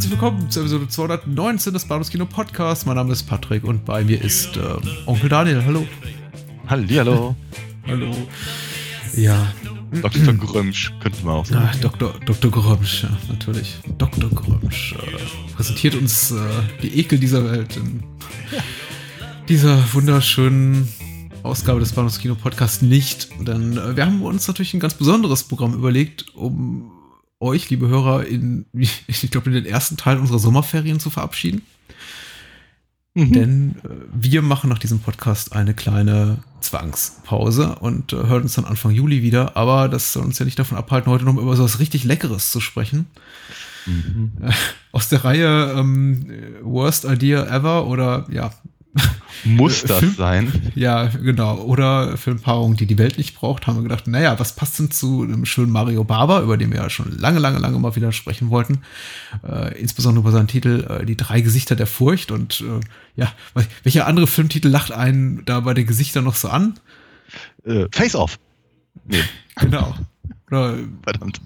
Herzlich willkommen zur Episode 219 des Bahnhofskino Podcasts. Mein Name ist Patrick und bei mir ist äh, Onkel Daniel. Hallo. Hallihallo. Hallo. Ja. Dr. Grömsch, könnte man auch sagen. Ah, Dr. Dr. Grömsch, ja, natürlich. Dr. Grömsch äh, präsentiert uns äh, die Ekel dieser Welt in dieser wunderschönen Ausgabe des Bahnhofskino Podcasts nicht. Denn äh, wir haben uns natürlich ein ganz besonderes Programm überlegt, um euch, liebe Hörer, in, ich glaube, in den ersten Teil unserer Sommerferien zu verabschieden. Mhm. Denn äh, wir machen nach diesem Podcast eine kleine Zwangspause und äh, hören uns dann Anfang Juli wieder. Aber das soll uns ja nicht davon abhalten, heute noch über so was richtig Leckeres zu sprechen. Mhm. Äh, aus der Reihe ähm, Worst Idea Ever oder ja, Muss das Film- sein? ja, genau. Oder Filmpaarungen, die die Welt nicht braucht, haben wir gedacht, naja, was passt denn zu einem schönen Mario Barber, über den wir ja schon lange, lange, lange mal wieder sprechen wollten. Äh, insbesondere über seinen Titel äh, Die drei Gesichter der Furcht. Und äh, ja, wel- welcher andere Filmtitel lacht einen da bei den Gesichtern noch so an? Äh, Face Off. Nee, Genau. Oder, verdammt.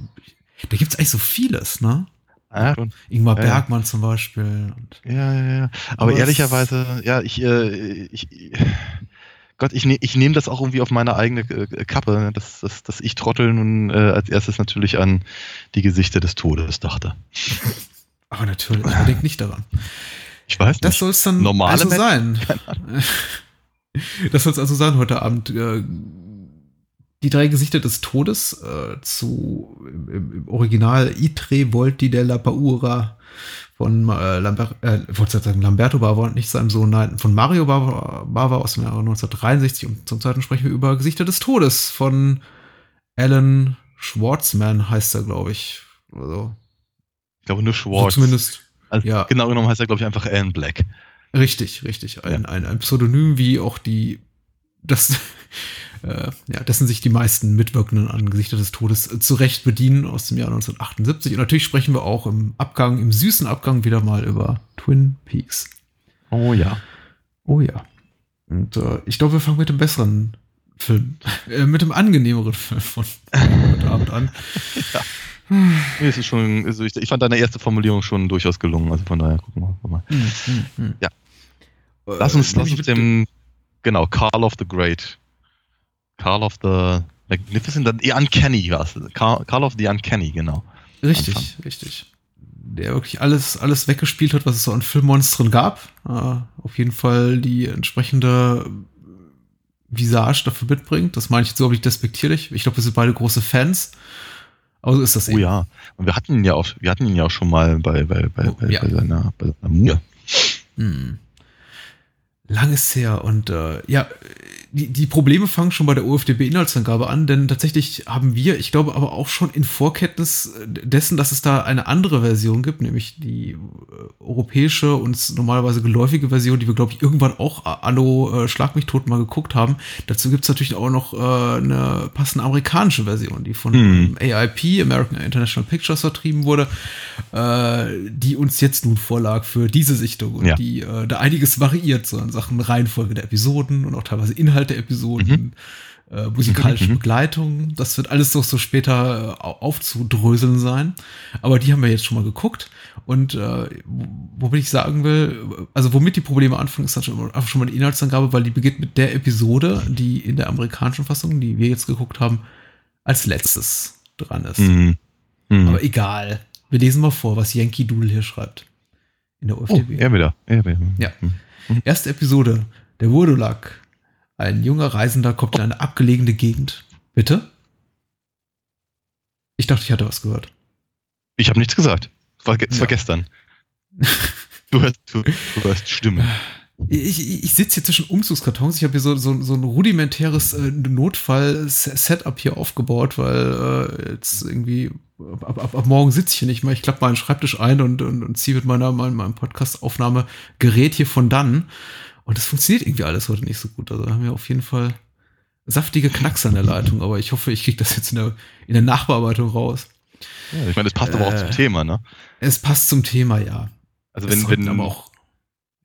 da gibt's eigentlich so vieles, ne? Ja. Ingmar Ja, ja. Bergmann zum Beispiel. Ja, ja, ja. Aber Aber ehrlicherweise, ja, ich, äh, ich, Gott, ich, ne, ich nehme das auch irgendwie auf meine eigene äh, Kappe, ne, dass, dass, dass ich Trottel nun äh, als erstes natürlich an die Gesichter des Todes dachte. aber natürlich, man denkt nicht daran. Ich weiß Das nicht. soll es dann Normale also Menschen? sein. Das soll es also sein heute Abend. Die drei Gesichter des Todes äh, zu im, im Original I tre volti della paura von äh, Lambert, äh, ich wollte sagen Lamberto Bava und nicht seinem Sohn, nein, von Mario Bava, Bava aus dem Jahre 1963 und zum zweiten sprechen wir über Gesichter des Todes von Alan Schwartzman heißt er, glaube ich. Also, Ich glaube nur so Schwartz. zumindest Also, ja. Genau genommen heißt er, glaube ich, einfach Alan Black. Richtig, richtig. Ein, ein, ein Pseudonym, wie auch die, das, äh, ja, dessen sich die meisten Mitwirkenden an Gesichter des Todes äh, zurecht bedienen aus dem Jahr 1978. Und natürlich sprechen wir auch im Abgang, im süßen Abgang wieder mal über Twin Peaks. Oh ja. Oh ja. Und äh, ich glaube, wir fangen mit dem besseren Film, äh, mit dem angenehmeren Film von heute Abend an. Nee, es ist schon, also ich, ich fand deine erste Formulierung schon durchaus gelungen. Also von daher, gucken wir mal. Hm, hm, hm. Ja. Äh, Lass uns, lass nämlich uns mit- dem, genau, Carl of the Great. Carl of the Magnificent, the Uncanny war es. Carl, Carl of the Uncanny, genau. Richtig, Anfang. richtig. Der wirklich alles, alles weggespielt hat, was es so an Filmmonstern gab. Auf jeden Fall die entsprechende Visage dafür mitbringt. Das meine ich jetzt aber nicht despektierlich. Ich glaube, wir sind beide große Fans. Aber so ist das Oh ja. Und wir hatten ihn ja auch, wir hatten ihn ja auch schon mal bei, bei, bei, Oh, bei, ja. bei seiner, bei seiner Mur. Hm. Langes her und äh, ja, die, die Probleme fangen schon bei der OFDB-Inhaltsangabe an, denn tatsächlich haben wir, ich glaube aber auch schon in Vorkenntnis dessen, dass es da eine andere Version gibt, nämlich die äh, europäische und normalerweise geläufige Version, die wir, glaube ich, irgendwann auch äh, anno äh, Schlag mich tot mal geguckt haben. Dazu gibt es natürlich auch noch äh, eine passende amerikanische Version, die von Hm. AIP, American International Pictures, vertrieben wurde, äh, die uns jetzt nun vorlag für diese Sichtung und Ja. die äh, da einiges variiert, so in Sachen Reihenfolge der Episoden und auch teilweise Inhalt der Episoden, äh, musikalische Mhm. Begleitung. Das wird alles noch so später äh, au- aufzudröseln sein. Aber die haben wir jetzt schon mal geguckt. Und äh, womit ich sagen will, also womit die Probleme anfangen, ist dann schon, einfach schon mal die Inhaltsangabe, weil die beginnt mit der Episode, die in der amerikanischen Fassung, die wir jetzt geguckt haben, als letztes dran ist. Mhm. Mhm. Aber egal. Wir lesen mal vor, was Yankee Doodle hier schreibt. In der oh, OFDB. er wieder. Er wieder. Ja. Mhm. Erste Episode. Der Wurdulak. Ein junger Reisender kommt in eine abgelegene Gegend. Bitte? Ich dachte, ich hatte was gehört. Ich habe nichts gesagt. Es war, es war Ja. gestern. Du hörst, du, du hörst Stimmen. Ich, ich, ich sitze hier zwischen Umzugskartons. Ich habe hier so, so, so ein rudimentäres äh, Notfall-Setup hier aufgebaut, weil äh, jetzt irgendwie ab, ab, ab morgen sitze ich hier nicht mehr. Ich klappe meinen Schreibtisch ein und, und, und ziehe mit meiner, meinem, meinem Podcast-Aufnahmegerät hier von dann. Und das funktioniert irgendwie alles heute nicht so gut. Also haben wir auf jeden Fall saftige Knacks an der Leitung, aber ich hoffe, ich kriege das jetzt in der, in der Nachbearbeitung raus. Ja, ich meine, es passt äh, aber auch zum äh, Thema, ne? Es passt zum Thema, ja. Also wenn, wenn aber auch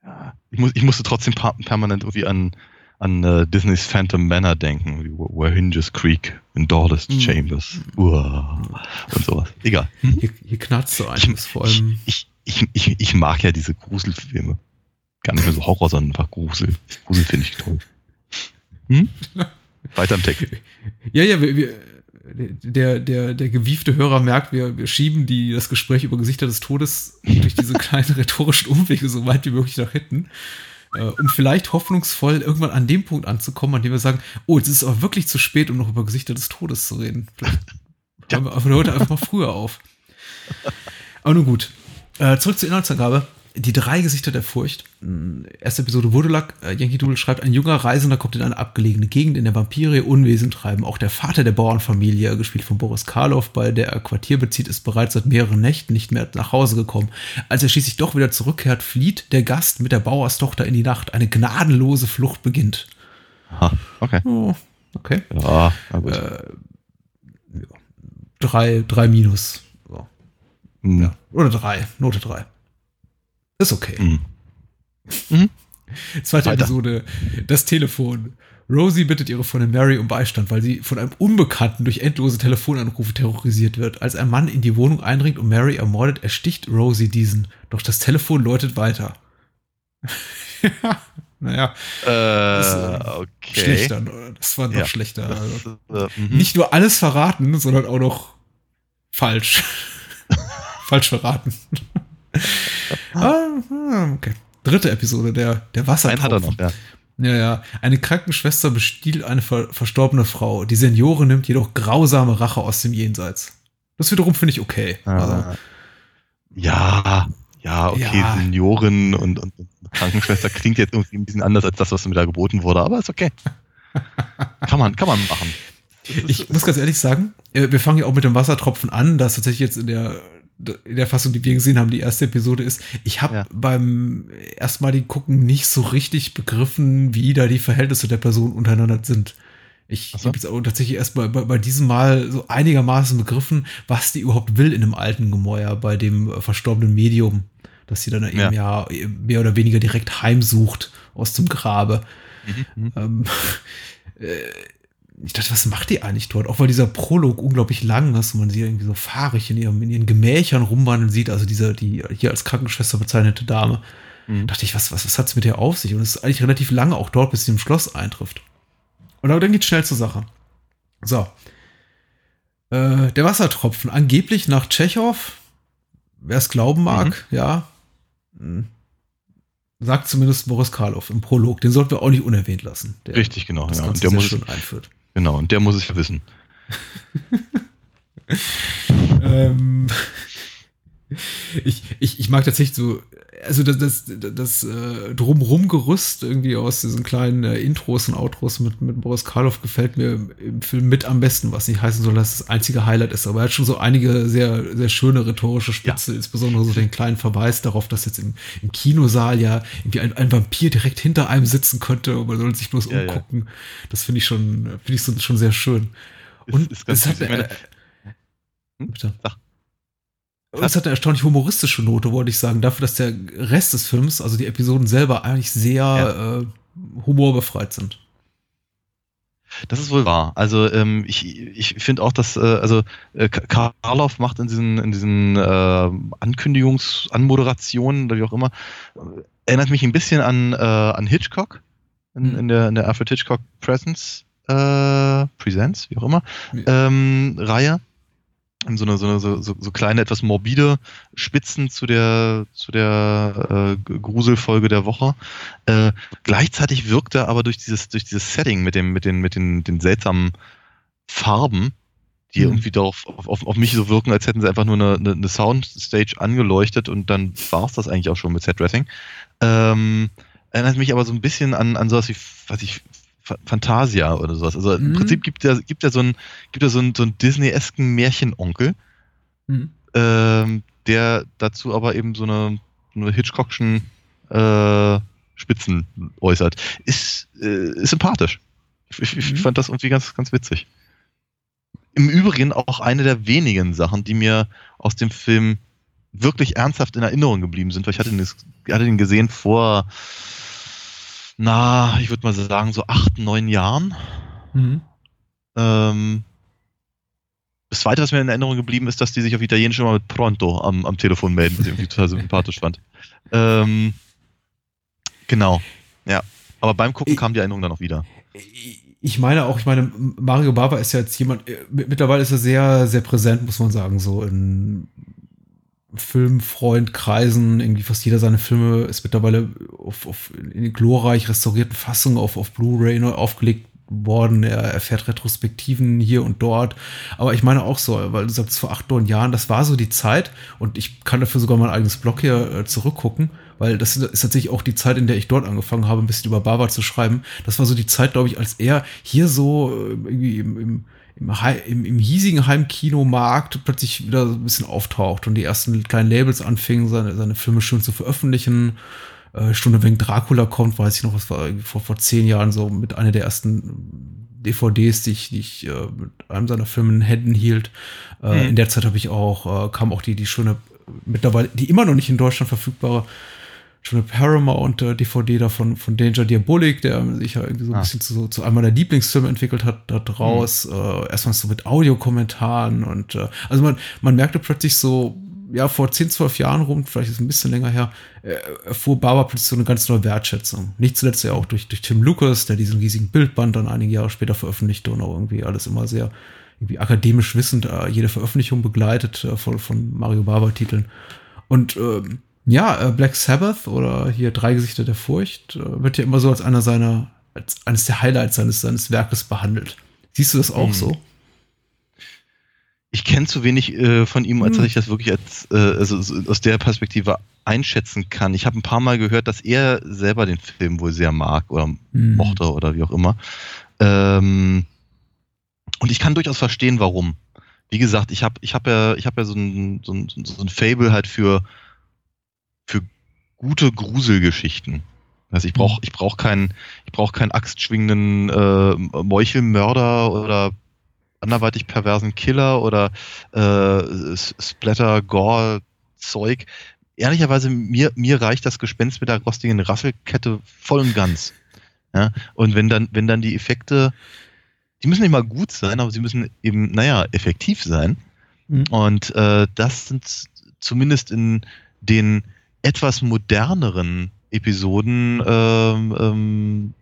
ja, ich, muss, ich musste trotzdem permanent irgendwie an, an uh, Disneys Phantom Manor denken, Where Hinges Creek in Doorless mm. Chambers. Uah, und sowas. Egal. Hm? Hier, hier knarzt so einiges vor allem. Ich, ich, ich, ich, mag ja diese Gruselfilme. Gar nicht mehr so Horror, sondern einfach Grusel. Grusel finde ich toll. Hm? Weiter im Text. Ja, ja, wir, wir, der, der, der gewiefte Hörer merkt, wir, wir schieben die, das Gespräch über Gesichter des Todes durch diese kleinen rhetorischen Umwege so weit wie möglich nach hinten. Äh, um vielleicht hoffnungsvoll irgendwann an dem Punkt anzukommen, an dem wir sagen, oh, jetzt ist es aber wirklich zu spät, um noch über Gesichter des Todes zu reden. Vielleicht ja. hören wir heute einfach mal früher auf. Aber nun gut. Äh, zurück zur Inhaltsangabe die drei Gesichter der Furcht. Hm, erste Episode Wurdelak. Äh, Yankee Doodle schreibt, ein junger Reisender kommt in eine abgelegene Gegend, in der Vampire Unwesen treiben. Auch der Vater der Bauernfamilie, gespielt von Boris Karloff, bei der er Quartier bezieht, ist bereits seit mehreren Nächten nicht mehr nach Hause gekommen. Als er schließlich doch wieder zurückkehrt, flieht der Gast mit der Bauerstochter in die Nacht. Eine gnadenlose Flucht beginnt. Aha, okay. Oh, okay. Ja, na gut. Äh, ja. Drei, drei Minus. So. Mhm. Ja. Oder drei, Note drei. Ist okay. Mhm. Mhm. Zweite Weiter. Episode, das Telefon. Rosie bittet ihre Freundin Mary um Beistand, weil sie von einem Unbekannten durch endlose Telefonanrufe terrorisiert wird. Als ein Mann in die Wohnung eindringt und Mary ermordet, ersticht Rosie diesen. Doch das Telefon läutet weiter. ja, naja. Äh, ist, äh, okay. Schlechter. Das war noch ja. schlechter. Also, äh, mhm. nicht nur alles verraten, sondern auch noch falsch. falsch verraten. Ah, okay. Dritte Episode, der, der Wassertropfen. Noch, ja. Ja, ja. Eine Krankenschwester bestiehlt eine ver verstorbene Frau. Die Seniorin nimmt jedoch grausame Rache aus dem Jenseits. Das wiederum finde ich okay. Ah. Also, ja, ja, okay, ja. Seniorin und, und, Krankenschwester klingt jetzt irgendwie ein bisschen anders als das, was mir da geboten wurde, aber ist okay. kann man, kann man machen. Ich muss ganz ehrlich sagen, äh, wir fangen ja auch mit dem Wassertropfen an, das tatsächlich jetzt in der in der Fassung, die wir gesehen haben, die erste Episode ist, ich habe ja. beim erstmaligen Gucken nicht so richtig begriffen, wie da die Verhältnisse der Personen untereinander sind. Ich so. habe jetzt auch tatsächlich erst bei, bei, bei, diesem Mal so einigermaßen begriffen, was die überhaupt will in einem alten Gemäuer bei dem verstorbenen Medium, dass sie dann eben ja, ja mehr oder weniger direkt heimsucht aus dem Grabe. Mhm. Ähm, äh, ich dachte, was macht die eigentlich dort? Auch weil dieser Prolog unglaublich lang ist und man sie irgendwie so fahrig in, ihrem, in ihren Gemächern rumwandeln sieht, also diese, die hier als Krankenschwester bezeichnete Dame. Mhm. Dachte ich, was, was, was hat's mit der auf sich? Und es ist eigentlich relativ lange auch dort, bis sie im Schloss eintrifft. Und aber dann geht's schnell zur Sache. So. Äh, der Wassertropfen, angeblich nach Tschechow, wer es glauben mag, mhm. ja. Hm. Sagt zumindest Boris Karloff im Prolog. Den sollten wir auch nicht unerwähnt lassen. Der Richtig, genau. Das ja. Ganze der muss schon einführt. Genau, und der muss es ja wissen. ähm, ich, ich, ich mag tatsächlich so, also das, das, das äh, Drumrum-Gerüst irgendwie aus diesen kleinen äh, Intros und Outros mit, mit Boris Karloff gefällt mir im Film mit am besten, was nicht heißen soll, dass das einzige Highlight ist. Aber er hat schon so einige sehr, sehr schöne rhetorische Spitze, ja. insbesondere so den kleinen Verweis darauf, dass jetzt im, im Kinosaal ja irgendwie ein, ein Vampir direkt hinter einem sitzen könnte und man soll sich bloß ja, umgucken. Ja. Das finde ich schon, finde ich so, schon sehr schön. Und ist, ist es hat, äh, hm? bitte. Sag. Es hat eine erstaunlich humoristische Note, wollte ich sagen, dafür, dass der Rest des Films, also die Episoden selber, eigentlich sehr ja. äh, humorbefreit sind. Das ist wohl wahr. Also ähm, ich, ich finde auch, dass äh, also äh, Karloff macht in diesen in diesen äh, Ankündigungs Anmoderationen oder wie auch immer äh, erinnert mich ein bisschen an äh, an Hitchcock in, mhm. in der in der Alfred Hitchcock Presence äh, Presents wie auch immer ähm, Reihe so eine, so, eine so, so, kleine, etwas morbide Spitzen zu der, zu der äh, Gruselfolge der Woche. Äh, gleichzeitig wirkt er aber durch dieses, durch dieses Setting mit dem, mit den, mit den, den seltsamen Farben, die mhm. irgendwie darauf, auf, auf mich so wirken, als hätten sie einfach nur eine, eine, eine Soundstage angeleuchtet und dann war es das eigentlich auch schon mit Setdressing. Ähm, erinnert mich aber so ein bisschen an, an sowas wie, was ich, Fantasia oder sowas. Also mhm. im Prinzip gibt er gibt er so einen gibt er so einen, so einen Disney-esken Märchenonkel, mhm. ähm, der dazu aber eben so eine, eine Hitchcockschen äh, Fetzen äußert, ist, äh, ist sympathisch. Ich, ich mhm. fand das irgendwie ganz, ganz witzig. Im Übrigen auch eine der wenigen Sachen, die mir aus dem Film wirklich ernsthaft in Erinnerung geblieben sind, weil ich hatte den, hatte den gesehen vor, na, ich würde mal sagen, so acht, neun Jahren. Mhm. Ähm, das zweite, was mir in Erinnerung geblieben ist, dass die sich auf Italienisch immer mit Pronto am, am Telefon melden, was ich irgendwie total sympathisch fand. Ähm, genau, ja. Aber beim Gucken kam die Erinnerung dann auch wieder. Ich meine auch, ich meine, Mario Bava ist ja jetzt jemand, äh, mittlerweile ist er sehr, sehr präsent, muss man sagen, so in Filmfreundkreisen, irgendwie fast jeder seiner Filme ist mittlerweile auf, auf in glorreich restaurierten Fassungen auf, auf Blu-ray aufgelegt worden. Er erfährt Retrospektiven hier und dort. Aber ich meine auch so, weil du sagst, vor acht, neun Jahren, das war so die Zeit und ich kann dafür sogar mein eigenes Blog hier äh, zurückgucken, weil das ist tatsächlich auch die Zeit, in der ich dort angefangen habe, ein bisschen über Bava zu schreiben. Das war so die Zeit, glaube ich, als er hier so äh, irgendwie im, im im, im, im hiesigen Heimkinomarkt plötzlich wieder ein bisschen auftaucht und die ersten kleinen Labels anfingen, seine, seine Filme schön zu veröffentlichen äh, Stunde wegen Dracula kommt, weiß ich noch, was war vor, vor zehn Jahren so mit einer der ersten DVDs, die ich, die ich äh, mit einem seiner Filme in Händen hielt. Äh, mhm. In der Zeit habe ich auch, äh, kam auch die, die schöne, mittlerweile, die immer noch nicht in Deutschland verfügbare, schöne Paramount-DVD da von, von Danger Diabolik, der sich ja irgendwie so ein ah. bisschen zu, zu einem meiner Lieblingsfilme entwickelt hat, da draus. Mhm. Äh, erstmal so mit Audiokommentaren und äh, also man, man merkte plötzlich so, ja, vor 10, 12 Jahren rum, vielleicht ist es ein bisschen länger her, äh, erfuhr Barbara plötzlich so eine ganz neue Wertschätzung. Nicht zuletzt ja auch durch, durch Tim Lucas, der diesen riesigen Bildband dann einige Jahre später veröffentlichte und auch irgendwie alles immer sehr irgendwie akademisch wissend äh, jede Veröffentlichung begleitet äh, von, von Mario Barber-Titeln. Und ähm, ja, äh, Black Sabbath oder hier Drei Gesichter der Furcht äh, wird ja immer so als einer seiner, als eines der Highlights seines, seines Werkes behandelt. Siehst du das auch mhm. so? ich kenne zu wenig äh, von ihm, als hm. dass ich das wirklich als, äh, also aus der Perspektive einschätzen kann. Ich habe ein paar Mal gehört, dass er selber den Film wohl sehr mag oder hm. mochte oder wie auch immer. Ähm, und ich kann durchaus verstehen, warum. Wie gesagt, ich habe ich hab ja, ich hab ja so ein, so, ein, so ein Fable halt für gute Gruselgeschichten. Also ich brauche hm. ich brauch keinen ich brauch keinen axtschwingenden äh, Meuchelmörder oder anderweitig perversen Killer oder äh, Splatter, Gore, Zeug. Ehrlicherweise, mir, mir reicht das Gespenst mit der rostigen Rasselkette voll und ganz. Ja? Und wenn dann, wenn dann die Effekte, die müssen nicht mal gut sein, aber sie müssen eben, naja, effektiv sein. Mhm. Und äh, das sind zumindest in den etwas moderneren Episoden ähm, ähm,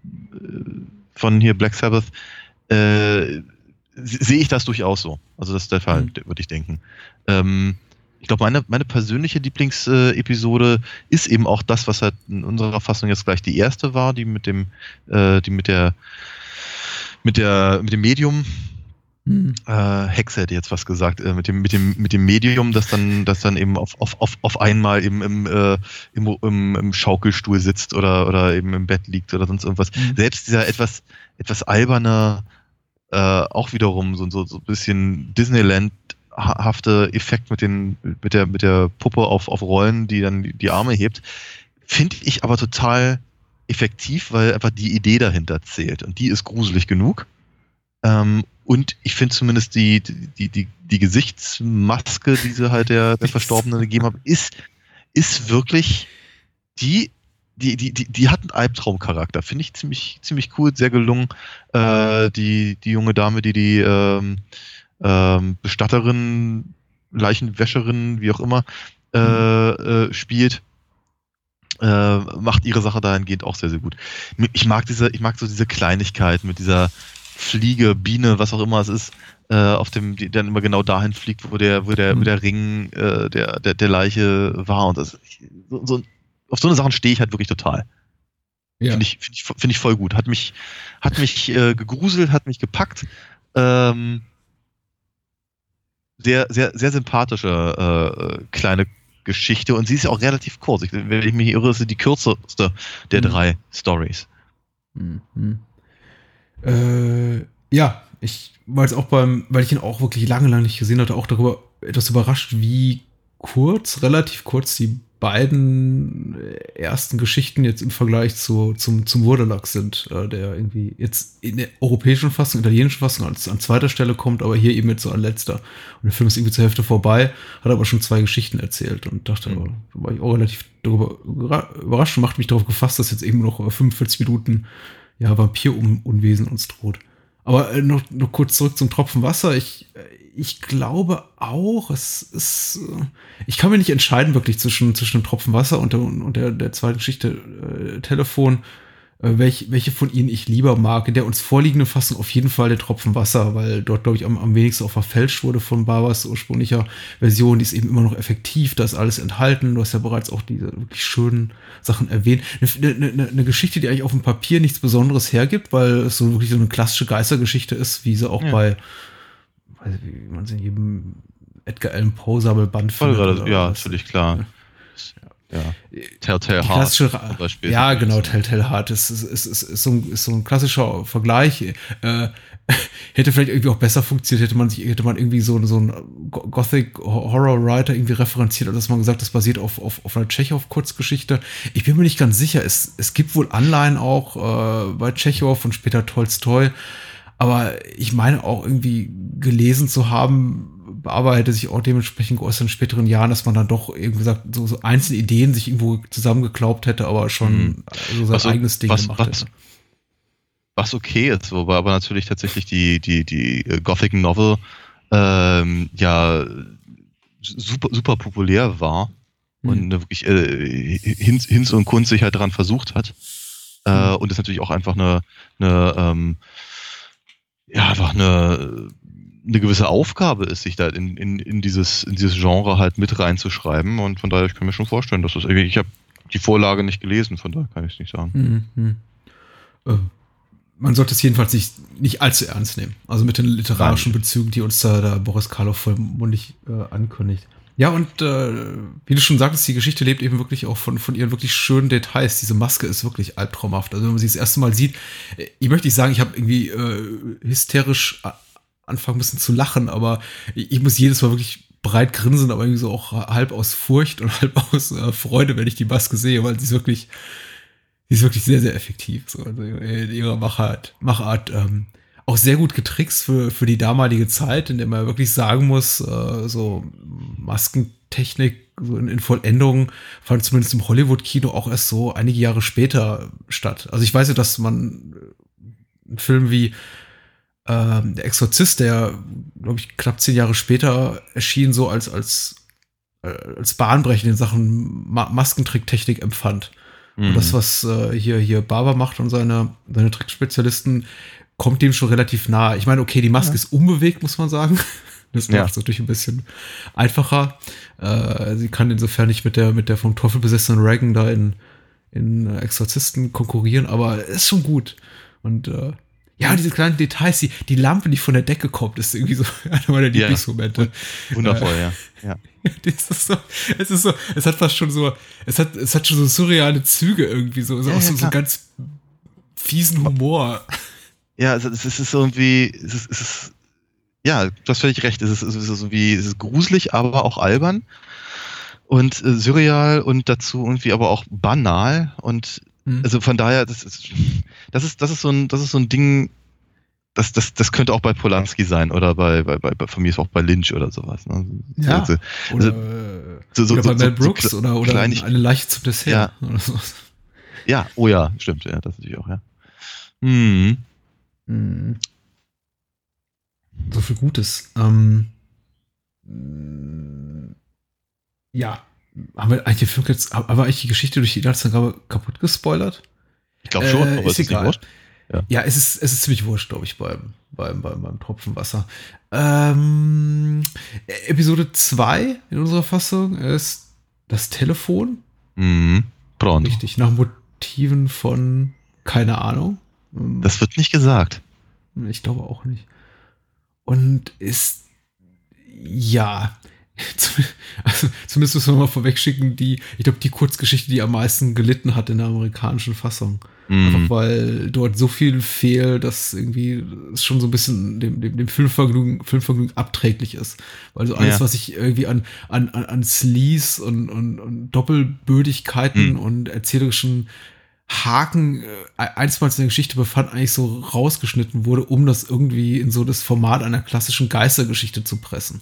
von hier Black Sabbath äh, sehe ich das durchaus so. Also das ist der Fall, mhm. würde ich denken. Ähm, ich glaube, meine, meine persönliche Lieblingsepisode ist eben auch das, was halt in unserer Fassung jetzt gleich die erste war, die mit dem, äh, die mit der, mit der, mit dem Medium. Mhm. Äh, Hexe hätte jetzt was gesagt, äh, mit dem, mit dem, mit dem Medium, das dann, das dann eben auf, auf, auf, auf einmal im, im, äh, im, im, im Schaukelstuhl sitzt oder, oder eben im Bett liegt oder sonst irgendwas. Mhm. Selbst dieser etwas, etwas alberne, äh, auch wiederum so, so, so ein bisschen Disneyland-hafte Effekt mit, den, mit, der, mit der Puppe auf, auf Rollen, die dann die Arme hebt, finde ich aber total effektiv, weil einfach die Idee dahinter zählt. Und die ist gruselig genug. Ähm, und ich finde zumindest die, die, die, die Gesichtsmaske, die sie halt der, der Verstorbenen gegeben haben, ist, ist wirklich, die die, die, die, die hat einen Albtraumcharakter. Finde ich ziemlich, ziemlich cool, sehr gelungen. Äh, die, die junge Dame, die die ähm, ähm, Bestatterin, Leichenwäscherin, wie auch immer, äh, äh, spielt, äh, macht ihre Sache dahingehend auch sehr, sehr gut. Ich mag diese, ich mag so diese Kleinigkeit mit dieser Fliege, Biene, was auch immer es ist, äh, auf dem, die dann immer genau dahin fliegt, wo der, wo der, mhm. wo der Ring äh, der, der, der Leiche war. Und das, so, so auf so eine Sachen stehe ich halt wirklich total. Ja. Finde ich, find ich, find ich voll gut. Hat mich, hat mich äh, gegruselt, hat mich gepackt. Ähm, sehr, sehr, sehr sympathische äh, kleine Geschichte und sie ist ja auch relativ kurz. Ich, wenn ich mich irre, ist sie die kürzeste der mhm. drei Stories. Mhm. Äh, ja, ich war jetzt auch beim, weil ich ihn auch wirklich lange, lange nicht gesehen hatte, auch darüber etwas überrascht, wie kurz, relativ kurz die beiden ersten Geschichten jetzt im Vergleich zu, zum, zum Wurdelach sind, äh, der irgendwie jetzt in der europäischen Fassung, italienischen Fassung als, an zweiter Stelle kommt, aber hier eben jetzt so an letzter. Und der Film ist irgendwie zur Hälfte vorbei, hat aber schon zwei Geschichten erzählt und dachte, mhm. da war ich auch relativ darüber überrascht und macht mich darauf gefasst, dass jetzt eben noch 45 Minuten ja, Vampirunwesen uns droht. Aber äh, noch, noch kurz zurück zum Tropfen Wasser. Ich, äh, ich glaube auch, es ist, äh, ich kann mir nicht entscheiden wirklich zwischen, zwischen dem Tropfen Wasser und der, und der, der zweiten Geschichte äh, Telefon, äh, welch, welche von ihnen ich lieber mag. In der uns vorliegenden Fassung auf jeden Fall der Tropfen Wasser, weil dort, glaube ich, am, am wenigsten auch verfälscht wurde von Barbers ursprünglicher Version. Die ist eben immer noch effektiv, da ist alles enthalten. Du hast ja bereits auch diese wirklich schönen Sachen erwähnt. Eine, eine, eine Geschichte, die eigentlich auf dem Papier nichts Besonderes hergibt, weil es so wirklich so eine klassische Geistergeschichte ist, wie sie auch ja. bei wie man es in jedem Edgar Allan Poe Sammelband findet. Ja, natürlich klar. Ja. Ja. Telltale Heart zum Beispiel. Ja, genau, Telltale Heart ist, ist, ist, ist, ist, so ein, ist so ein klassischer Vergleich. Äh, hätte vielleicht irgendwie auch besser funktioniert, hätte man sich, hätte man irgendwie so, so ein Gothic Horror Writer irgendwie referenziert, oder dass man gesagt, das basiert auf, auf, auf einer Tschechow-Kurzgeschichte. Ich bin mir nicht ganz sicher. Es, es gibt wohl Anleihen auch äh, bei Tschechow und später Tolstoi. Aber ich meine auch irgendwie gelesen zu haben, bearbeitet sich auch dementsprechend geäußert in späteren Jahren, dass man dann doch irgendwie gesagt, so, so einzelne Ideen sich irgendwo zusammengeklaubt hätte, aber schon mhm. so sein also, eigenes Ding was, gemacht was, hätte. Was okay ist, wobei aber natürlich tatsächlich die, die, die äh, Gothic Novel ähm, ja super, super populär war mhm. und wirklich äh, Hinz, Hinz und Kunst sich halt daran versucht hat. Äh, mhm. und das natürlich auch einfach eine, eine ähm, ja, einfach eine, eine gewisse Aufgabe ist, sich da in, in, in, dieses, in dieses Genre halt mit reinzuschreiben. Und von daher, ich kann mir schon vorstellen, dass das irgendwie, ich habe die Vorlage nicht gelesen, von daher kann ich es nicht sagen. Mhm. Äh, man sollte es jedenfalls nicht, nicht allzu ernst nehmen. Also mit den literarischen Nein. Bezügen, die uns da, da Boris Karloff vollmundig äh, ankündigt. Ja, und äh, wie du schon sagtest, die Geschichte lebt eben wirklich auch von, von ihren wirklich schönen Details. Diese Maske ist wirklich albtraumhaft. Also wenn man sie das erste Mal sieht, äh, ich möchte nicht sagen, ich habe irgendwie äh, hysterisch anfangen müssen zu lachen, aber ich, muss jedes Mal wirklich breit grinsen, aber irgendwie so auch halb aus Furcht und halb aus äh, Freude, wenn ich die Maske sehe, weil sie ist wirklich, sie ist wirklich sehr, sehr effektiv. So, also in ihrer Machart, Machart ähm, auch sehr gut getrickst für, für die damalige Zeit, in der man wirklich sagen muss, äh, so Maskentechnik so in, in Vollendung fand zumindest im Hollywood-Kino auch erst so einige Jahre später statt. Also ich weiß ja, dass man äh, einen Film wie äh, Der Exorzist, der, glaube ich, knapp zehn Jahre später erschien, so als, als, äh, als bahnbrechend in Sachen Ma Maskentricktechnik empfand. Mhm. Und das, was äh, hier, hier Barber macht und seine, seine Trickspezialisten, kommt dem schon relativ nah. Ich meine, okay, die Maske ja. ist unbewegt, muss man sagen. Das macht es ja. natürlich ein bisschen einfacher. Äh, sie kann insofern nicht mit der, mit der vom Teufel besessenen Reagan da in, in Exorzisten konkurrieren, aber ist schon gut. Und äh, ja, diese kleinen Details, die, die Lampe, die von der Decke kommt, ist irgendwie so einer meiner Lieblingsmomente. Ja, wundervoll, ja. ja. das ist so, es ist so, es hat fast schon so, es hat, es hat schon so surreale Züge irgendwie, so, so, ja, so, so ganz fiesen Humor. Ja, es, es ist irgendwie, es ist, es ist, ja, du hast völlig recht, es ist, es ist irgendwie, es ist gruselig, aber auch albern und äh, surreal und dazu irgendwie aber auch banal und mhm. also von daher, das ist, das ist, das ist so ein, das ist so ein Ding, das, das, das könnte auch bei Polanski sein oder bei, bei, bei, bei von mir ist auch bei Lynch oder sowas. Ne? Ja. Also, oder, äh, so, so, oder bei Mel Brooks so, oder, oder eine Leiche zum Dessert ja. oder sowas. Ja, oh ja, stimmt, ja, das natürlich auch, ja. Mhm. Mhm. So viel Gutes. Ähm, ja, haben wir eigentlich Film jetzt, aber eigentlich die Geschichte durch die Inhaltsangabe kaputt gespoilert? Ich glaube schon, äh, aber ist, ist egal. Nicht ja. ja, es ist, es ist ziemlich wurscht, glaube ich, beim, beim, beim, beim Tropfen Wasser. Ähm, Episode 2 in unserer Fassung ist das Telefon. Mhm. Pronto. Richtig, nach Motiven von, keine Ahnung. Das wird nicht gesagt. Ich glaube auch nicht. Und ist, ja, Also, zumindest müssen wir mal vorwegschicken, die, ich glaube, die Kurzgeschichte, die am meisten gelitten hat in der amerikanischen Fassung. Mhm. Einfach weil dort so viel fehlt, dass irgendwie es schon so ein bisschen dem, dem, dem Filmvergnügen, Filmvergnügen abträglich ist. Weil so alles, ja. was ich irgendwie an, an, an Sleaze und, und, und Doppelbödigkeiten mhm. und erzählerischen Haken äh, einstmals in der Geschichte befand, eigentlich so rausgeschnitten wurde, um das irgendwie in so das Format einer klassischen Geistergeschichte zu pressen.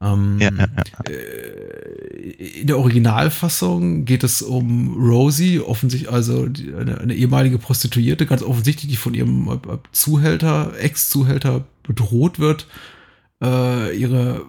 Ähm, ja, ja, ja. Äh, in der Originalfassung geht es um Rosie, offensichtlich, also eine, eine, ehemalige Prostituierte, ganz offensichtlich, die von ihrem Zuhälter, Ex-Zuhälter bedroht wird, äh, ihre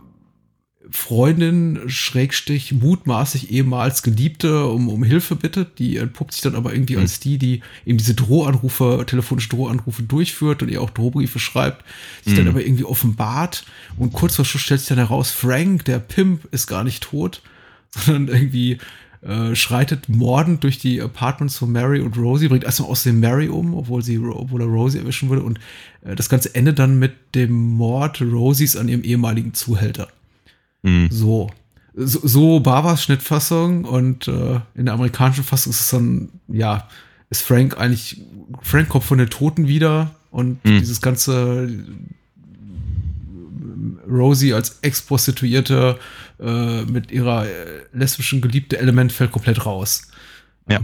Freundin, Schrägstich, mutmaßlich ehemals Geliebte um, um Hilfe bittet. Die entpuppt sich dann aber irgendwie mhm. als die, die eben diese Drohanrufe, telefonische Drohanrufe durchführt und ihr auch Drohbriefe schreibt, sich mhm. dann aber irgendwie offenbart. Und kurz vor Schluss stellt sich dann heraus, Frank, der Pimp, ist gar nicht tot, sondern irgendwie äh, schreitet mordend durch die Apartments von Mary und Rosie, bringt erstmal außerdem Mary um, obwohl sie, obwohl er Rosie erwischen würde. Und äh, das Ganze endet dann mit dem Mord Rosies an ihrem ehemaligen Zuhälter. Mhm. So. so. So Schnittfassung und äh, in der amerikanischen Fassung ist es dann, ja, ist Frank eigentlich, Frank kommt von den Toten wieder und mhm. dieses ganze Rosie als Ex-Prostituierte äh, mit ihrer äh, lesbischen geliebte Element fällt komplett raus. Ja,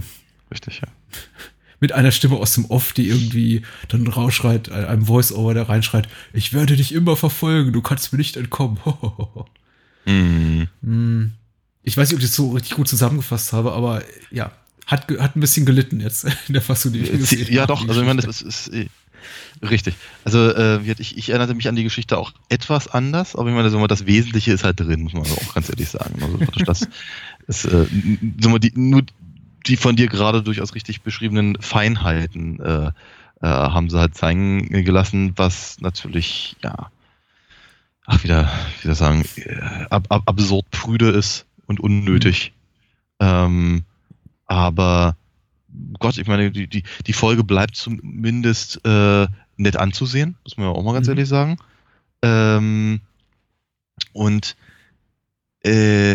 richtig, ja. Mit einer Stimme aus dem Off, die irgendwie dann rausschreit, einem Voice-Over, der reinschreit, ich werde dich immer verfolgen, du kannst mir nicht entkommen. Mhm. Ich weiß nicht, ob ich das so richtig gut zusammengefasst habe, aber ja, hat, hat ein bisschen gelitten jetzt in der Fassung, die wir gesehen Ja, doch, also ich meine, das ist, ist äh, richtig. Also äh, ich, ich, erinnerte mich an die Geschichte auch etwas anders, aber ich meine, so, das Wesentliche ist halt drin, muss man auch ganz ehrlich sagen. Also das ist äh, so, die, nur die von dir gerade durchaus richtig beschriebenen Feinheiten äh, äh, haben sie halt zeigen gelassen, was natürlich, ja, ach, wieder, wieder sagen, äh, ab, ab, absurd prüde ist und unnötig. Mhm. Ähm, aber Gott, ich meine, die, die, die Folge bleibt zumindest äh, nett anzusehen, muss man ja auch mal ganz mhm. ehrlich sagen. Ähm, und äh,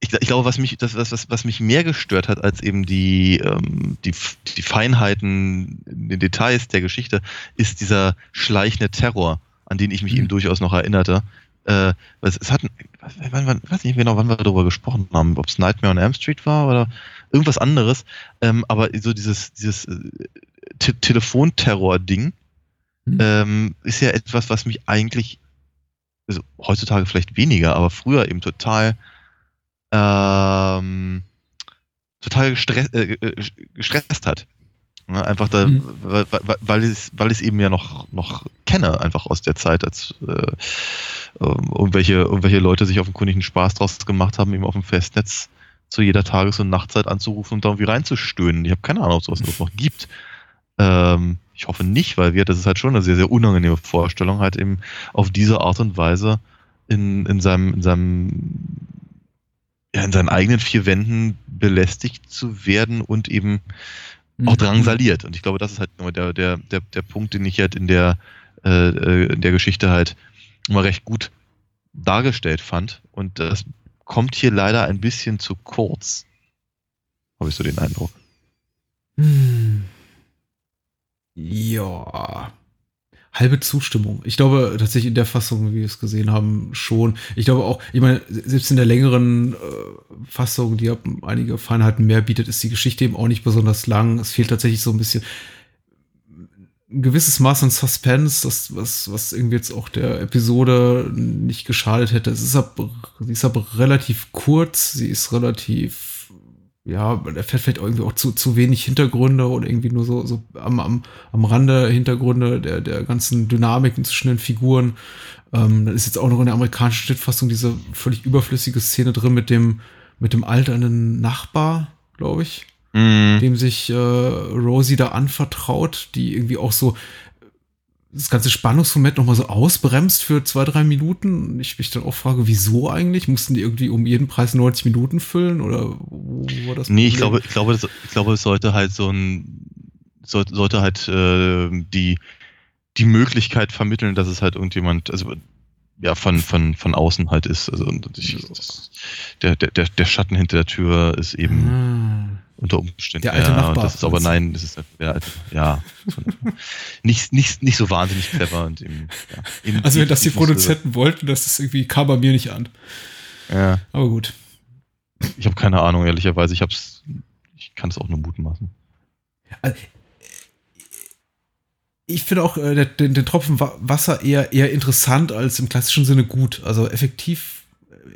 ich, ich, glaube, was mich, das, was, was mich mehr gestört hat als eben die, ähm, die, die Feinheiten in den Details der Geschichte, ist dieser schleichende Terror an den ich mich mhm. eben durchaus noch erinnerte. Äh, es, es hat, wann, wann, weiß nicht genau, wann wir darüber gesprochen haben, ob es Nightmare on Elm Street war oder irgendwas anderes. Ähm, aber so dieses, dieses äh, Te Telefonterror-Ding mhm. ähm, ist ja etwas, was mich eigentlich, also heutzutage vielleicht weniger, aber früher eben total ähm, total gestresst, äh, äh gestresst hat. Ne, einfach da, mhm. weil, weil, ich es, weil eben ja noch, noch kenne, einfach aus der Zeit, als äh, äh, irgendwelche, irgendwelche Leute sich auf dem offenkundigen Spaß draus gemacht haben, eben auf dem Festnetz zu jeder Tages- und Nachtzeit anzurufen und da irgendwie reinzustöhnen. Ich habe keine Ahnung, ob es sowas noch gibt. Ähm, ich hoffe nicht, weil wir, das ist halt schon eine sehr, sehr unangenehme Vorstellung, halt eben auf diese Art und Weise in, in seinem, in seinem ja, in seinen eigenen vier Wänden belästigt zu werden und eben auch mhm. drangsaliert. Und ich glaube, das ist halt der, der, der, der Punkt, den ich halt in der, äh, äh, in der Geschichte halt immer recht gut dargestellt fand. Und das kommt hier leider ein bisschen zu kurz. Habe ich so den Eindruck. Hm. Ja halbe Zustimmung. Ich glaube tatsächlich in der Fassung, wie wir es gesehen haben, schon. Ich glaube auch, ich meine, selbst in der längeren äh, Fassung, die einige Feinheiten mehr bietet, ist die Geschichte eben auch nicht besonders lang. Es fehlt tatsächlich so ein bisschen ein gewisses Maß an Suspense, das, was, was irgendwie jetzt auch der Episode nicht geschadet hätte. Es ist aber, sie ist aber relativ kurz, sie ist relativ ja, da fährt vielleicht irgendwie auch zu, zu wenig Hintergründe oder irgendwie nur so, so am, am, am Rande Hintergründe der, der ganzen Dynamiken zwischen den Figuren. Ähm, dann ist jetzt auch noch in der amerikanischen Schnittfassung diese völlig überflüssige Szene drin mit dem, mit dem alternden Nachbar, glaube ich, mm. dem sich äh, Rosie da anvertraut, die irgendwie auch so das ganze Spannungsmoment nochmal so ausbremst für zwei, drei Minuten. Und ich mich dann auch frage, wieso eigentlich? Mussten die irgendwie um jeden Preis 90 Minuten füllen? Oder wo war das? Nee, ich glaube, ich glaube, das, ich glaube, es sollte halt so ein, sollte, sollte halt äh, die, die Möglichkeit vermitteln, dass es halt irgendjemand, also ja, von, von, von außen halt ist. Also ich, das, der, der, der Schatten hinter der Tür ist eben ah. Unter Umständen. Der alte ja, Nachbar. Das ist aber nein, das ist der alte, ja. nicht, nicht, nicht so wahnsinnig clever und eben, ja, eben Also wenn das die Produzenten musste, wollten, das ist irgendwie kam bei mir nicht an. Ja. Aber gut. Ich habe keine Ahnung, ehrlicherweise. Ich hab's, ich kann es auch nur mutmaßen. Also, ich finde auch äh, den, den, Tropfen Wasser eher, eher interessant als im klassischen Sinne gut. Also effektiv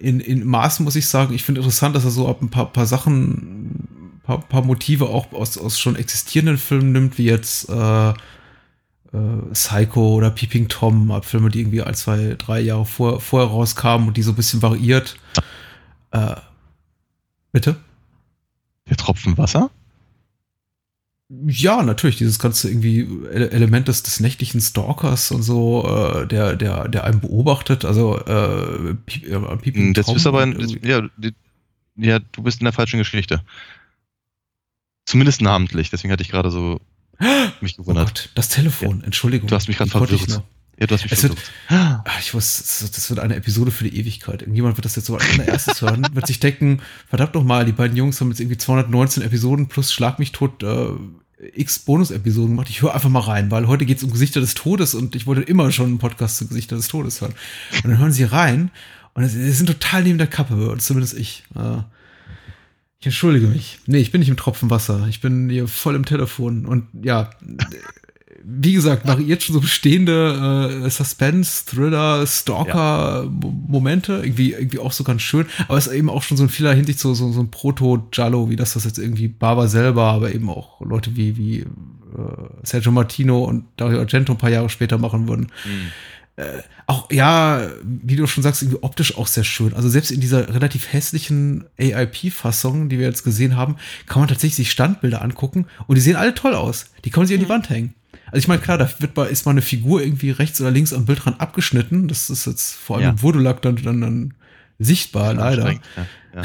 in, in Maßen muss ich sagen, ich finde interessant, dass er so ab ein paar, paar Sachen, paar, paar Motive auch aus, aus schon existierenden Filmen nimmt, wie jetzt äh, äh, Psycho oder Peeping Tom, ab Filme, die irgendwie ein, zwei, drei Jahre vor, vorher rauskamen und die so ein bisschen variiert. Äh, bitte? Der Tropfen Wasser? Ja, natürlich, dieses ganze irgendwie Element des, des nächtlichen Stalkers und so, äh, der, der, der einen beobachtet, also äh, äh, hm, Das ist aber ein, ja, ja, du bist in der falschen Geschichte. Zumindest namentlich, deswegen hatte ich gerade so mich gewundert. Oh Gott, das Telefon, ja. Entschuldigung. Du hast mich gerade verwirrt. Ja, du hast mich verwirrt. Wird, ah, ich wusste, das wird eine Episode für die Ewigkeit. Irgendjemand wird das jetzt so als allererstes hören, wird sich denken, verdammt nochmal, die beiden Jungs haben jetzt irgendwie 219 Episoden plus Schlag mich tot äh, x Bonus-Episoden gemacht. Ich höre einfach mal rein, weil heute geht es um Gesichter des Todes und ich wollte immer schon einen Podcast zu Gesichter des Todes hören. Und dann hören sie rein und sie sind total neben der Kappe, zumindest ich. Ich entschuldige mich. Nee, ich bin nicht im Tropfen Wasser. Ich bin hier voll im Telefon. Und ja, wie gesagt, variiert schon so bestehende äh, Suspense, Thriller, Stalker-Momente. Ja. Irgendwie, irgendwie auch so ganz schön. Aber es ist eben auch schon so in vieler Hinsicht so, so, so ein Proto-Jallo, wie das das jetzt irgendwie Barber selber, aber eben auch Leute wie, wie äh, Sergio Martino und Dario Argento ein paar Jahre später machen würden. Mhm. Äh, auch, ja, wie du schon sagst, irgendwie optisch auch sehr schön. Also selbst in dieser relativ hässlichen AIP-Fassung, die wir jetzt gesehen haben, kann man tatsächlich sich Standbilder angucken und die sehen alle toll aus. Die kann man sich mhm. an die. Wand hängen. Also ich meine, klar, da wird mal, ist mal eine Figur irgendwie rechts oder links am Bildrand abgeschnitten. Das ist jetzt vor allem ja. im Vodolack dann, dann, dann sichtbar, leider. Ja, ja,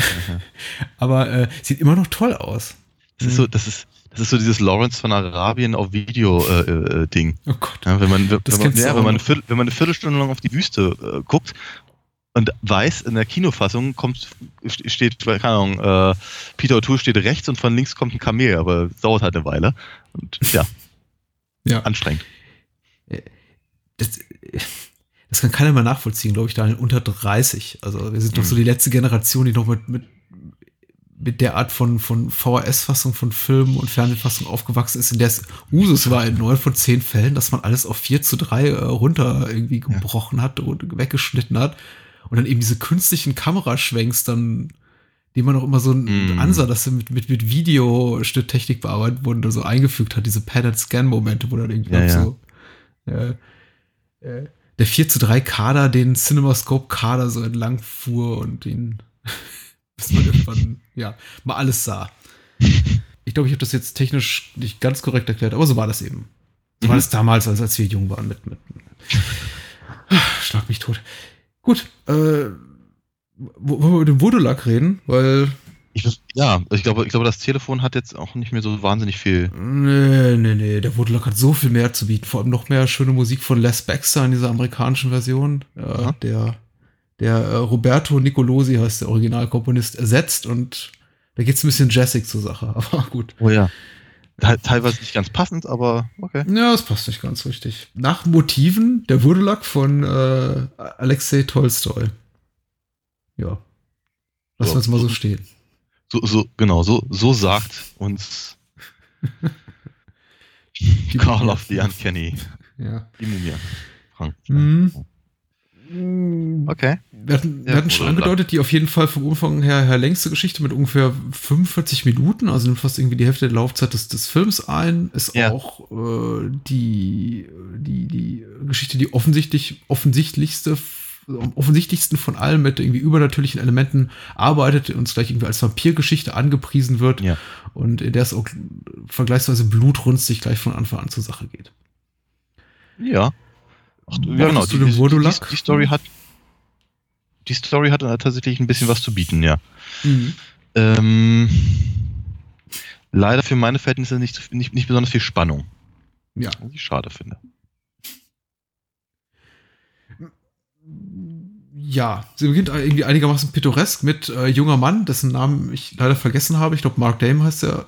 Aber äh, sieht immer noch toll aus. Das ist so, das ist, das ist so dieses Lawrence von Arabien auf Video-Ding. Äh, äh, oh Gott. Ja, wenn, man, wenn, man, ja, wenn, man Viertel, wenn man eine Viertelstunde lang auf die Wüste äh, guckt und weiß, in der Kinofassung kommt, steht, keine Ahnung, äh, Peter O'Toole steht rechts und von links kommt ein Kamel, aber dauert halt eine Weile. Und ja. Ja. Anstrengend. Äh, das, das kann keiner mehr nachvollziehen, glaube ich, da unter 30. Also wir sind doch so mhm. die letzte Generation, die noch mit, mit, mit der Art von, von VHS-Fassung von Filmen und Fernsehfassung aufgewachsen ist, in der es Usus war in neun von zehn Fällen, dass man alles auf 4 zu 3 äh, runter irgendwie gebrochen ja. hat und weggeschnitten hat. Und dann eben diese künstlichen Kameraschwenks dann die man auch immer so mm. ansah, dass sie mit, mit, mit Videoschnitttechnik bearbeitet wurden oder so eingefügt hat, diese Pan-and-Scan-Momente, wo dann irgendwie ja, ja. so äh, äh, der 4 zu 3 Kader den CinemaScope-Kader so entlang fuhr und ihn bis man irgendwann, ja, mal alles sah. Ich glaube, ich habe das jetzt technisch nicht ganz korrekt erklärt, aber so war das eben. So mhm. war das damals, als, als wir jung waren mit, mit, mit Schlag mich tot. Gut, äh, wollen wir über den Vodolack reden? Weil. Ich, ja, ich glaube, ich glaube, das Telefon hat jetzt auch nicht mehr so wahnsinnig viel. Nee, nee, nee. Der Vodolack hat so viel mehr zu bieten. Vor allem noch mehr schöne Musik von Les Baxter in dieser amerikanischen Version. Ja, der der äh, Roberto Nicolosi heißt der Originalkomponist ersetzt und da geht es ein bisschen jazzig zur Sache. Aber gut. Oh ja. Teilweise nicht ganz passend, aber okay. Ja, es passt nicht ganz richtig. Nach Motiven der Vodolack von äh, Alexei Tolstoi. Ja. Lass so, uns mal so stehen. So, so, genau, so, so sagt uns Call of the Uncanny. Ja. Die Mumie. Frank. Mhm. Okay. Wir hatten, wir hatten schon angedeutet, die auf jeden Fall vom Umfang her, her längste Geschichte mit ungefähr 45 Minuten, also nimmt fast irgendwie die Hälfte der Laufzeit des, des Films ein, ist ja. auch äh, die, die, die Geschichte, die offensichtlich offensichtlichste am offensichtlichsten von allem mit irgendwie übernatürlichen Elementen arbeitet, uns gleich irgendwie als Vampirgeschichte angepriesen wird ja. und in der es auch vergleichsweise blutrünstig gleich von Anfang an zur Sache geht. Ja. Ach, ja, genau. Die, die, die, Story hat die Story hat tatsächlich ein bisschen was zu bieten, ja. Mhm. Ähm, leider für meine Verhältnisse nicht, nicht, nicht besonders viel Spannung. Ja. Was ich schade finde. ja, sie beginnt irgendwie einigermaßen pittoresk mit äh, junger Mann, dessen Namen ich leider vergessen habe. Ich glaube, Mark Dame heißt der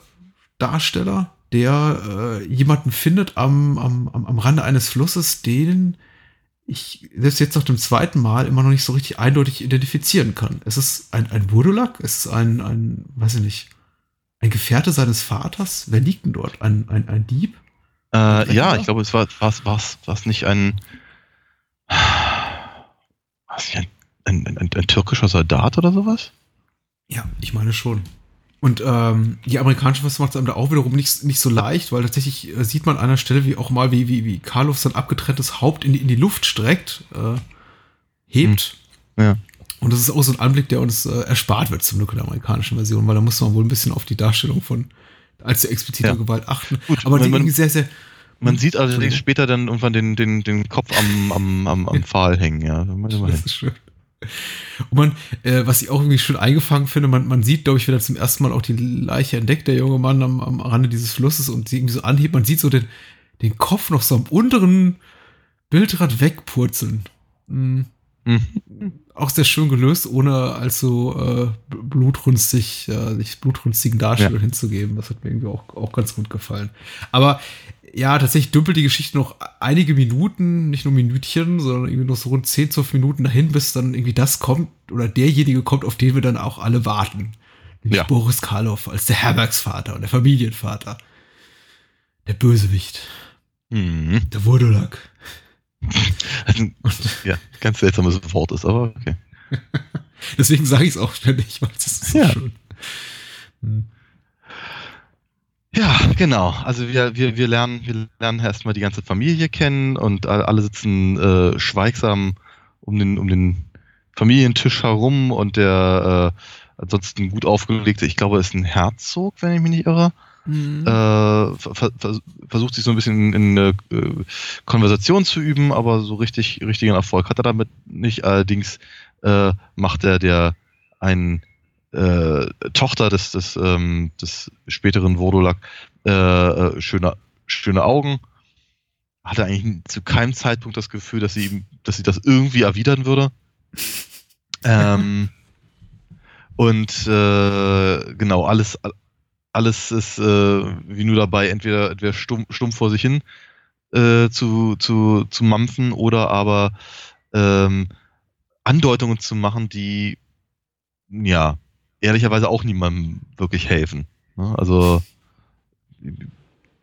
Darsteller, der äh, jemanden findet am, am, am Rande eines Flusses, den ich selbst jetzt nach dem zweiten Mal immer noch nicht so richtig eindeutig identifizieren kann. Es ist ein, ein Wurdulak, es ist ein, ein, weiß ich nicht, ein Gefährte seines Vaters. Wer liegt denn dort? Ein, ein, ein Dieb? Äh, ja, ich glaube, es war was was nicht ein, was, ein, ein, ein, ein, türkischer Soldat oder sowas? Ja, ich meine schon. Und ähm, die amerikanische Fassung macht es einem da auch wiederum nicht, nicht so leicht, weil tatsächlich äh, sieht man an einer Stelle wie auch mal, wie, wie, wie Karloff sein abgetrenntes Haupt in die, in die Luft streckt, äh, hebt. Hm. Ja. Und das ist auch so ein Anblick, der uns äh, erspart wird, zum Glück in der amerikanischen Version, weil da muss man wohl ein bisschen auf die Darstellung von allzu expliziter ja. Gewalt achten. Gut, aber die man, sehr, sehr. Man sieht allerdings später dann irgendwann den, den, den Kopf am, am, am, am Pfahl hängen, ja. Das ist schön. Und man, äh, was ich auch irgendwie schön eingefangen finde, man, man sieht, glaube ich, wenn er zum ersten Mal auch die Leiche entdeckt, der junge Mann am, am Rande dieses Flusses und sie irgendwie so anhebt, man sieht so den, den Kopf noch so am unteren Bildrand wegpurzeln. Mhm. Mhm. Auch sehr schön gelöst, ohne allzu äh, blutrünstig, äh, sich blutrünstigen Darstellung ja. hinzugeben. Das hat mir irgendwie auch, auch ganz gut gefallen. Aber ja, tatsächlich dümpelt die Geschichte noch einige Minuten, nicht nur Minütchen, sondern irgendwie noch so rund 10, 12 Minuten dahin, bis dann irgendwie das kommt oder derjenige kommt, auf den wir dann auch alle warten. Nämlich ja. Boris Karloff als der Herbergsvater und der Familienvater. Der Bösewicht. Mhm. Der Wurdulak. ja, ganz seltsames Wort ist, aber okay. Deswegen sage ich es auch ständig, weil es ist so ja. schön. Hm. Ja, genau. Also wir, wir, wir lernen, wir lernen erstmal die ganze Familie kennen und alle sitzen äh, schweigsam um den, um den Familientisch herum und der äh, ansonsten gut aufgelegte, ich glaube, ist ein Herzog, wenn ich mich nicht irre. Mhm. Äh, ver ver versucht sich so ein bisschen in, in äh, Konversation zu üben, aber so richtig richtigen Erfolg hat er damit nicht. Allerdings äh, macht er der einen äh, Tochter des, des, ähm, des späteren Vodolak äh, äh, schöne, schöne Augen. Hatte eigentlich zu keinem Zeitpunkt das Gefühl, dass sie, dass sie das irgendwie erwidern würde. ähm, und äh, genau, alles, alles ist äh, wie nur dabei, entweder, entweder stumm, stumm vor sich hin äh, zu, zu, zu mampfen oder aber ähm, Andeutungen zu machen, die ja ehrlicherweise auch niemandem wirklich helfen. Ne? Also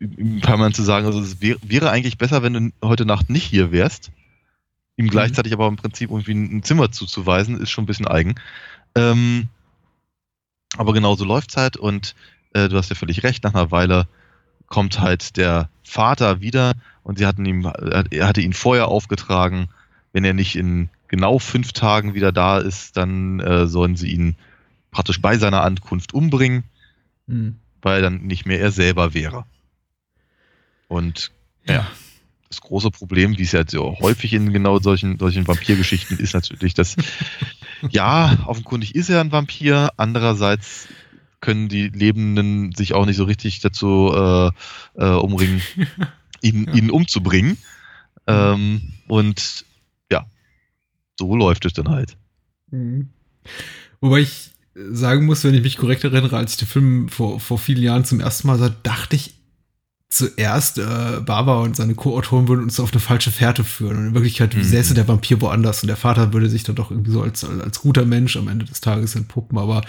ihm permanent zu sagen, also es wäre, wäre eigentlich besser, wenn du heute Nacht nicht hier wärst. Ihm mhm. gleichzeitig aber im Prinzip irgendwie ein Zimmer zuzuweisen, ist schon ein bisschen eigen. Ähm, aber genau so läuft's halt und äh, du hast ja völlig recht, nach einer Weile kommt halt der Vater wieder und sie hatten ihm, er hatte ihn vorher aufgetragen, wenn er nicht in genau fünf Tagen wieder da ist, dann äh, sollen sie ihn praktisch bei seiner Ankunft umbringen, mhm. weil er dann nicht mehr er selber wäre. Und ja, das große Problem, wie es ja so häufig in genau solchen, solchen Vampirgeschichten ist natürlich, dass ja, offenkundig ist er ein Vampir, andererseits können die Lebenden sich auch nicht so richtig dazu äh, äh, umringen, ihn, ja. ihn umzubringen. Ähm, und ja, so läuft es dann halt. Mhm. Wobei ich sagen muss, wenn ich mich korrekt erinnere, als ich den Film vor, vor vielen Jahren zum ersten Mal sah, dachte ich zuerst, äh, Barbara und seine Co-Autoren würden uns auf eine falsche Fährte führen. Und in Wirklichkeit mhm. säße der Vampir woanders und der Vater würde sich dann doch irgendwie so als, als guter Mensch am Ende des Tages entpuppen. Aber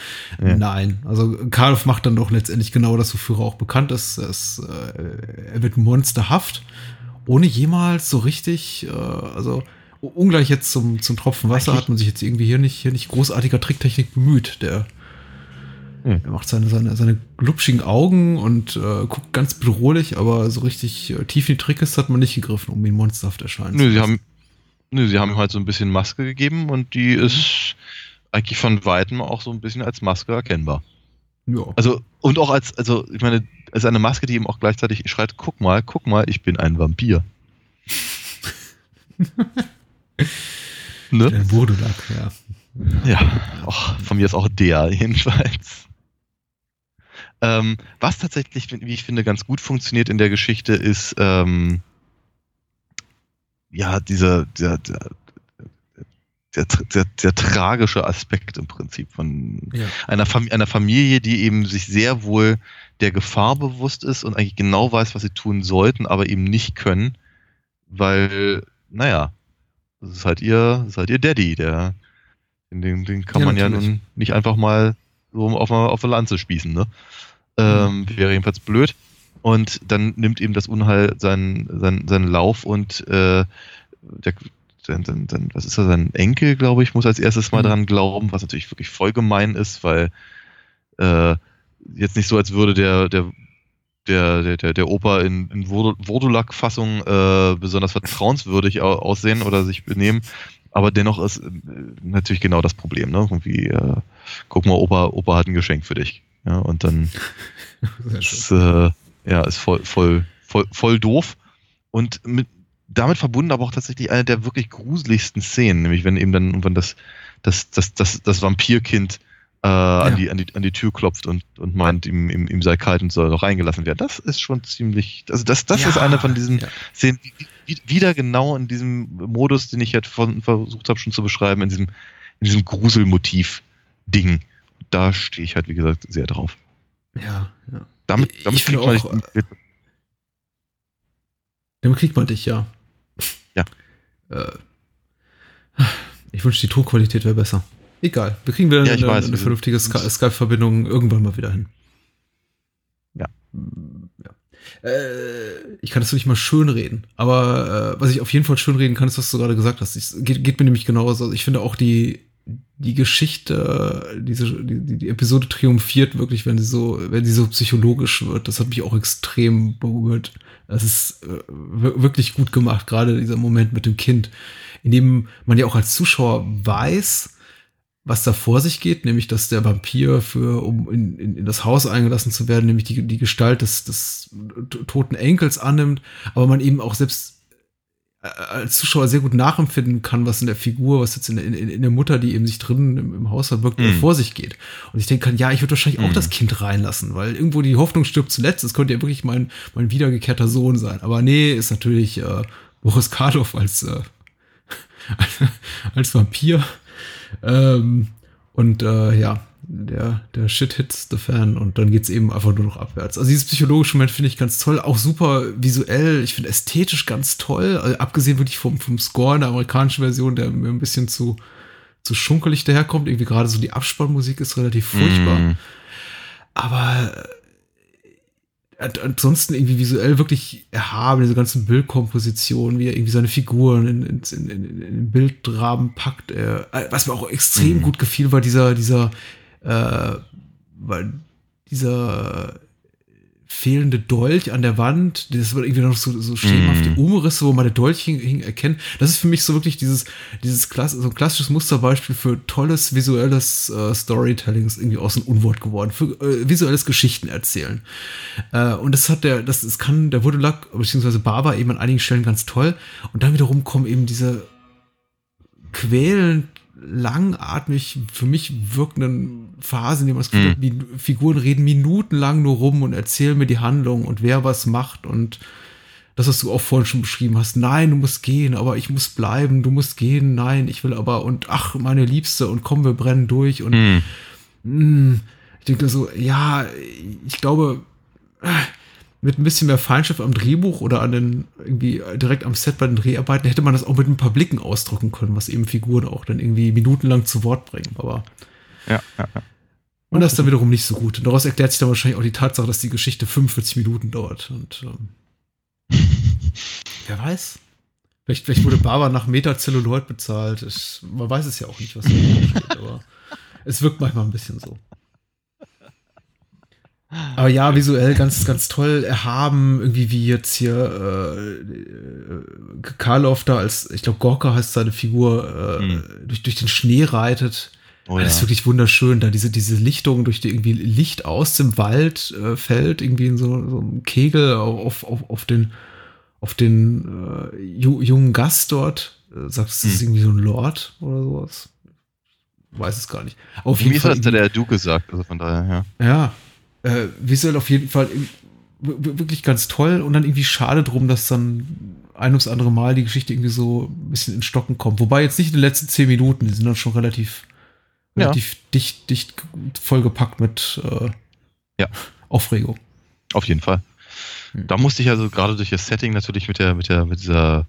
ja. nein. Also Karloff macht dann doch letztendlich genau das, wofür er auch bekannt ist. Es, äh, er wird monsterhaft, ohne jemals so richtig, äh, also ungleich jetzt zum, zum Tropfen Wasser hat man sich jetzt irgendwie hier nicht, hier nicht großartiger Tricktechnik bemüht. Der, hm. der macht seine, seine, seine glubschigen Augen und äh, guckt ganz bedrohlich, aber so richtig äh, tief in die Tricks hat man nicht gegriffen, um ihn monsterhaft erscheinen nö, zu lassen. Sie haben, nö, sie haben halt so ein bisschen Maske gegeben und die mhm. ist eigentlich von Weitem auch so ein bisschen als Maske erkennbar. Ja. Also, und auch als, also, ich meine, als eine Maske, die ihm auch gleichzeitig schreit, guck mal, guck mal, ich bin ein Vampir. ne? Der Voodoo-Duck, ja. Ja, auch, von mir ist auch der jedenfalls. Ähm, was tatsächlich, wie ich finde, ganz gut funktioniert in der Geschichte, ist ähm, ja dieser, dieser, der, der, der tragische Aspekt im Prinzip von Ja. einer, Fam einer Familie, die eben sich sehr wohl der Gefahr bewusst ist und eigentlich genau weiß, was sie tun sollten, aber eben nicht können, weil, naja, das ist halt ihr, ist halt ihr Daddy, der, den, den kann Ja, man ja natürlich. nun nicht einfach mal so auf, eine- auf eine Lanze spießen, ne? Ähm, wäre jedenfalls blöd. Und dann nimmt eben das Unheil seinen, seinen, seinen Lauf und äh, der, sein, sein, sein, was ist das, sein Enkel, glaube ich, muss als erstes mal Mhm. dran glauben, was natürlich wirklich voll gemein ist, weil äh, jetzt nicht so, als würde der, der, der, der, der, Opa in, in Wurdulak-Fassung äh, besonders vertrauenswürdig au aussehen oder sich benehmen. Aber dennoch ist äh, natürlich genau das Problem, ne? Irgendwie, äh, guck mal, Opa, Opa hat ein Geschenk für dich. Ja, und dann ist, äh, ja, ist voll, voll, voll, voll doof. Und mit, damit verbunden aber auch tatsächlich eine der wirklich gruseligsten Szenen, nämlich wenn eben dann irgendwann das, das, das, das, das Vampirkind äh, an, die, an, die, an die Tür klopft und, und meint, ihm, ihm, ihm sei kalt und soll noch reingelassen werden. Das ist schon ziemlich, also das, das ist Ja, eine von diesen ja. Szenen, die, die, wieder genau in diesem Modus, den ich jetzt von, versucht habe schon zu beschreiben, in diesem, in diesem Gruselmotiv-Ding. Da stehe ich halt, wie gesagt, sehr drauf. Ja, ja. Damit, damit kriegt man auch, nicht, Damit kriegt man dich, ja. Ja. Äh, ich wünsche, die Tonqualität wäre besser. Egal, wir kriegen wieder Ja, ich eine, weiß, eine vernünftige Sky- Skype-Verbindung irgendwann mal wieder hin. Ja. Ja. Äh, ich kann das nicht mal schön reden, aber äh, was ich auf jeden Fall schön reden kann, ist, was du gerade gesagt hast. Es geht, geht mir nämlich genauso. Also ich finde auch die, die Geschichte, diese, die, die- Episode triumphiert wirklich, wenn sie so, wenn sie so psychologisch wird. Das hat mich auch extrem berührt. Das ist äh, wir- wirklich gut gemacht, gerade dieser Moment mit dem Kind, in dem man ja auch als Zuschauer weiß, was da vor sich geht, nämlich dass der Vampir für, um in, in, in das Haus eingelassen zu werden, nämlich die, die Gestalt des, des toten Enkels annimmt, aber man eben auch selbst äh, als Zuschauer sehr gut nachempfinden kann, was in der Figur, was jetzt in, in, in der Mutter, die eben sich drinnen im, im Haus verbirgt, Mhm. vor sich geht. Und ich denke ja, ich würde wahrscheinlich auch Mhm. das Kind reinlassen, weil irgendwo die Hoffnung stirbt zuletzt. Es könnte ja wirklich mein, mein wiedergekehrter Sohn sein. Aber nee, ist natürlich äh, Boris Karloff als, äh, als Vampir. Ähm, und äh, ja, der, der Shit hits the fan und dann geht's eben einfach nur noch abwärts. Also dieses psychologische Moment finde ich ganz toll, auch super visuell, ich finde ästhetisch ganz toll, also abgesehen wirklich vom, vom Score in der amerikanischen Version, der mir ein bisschen zu, zu schunkelig daherkommt, irgendwie gerade so die Abspannmusik ist relativ furchtbar. Mm. Aber äh, ansonsten irgendwie visuell wirklich erhaben, diese ganzen Bildkompositionen, wie er irgendwie seine Figuren in, in, in, in, den Bildrahmen packt. Äh, was mir auch extrem Mhm. gut gefiel, war dieser, dieser, äh, war dieser fehlende Dolch an der Wand, das war irgendwie noch so, so schemenhafte Mhm. Umrisse, wo man den Dolch hing, hing erkennen. Das ist für mich so wirklich dieses, dieses Klass so ein klassisches Musterbeispiel für tolles visuelles äh, Storytelling, ist irgendwie aus dem Unwort geworden, für äh, visuelles Geschichten erzählen. Äh, und das hat der, das, das kann der Wurdelak, beziehungsweise Barber eben an einigen Stellen ganz toll. Und dann wiederum kommen eben diese quälend langatmig für mich wirkenden Phasen, denen man das Gefühl Mhm. hat, Figuren reden minutenlang nur rum und erzählen mir die Handlung und wer was macht und das, was du auch vorhin schon beschrieben hast. Nein, du musst gehen, aber ich muss bleiben. Du musst gehen. Nein, ich will aber und ach, meine Liebste und komm, wir brennen durch und Mm. Mm, ich denke so, ja, ich glaube, mit ein bisschen mehr Feindschaft am Drehbuch oder an den, irgendwie direkt am Set bei den Dreharbeiten hätte man das auch mit ein paar Blicken ausdrücken können, was eben Figuren auch dann irgendwie minutenlang zu Wort bringen. Aber Ja, ja, ja. und das ist dann wiederum nicht so gut. Und daraus erklärt sich dann wahrscheinlich auch die Tatsache, dass die Geschichte 45 Minuten dauert. Und ähm, wer weiß. Vielleicht, vielleicht wurde Barber nach Metazelluloid bezahlt. Ich, man weiß es ja auch nicht, was da steht, aber es wirkt manchmal ein bisschen so. Aber ja, visuell ganz, ganz toll erhaben, irgendwie wie jetzt hier äh, äh, Karloff da als, ich glaube, Gorka heißt seine Figur, äh, Mhm. durch, durch den Schnee reitet. Oh, das ist wirklich wunderschön, da diese, diese Lichtung, durch die irgendwie Licht aus dem Wald äh, fällt, irgendwie in so, so einem Kegel auf, auf, auf den, auf den äh, ju jungen Gast dort. Äh, sagst du, das ist Hm. irgendwie so ein Lord oder sowas? Weiß es gar nicht. Auf Wie ist das der Duke gesagt? Also von daher, ja. ja, äh, visuell auf jeden Fall wirklich ganz toll und dann irgendwie schade drum, dass dann ein ums andere Mal die Geschichte irgendwie so ein bisschen in Stocken kommt. Wobei jetzt nicht in den letzten zehn Minuten, die sind dann schon relativ, Ja. relativ dicht, dicht vollgepackt mit äh, Ja. Aufregung. Auf jeden Fall. Hm. Da musste ich also gerade durch das Setting natürlich mit der, mit der, mit dieser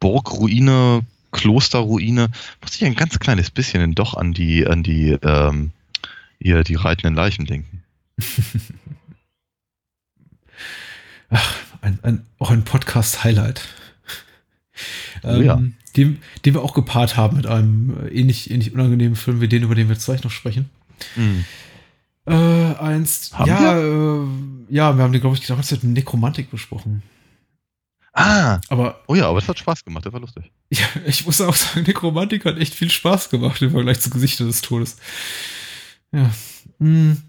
Burgruine, Klosterruine, musste ich ein ganz kleines bisschen doch an die, an die, ähm, hier, die reitenden Leichen denken. Ach, ein, ein, auch ein Podcast-Highlight. Oh ja. ähm, den, den wir auch gepaart haben mit einem äh, ähnlich, ähnlich unangenehmen Film wie den, über den wir jetzt gleich noch sprechen. Äh, einst, Haben ja, äh, ja, wir haben den, glaube ich, damals mit Nekromantik besprochen. Ah, Aber oh ja, aber das hat Spaß gemacht, das war lustig. ja, ich muss auch sagen, Nekromantik hat echt viel Spaß gemacht im Vergleich zu Gesichter des Todes. Ja. Hm.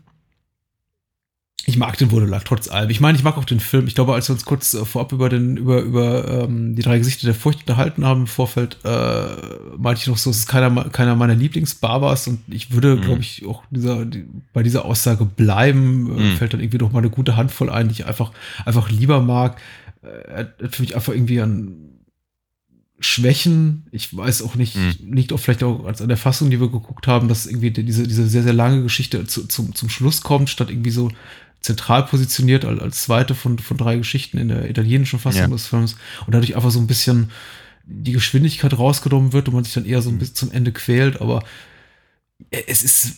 Ich mag den Wodelag trotz allem. Ich meine, ich mag auch den Film. Ich glaube, als wir uns kurz äh, vorab über den, über, über ähm, die drei Gesichter der Furcht unterhalten haben im Vorfeld, äh, meinte ich noch so, es ist keiner, keiner meiner Lieblingsbarbars und ich würde, Mhm. glaube ich, auch dieser, die, bei dieser Aussage bleiben. Äh, Mhm. Fällt dann irgendwie noch mal eine gute Handvoll ein, die ich einfach, einfach lieber mag. Äh, für mich einfach irgendwie an Schwächen. Ich weiß auch nicht, Mhm. liegt auch vielleicht auch als an der Fassung, die wir geguckt haben, dass irgendwie diese, diese sehr, sehr lange Geschichte zu, zum, zum Schluss kommt, statt irgendwie so zentral positioniert als, als zweite von, von drei Geschichten in der italienischen Fassung Ja. des Films und dadurch einfach so ein bisschen die Geschwindigkeit rausgenommen wird und man sich dann eher so ein Mhm. bisschen zum Ende quält, aber es ist,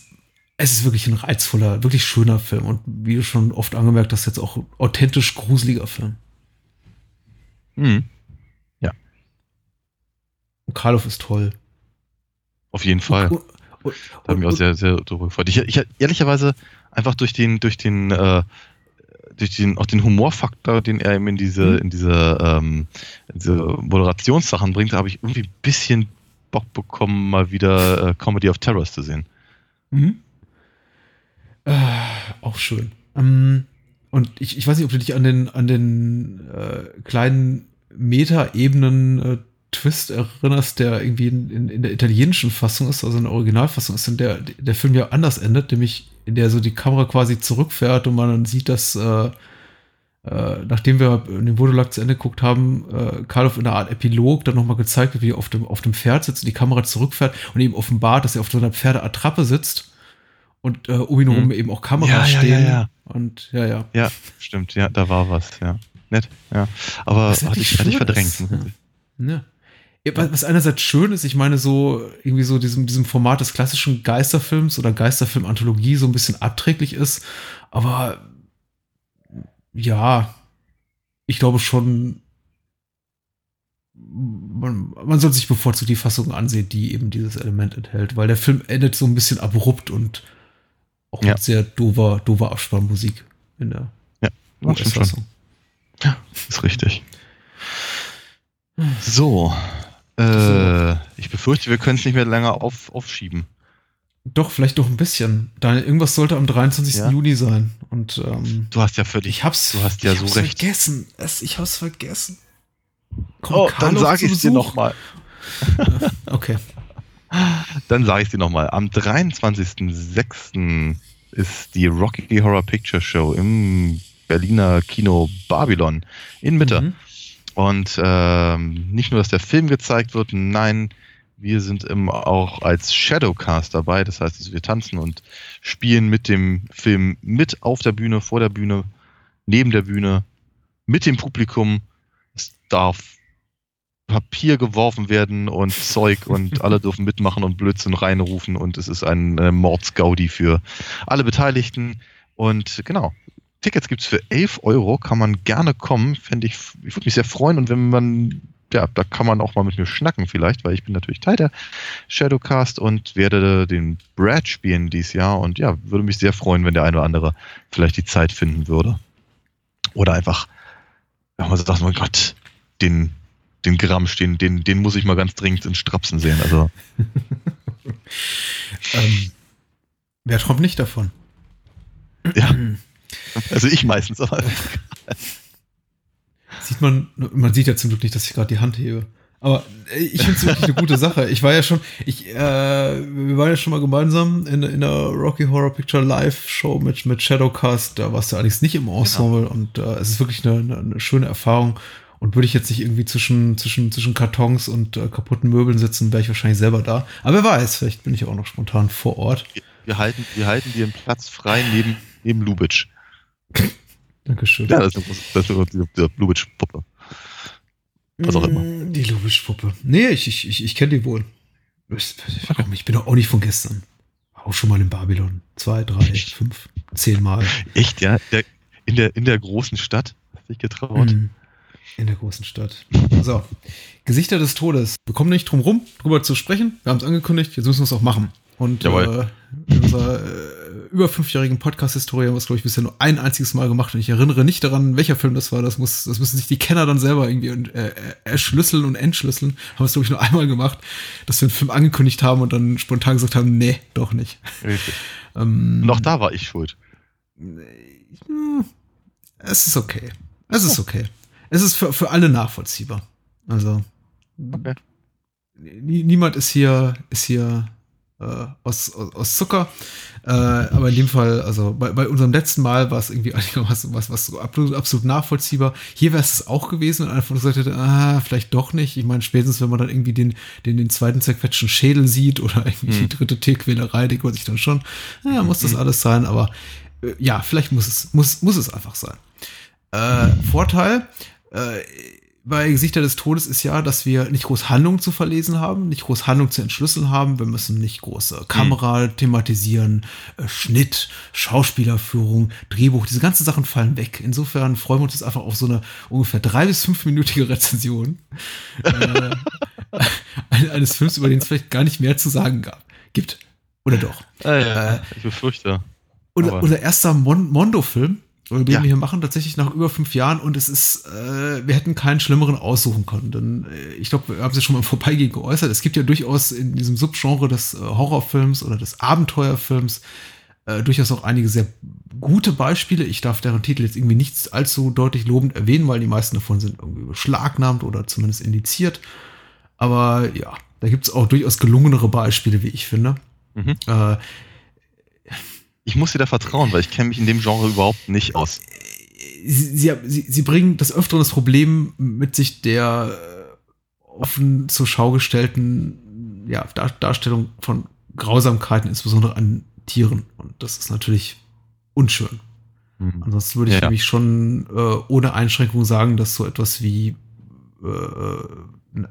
es ist wirklich ein reizvoller, wirklich schöner Film und wie du schon oft angemerkt hast, jetzt auch authentisch gruseliger Film. Mhm. Und Karloff ist toll. Auf jeden Fall. Und, und, Da haben wir auch sehr, sehr darüber gefreut. Ich, ich ehrlicherweise einfach durch den, durch den, äh, durch den, auch den Humorfaktor, den er eben in diese, Mhm. in diese, ähm, diese Moderationssachen bringt, habe ich irgendwie ein bisschen Bock bekommen, mal wieder äh, Comedy of Terrors zu sehen. Mhm. Äh, auch schön. Ähm, und ich, ich weiß nicht, ob du dich an den, an den äh, kleinen Meta-Ebenen äh, Twist erinnerst, der irgendwie in, in, in der italienischen Fassung ist, also in der Originalfassung ist, in der der Film ja anders endet, nämlich in der so die Kamera quasi zurückfährt und man dann sieht, dass äh, äh, nachdem wir den Vodolag zu Ende geguckt haben, äh, Karloff in einer Art Epilog dann nochmal gezeigt wird, wie er auf dem, auf dem Pferd sitzt und die Kamera zurückfährt und ihm offenbart, dass er auf so einer Pferdeattrappe sitzt und äh, um ihn herum Hm. eben auch Kameras Ja, ja, stehen. ja, ja. Und ja, ja. Ja, stimmt, ja, da war was, ja. Nett, ja. Aber hatte ich, hatte ich verdrängt. ist. Ja. Ja, was- einerseits schön ist, ich meine, so irgendwie so diesem, diesem Format des klassischen Geisterfilms oder Geisterfilm-Anthologie so ein bisschen abträglich ist, aber ja, ich glaube schon, man, man soll sich bevorzugt die Fassung ansehen, die eben dieses Element enthält, weil der Film endet so ein bisschen abrupt und auch Ja. mit sehr dover, dover Abspannmusik in der Ja. US-Fassung. Ist richtig. So. Äh, ich befürchte, wir können es nicht mehr länger auf, aufschieben. Doch, vielleicht doch ein bisschen. Daniel, irgendwas sollte am 23. Ja. Juni sein. Und ähm, Du hast ja völlig. ich hab's, du hast ja ich so hab's recht. vergessen. Es, ich hab's vergessen. Kommt Oh, dann Karloff sage ich es dir nochmal. Okay. Dann sage ich dir nochmal. Am 23.06. ist die Rocky Horror Picture Show im Berliner Kino Babylon in Mitte. Mhm. Und ähm, nicht nur, dass der Film gezeigt wird, nein, wir sind im, auch als Shadowcast dabei. Das heißt, dass wir tanzen und spielen mit dem Film mit auf der Bühne, vor der Bühne, neben der Bühne, mit dem Publikum. Es darf Papier geworfen werden und Zeug und alle dürfen mitmachen und Blödsinn reinrufen und es ist ein äh, Mordsgaudi für alle Beteiligten. Und genau, Tickets gibt's für 11 Euro, kann man gerne kommen, fände ich, ich würde mich sehr freuen und wenn man, ja, da kann man auch mal mit mir schnacken vielleicht, weil ich bin natürlich Teil der Shadowcast und werde den Brad spielen dieses Jahr und ja, würde mich sehr freuen, wenn der eine oder andere vielleicht die Zeit finden würde. Oder einfach, wenn man so sagt, mein Gott, den, den Gramm stehen, den, den muss ich mal ganz dringend in Strapsen sehen. Also, Ähm, wer träumt nicht davon? ja, also ich meistens, aber Sieht man, man sieht ja zum Glück nicht, dass ich gerade die Hand hebe. Aber ich finde es wirklich eine gute Sache. Ich war ja schon, ich, äh, wir waren ja schon mal gemeinsam in, in der Rocky Horror Picture Live Show mit, mit Shadowcast. Da warst du allerdings nicht im Ensemble und äh, es ist wirklich eine, eine, eine schöne Erfahrung. Und würde ich jetzt nicht irgendwie zwischen, zwischen, zwischen Kartons und äh, kaputten Möbeln sitzen, wäre ich wahrscheinlich selber da. Aber wer weiß, vielleicht bin ich auch noch spontan vor Ort. Wir, wir halten, wir halten dir einen Platz frei neben, neben Lubitsch. Dankeschön. Ja, das ist, das ist die, die Lubitsch-Puppe. Was auch immer. Mm, Die Lubitsch-Puppe. Nee, ich, ich, ich, ich kenne die wohl. Ich, ich bin doch auch nicht von gestern. Auch schon mal in Babylon. Zwei, drei, fünf, zehn Mal. Echt, ja? In, der, in der großen Stadt? Hast dich getraut? Mm, In der großen Stadt. So. Gesichter des Todes. Wir kommen nicht drum rum, drüber zu sprechen. Wir haben es angekündigt, jetzt müssen wir es auch machen. Und äh, in unserer äh, über fünfjährigen Podcast-Historie haben wir es, glaube ich, bisher nur ein einziges Mal gemacht. Und ich erinnere nicht daran, welcher Film das war. Das muss, das müssen sich die Kenner dann selber irgendwie äh, erschlüsseln und entschlüsseln. Haben wir es, glaube ich, nur einmal gemacht, dass wir einen Film angekündigt haben und dann spontan gesagt haben, nee, doch nicht. Richtig. Ähm, Und auch da war ich schuld. es ist okay. Es ist okay. Es ist für, für alle nachvollziehbar. Also Okay. nie, niemand ist hier ist hier äh, aus, aus, aus Zucker. Äh, aber in dem Fall, also bei, bei unserem letzten Mal war es irgendwie einigermaßen was, was so absolut, absolut nachvollziehbar. Hier wäre es auch gewesen, wenn einer von uns gesagt hätte, ah, vielleicht doch nicht. Ich meine, spätestens, wenn man dann irgendwie den, den, den zweiten zerquetschten Schädel sieht oder irgendwie die Hm. dritte Tierquälerei, denkt man sich dann schon, ja, muss das Mhm. alles sein, aber äh, ja, vielleicht muss es, muss, muss es einfach sein. Äh, Vorteil, äh, bei Gesichter des Todes ist ja, dass wir nicht groß Handlung zu verlesen haben, nicht groß Handlung zu entschlüsseln haben. Wir müssen nicht große Kamera thematisieren, äh, Schnitt, Schauspielerführung, Drehbuch, diese ganzen Sachen fallen weg. Insofern freuen wir uns jetzt einfach auf so eine ungefähr drei- bis fünfminütige Rezension äh, eines Films, über den es vielleicht gar nicht mehr zu sagen gab, gibt. Oder doch. Ah, ja, Äh, ich befürchte. Unser, unser erster Mon Mondo-Film, äh, den Ja. wir hier machen, tatsächlich nach über fünf Jahren und es ist, äh, wir hätten keinen schlimmeren aussuchen können. Denn äh, ich glaube, wir haben es ja schon mal im Vorbeigehen geäußert. Es gibt ja durchaus in diesem Subgenre des äh, Horrorfilms oder des Abenteuerfilms äh, durchaus auch einige sehr gute Beispiele. Ich darf deren Titel jetzt irgendwie nicht allzu deutlich lobend erwähnen, weil die meisten davon sind irgendwie beschlagnahmt oder zumindest indiziert. Aber ja, da gibt es auch durchaus gelungenere Beispiele, wie ich finde. Mhm. Ich muss dir da vertrauen, weil ich kenne mich in dem Genre überhaupt nicht aus. sie, sie, sie, bringen das Öfteren das Problem mit sich der äh, offen zur Schau gestellten ja, Dar Darstellung von Grausamkeiten, insbesondere an Tieren. Und das ist natürlich unschön. Mhm. Ansonsten würde ich ja. nämlich schon äh, ohne Einschränkung sagen, dass so etwas wie äh,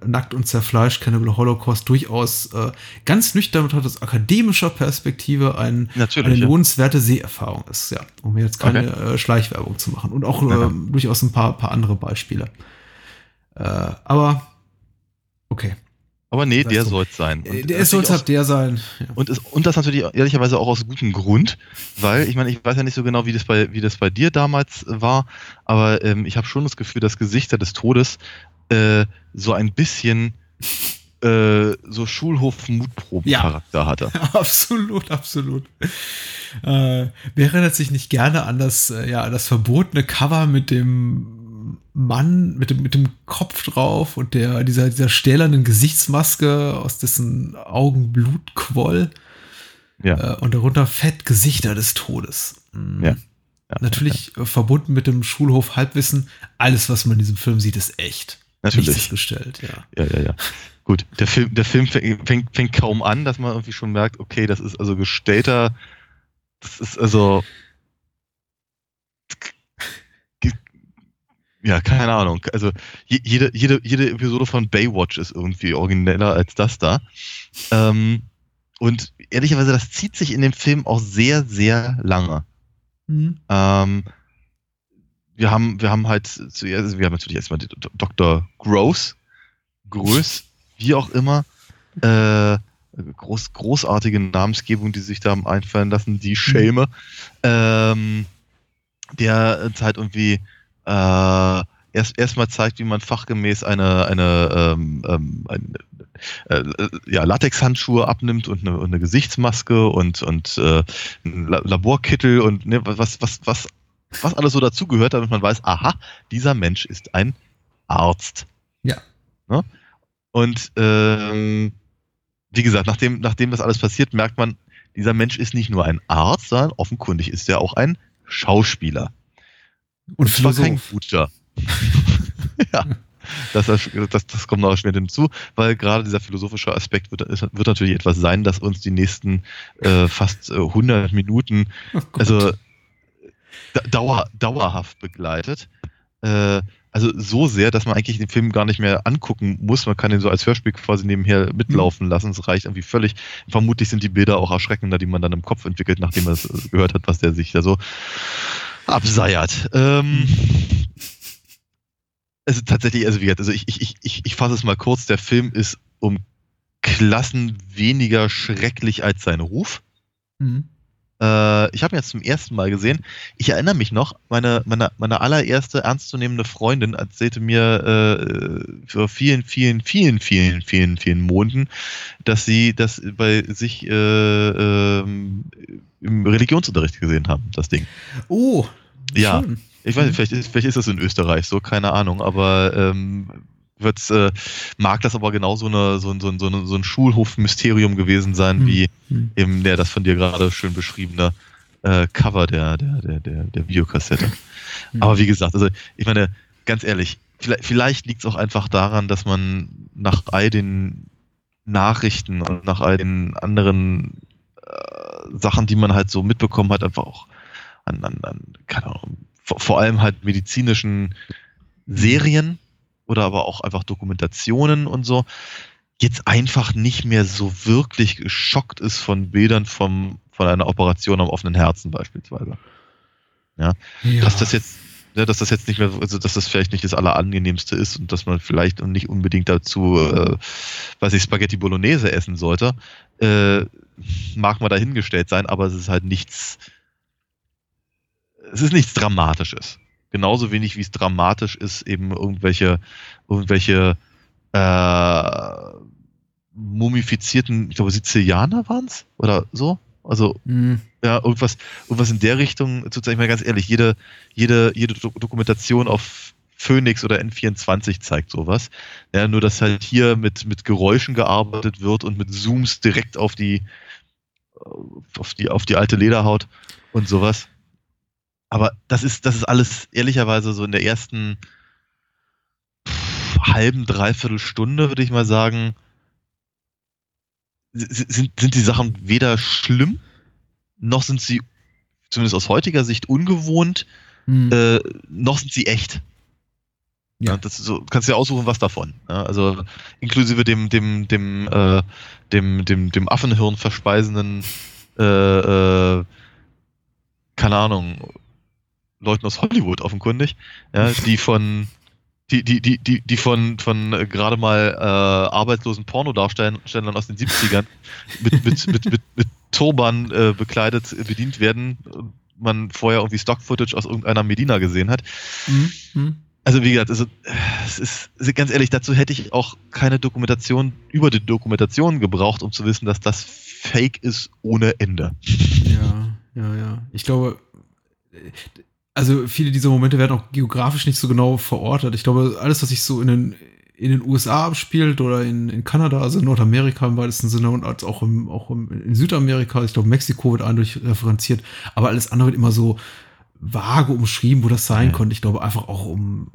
Nackt und Zerfleischt, Cannibal Holocaust durchaus äh, ganz nüchtern und aus akademischer Perspektive ein, eine lohnenswerte Seherfahrung ist, ja, um jetzt keine äh, Schleichwerbung zu machen. Und auch äh, durchaus ein paar, paar andere Beispiele. Äh, aber okay. Aber nee, der soll es sein. Äh, Und der soll aus- halt der sein. Ja. Und, es, und das natürlich ehrlicherweise auch aus gutem Grund, weil ich meine, ich weiß ja nicht so genau, wie das bei, wie das bei dir damals war, aber ähm, ich habe schon das Gefühl, dass Gesichter des Todes äh, so ein bisschen äh, so Schulhof-Mutproben-Charakter hatte. absolut, absolut. Äh, wer erinnert sich nicht gerne an das, äh, ja, an das verbotene Cover mit dem Mann, mit dem, mit dem Kopf drauf und der, dieser, dieser stählernen Gesichtsmaske, aus dessen Augen Blut quoll. Ja. Äh, und darunter fett Gesichter des Todes. Mm. Ja. Ja, Natürlich verbunden mit dem Schulhof Halbwissen. Alles, was man in diesem Film sieht, ist echt. Natürlich. Gestellt, ja. Ja, ja, ja. Gut, der Film, der Film fängt, fängt, kaum an, dass man irgendwie schon merkt, okay, das ist also gestellter, das ist also ja, keine Ahnung. Also je- jede, jede, jede Episode von Baywatch ist irgendwie origineller als das da. Ähm, und ehrlicherweise, das zieht sich in dem Film auch sehr, sehr lange. Mhm. Ähm, wir haben, wir haben halt zuerst, also wir haben natürlich erstmal Dr. Gross, Größ, wie auch immer, äh, groß, großartige Namensgebung, die sich da haben einfallen lassen, die Schelme, ähm, der halt irgendwie äh, erst erstmal zeigt, wie man fachgemäß eine, eine, ähm, ähm, eine äh, ja, Latexhandschuhe abnimmt und eine, und eine Gesichtsmaske und, und äh, ein La Laborkittel und ne, was, was, was, was alles so dazugehört, damit man weiß, aha, dieser Mensch ist ein Arzt. Ja. Ne? Und ähm, wie gesagt, nachdem, nachdem das alles passiert, merkt man, dieser Mensch ist nicht nur ein Arzt, sondern offenkundig ist er auch ein Schauspieler. Und zwar kein Philosoph. guter. ja. Das, das, das kommt noch später hinzu, weil gerade dieser philosophische Aspekt wird, wird natürlich etwas sein, das uns die nächsten äh, fast äh, 100 Minuten, oh also dauer, dauerhaft begleitet. Äh, also so sehr, dass man eigentlich den Film gar nicht mehr angucken muss. Man kann ihn so als Hörspiel quasi nebenher mitlaufen lassen. Es reicht irgendwie völlig. Vermutlich sind die Bilder auch erschreckender, die man dann im Kopf entwickelt, nachdem man es gehört hat, was der sich da so abseiert. Ähm, also tatsächlich, also wie gesagt, also ich, ich, ich, ich fasse es mal kurz. Der Film ist um Klassen weniger schrecklich als sein Ruf. Mhm. Äh, ich habe ihn jetzt zum ersten Mal gesehen. Ich erinnere mich noch, meine, meine, meine allererste ernstzunehmende Freundin erzählte mir äh, vor vielen, vielen, vielen, vielen, vielen, vielen Monaten, dass sie das bei sich äh, äh, im Religionsunterricht gesehen haben, das Ding. Oh, ja. Schön. Ich weiß nicht, vielleicht ist, vielleicht ist das in Österreich so, keine Ahnung, aber ähm, wird, äh, mag das aber genauso eine, so, so, so, so ein Schulhof-Mysterium gewesen sein, hm. wie hm. eben der, das von dir gerade schön beschriebene äh, Cover der, der, der, der, der Videokassette. Hm. Aber wie gesagt, also ich meine, ganz ehrlich, vielleicht, vielleicht liegt es auch einfach daran, dass man nach all den Nachrichten und nach all den anderen äh, Sachen, die man halt so mitbekommen hat, einfach auch an, an, an keine Ahnung, vor, vor allem halt medizinischen Serien oder aber auch einfach Dokumentationen und so, jetzt einfach nicht mehr so wirklich geschockt ist von Bildern vom, von einer Operation am offenen Herzen beispielsweise. Ja, ja. dass das jetzt ja, dass das jetzt nicht mehr, also dass das vielleicht nicht das Allerangenehmste ist und dass man vielleicht nicht unbedingt dazu, äh, weiß ich, Spaghetti Bolognese essen sollte, äh, mag mal dahingestellt sein, aber es ist halt nichts, es ist nichts Dramatisches genauso wenig wie es dramatisch ist, eben irgendwelche, irgendwelche äh, mumifizierten, ich glaube, Sizilianer waren es oder so. Also mhm. ja, irgendwas, irgendwas in der Richtung, zu ich mal ganz ehrlich, jede, jede, jede Dokumentation auf Phoenix oder N24 zeigt sowas. Ja, nur dass halt hier mit, mit Geräuschen gearbeitet wird und mit Zooms direkt auf die, auf die, auf die alte Lederhaut und sowas. Aber das ist, das ist alles ehrlicherweise so in der ersten pff, halben, dreiviertel Stunde, würde ich mal sagen, sind, sind die Sachen weder schlimm, noch sind sie, zumindest aus heutiger Sicht, ungewohnt, hm. äh, noch sind sie echt. Ja. ja das so, kannst du ja aussuchen, was davon. Ja, also inklusive dem, dem, dem, äh, dem, dem, dem Affenhirn verspeisenden, äh, äh, keine Ahnung, Leuten aus Hollywood offenkundig, ja, die von die, die, die, die, die von, von äh, gerade mal äh, arbeitslosen Pornodarstellern aus den 70ern mit, mit, mit, mit, mit Turban äh, bekleidet bedient werden, man vorher irgendwie Stock-Footage aus irgendeiner Medina gesehen hat. Mhm. Also wie gesagt, also, es ist, also ganz ehrlich, dazu hätte ich auch keine Dokumentation über die Dokumentation gebraucht, um zu wissen, dass das Fake ist ohne Ende. Ja, ja, ja. Ich glaube, also viele dieser Momente werden auch geografisch nicht so genau verortet. Ich glaube, alles, was sich so in den, in den USA abspielt oder in, in Kanada, also in Nordamerika im weitesten Sinne und als auch, im, auch im, in Südamerika, ich glaube, Mexiko wird eindeutig referenziert, aber alles andere wird immer so vage umschrieben, wo das sein ja. konnte. Ich glaube, einfach auch um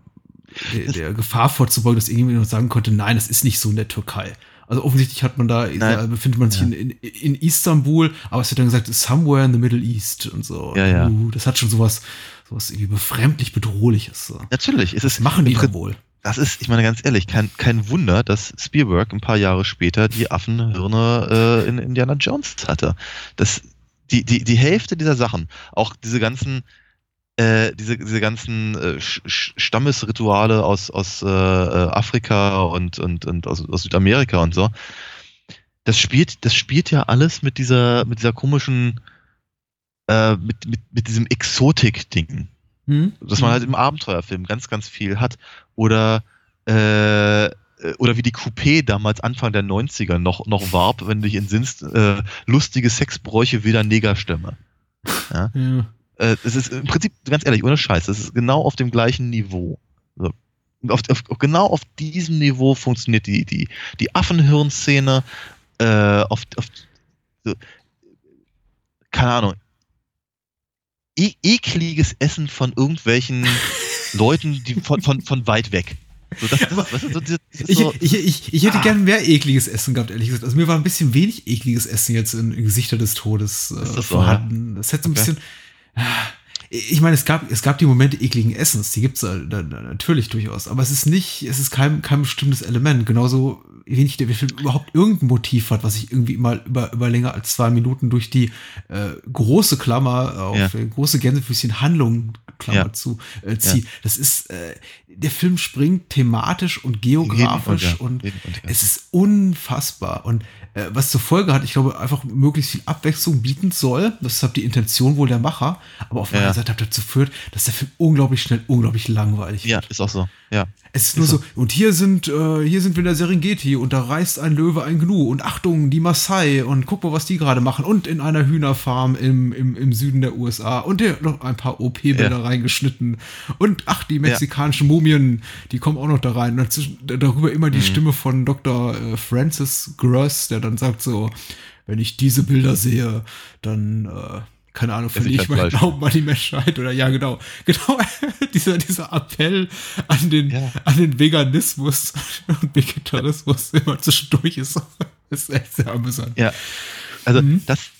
der, der Gefahr vorzubeugen, dass irgendjemand sagen konnte, nein, das ist nicht so in der Türkei. Also offensichtlich hat man da, da befindet man sich ja. in, in, in, Istanbul, aber es wird dann gesagt, somewhere in the Middle East und so. Ja, ja. Uh, das hat schon sowas, sowas irgendwie befremdlich bedrohliches. So. Natürlich. Ist es machen die dann wohl. Das ist, ich meine ganz ehrlich, kein, kein Wunder, dass Spielberg ein paar Jahre später die Affenhirne äh, in Indiana Jones hatte. Das, die, die, die Hälfte dieser Sachen, auch diese ganzen, äh, diese, diese ganzen äh, Stammesrituale aus, aus äh, äh, Afrika und, und, und aus, aus Südamerika und so, das spielt, das spielt ja alles mit dieser, mit dieser komischen, äh, mit, mit, mit diesem Exotik-Ding. Hm? Dass man halt im Abenteuerfilm ganz, ganz viel hat. Oder, äh, oder wie die Coupé damals Anfang der 90er noch, noch warb, wenn du dich entsinnst, äh, lustige Sexbräuche wieder Negerstämme. Ja? ja. Äh, es ist im Prinzip, ganz ehrlich, ohne Scheiß, das ist genau auf dem gleichen Niveau. So. Auf, auf, genau auf diesem Niveau funktioniert die, die, die Affenhirnszene, äh, auf, auf so, keine Ahnung, e ekliges Essen von irgendwelchen Leuten, die von, von, von weit weg. So, das, das, weißt du, so, das ich, so, ich, ich, ich, hätte ah. gern mehr ekliges Essen gehabt, ehrlich gesagt. Also mir war ein bisschen wenig ekliges Essen jetzt in, Gesichter des Todes äh, vorhanden. Das hätte so ein okay. bisschen. Ah, ich meine, es gab, es gab die Momente ekligen Essens, die gibt's da, da, natürlich durchaus, aber es ist nicht, es ist kein, kein bestimmtes Element. Genauso wenig der Film überhaupt irgendein Motiv hat, was ich irgendwie mal über, über länger als zwei Minuten durch die äh, große Klammer auf ja. große Gänsefüßchen Handlung Klammer ja. zu äh, ziehe. Ja. Das ist, äh, der Film springt thematisch und geografisch und, und es ist unfassbar. Und äh, was zur Folge hat, ich glaube, einfach möglichst viel Abwechslung bieten soll. Das ist halt die Intention wohl der Macher. Aber auf der anderen Seite hat dazu geführt, dass der Film unglaublich schnell, unglaublich langweilig wird. Ja, ist auch so. Ja. Es ist nur so, und hier sind, äh, hier sind wir in der Serengeti und da reißt ein Löwe ein Gnu und Achtung, die Maasai und guck mal, was die gerade machen und in einer Hühnerfarm im, im, im Süden der USA und hier noch ein paar OP-Bilder ja. reingeschnitten und ach, die mexikanischen ja. Mumien, die kommen auch noch da rein. Und dazwischen, darüber immer die mhm. Stimme von Dr. Äh, Francis Gross, der dann sagt so, wenn ich diese Bilder sehe, dann äh, keine Ahnung, verliere ich meinen Glauben an die Menschheit oder ja, genau. Genau, dieser, dieser Appell an den, ja. an den Veganismus und Vegetarismus immer zwischendurch ist, ist echt sehr amüsant. Ja, also mhm. das,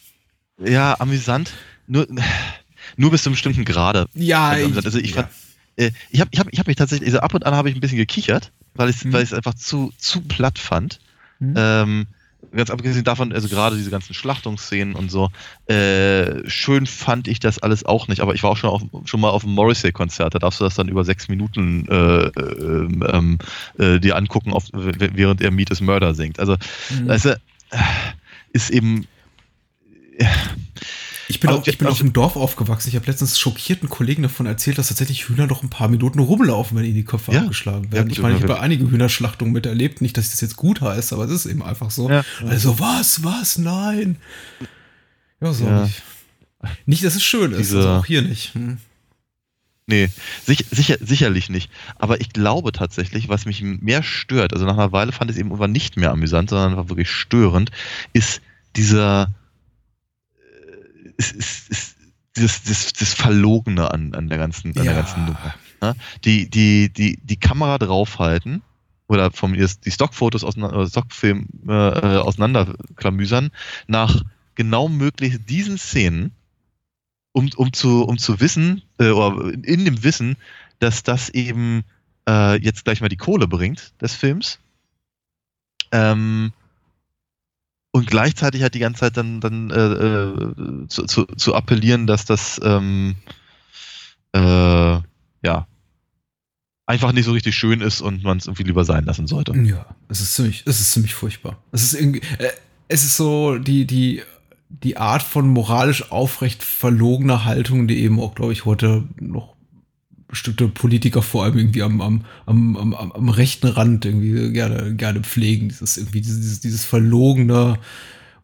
ja, amüsant, nur, nur bis zu einem bestimmten Grade. Ja, also, also ich ja. äh, ich habe ich hab, ich hab mich tatsächlich, also ab und an habe ich ein bisschen gekichert, weil ich es mhm. einfach zu, zu platt fand. Mhm. Ähm, ganz abgesehen davon, also gerade diese ganzen Schlachtungsszenen und so, äh, schön fand ich das alles auch nicht, aber ich war auch schon, auf, schon mal auf einem Morrissey-Konzert, da darfst du das dann über sechs Minuten äh, äh, ähm, äh dir angucken, auf, während er Meet is Murder singt. Also, mhm. also ist eben ich bin, auf, ich bin auf dem Dorf aufgewachsen. Ich habe letztens schockierten Kollegen davon erzählt, dass tatsächlich Hühner noch ein paar Minuten rumlaufen, wenn ihnen die Köpfe ja. abgeschlagen werden. Ja, ich meine, ich habe einige Hühnerschlachtungen miterlebt. Nicht, dass ich das jetzt gut heiße, aber es ist eben einfach so. Ja. Also, was, was, nein. Ja, so. Ja. Nicht. nicht, dass es schön ist, also auch hier nicht. Hm. Nee, sicher, sicher, sicherlich nicht. Aber ich glaube tatsächlich, was mich mehr stört, also nach einer Weile fand ich es eben irgendwann nicht mehr amüsant, sondern war wirklich störend, ist dieser ist, ist, ist das, das, das Verlogene an, an der ganzen, an ja. der ganzen Nummer. Ja? Die, die, die, die Kamera draufhalten oder vom die Stockfotos aus Stockfilm äh, auseinanderklamüsern nach genau möglich diesen Szenen, um, um, zu, um zu wissen, äh, oder in dem Wissen, dass das eben äh, jetzt gleich mal die Kohle bringt des Films. Ähm, und gleichzeitig halt die ganze Zeit dann, dann äh, äh, zu, zu, zu appellieren, dass das ähm, äh, ja einfach nicht so richtig schön ist und man es irgendwie lieber sein lassen sollte. Ja, es ist ziemlich, es ist ziemlich furchtbar. Es ist irgendwie, äh, es ist so die, die, die Art von moralisch aufrecht verlogener Haltung, die eben auch, glaube ich, heute noch bestimmte Politiker vor allem irgendwie am, am, am, am, am rechten Rand irgendwie gerne, gerne pflegen. Dieses irgendwie dieses, dieses verlogene,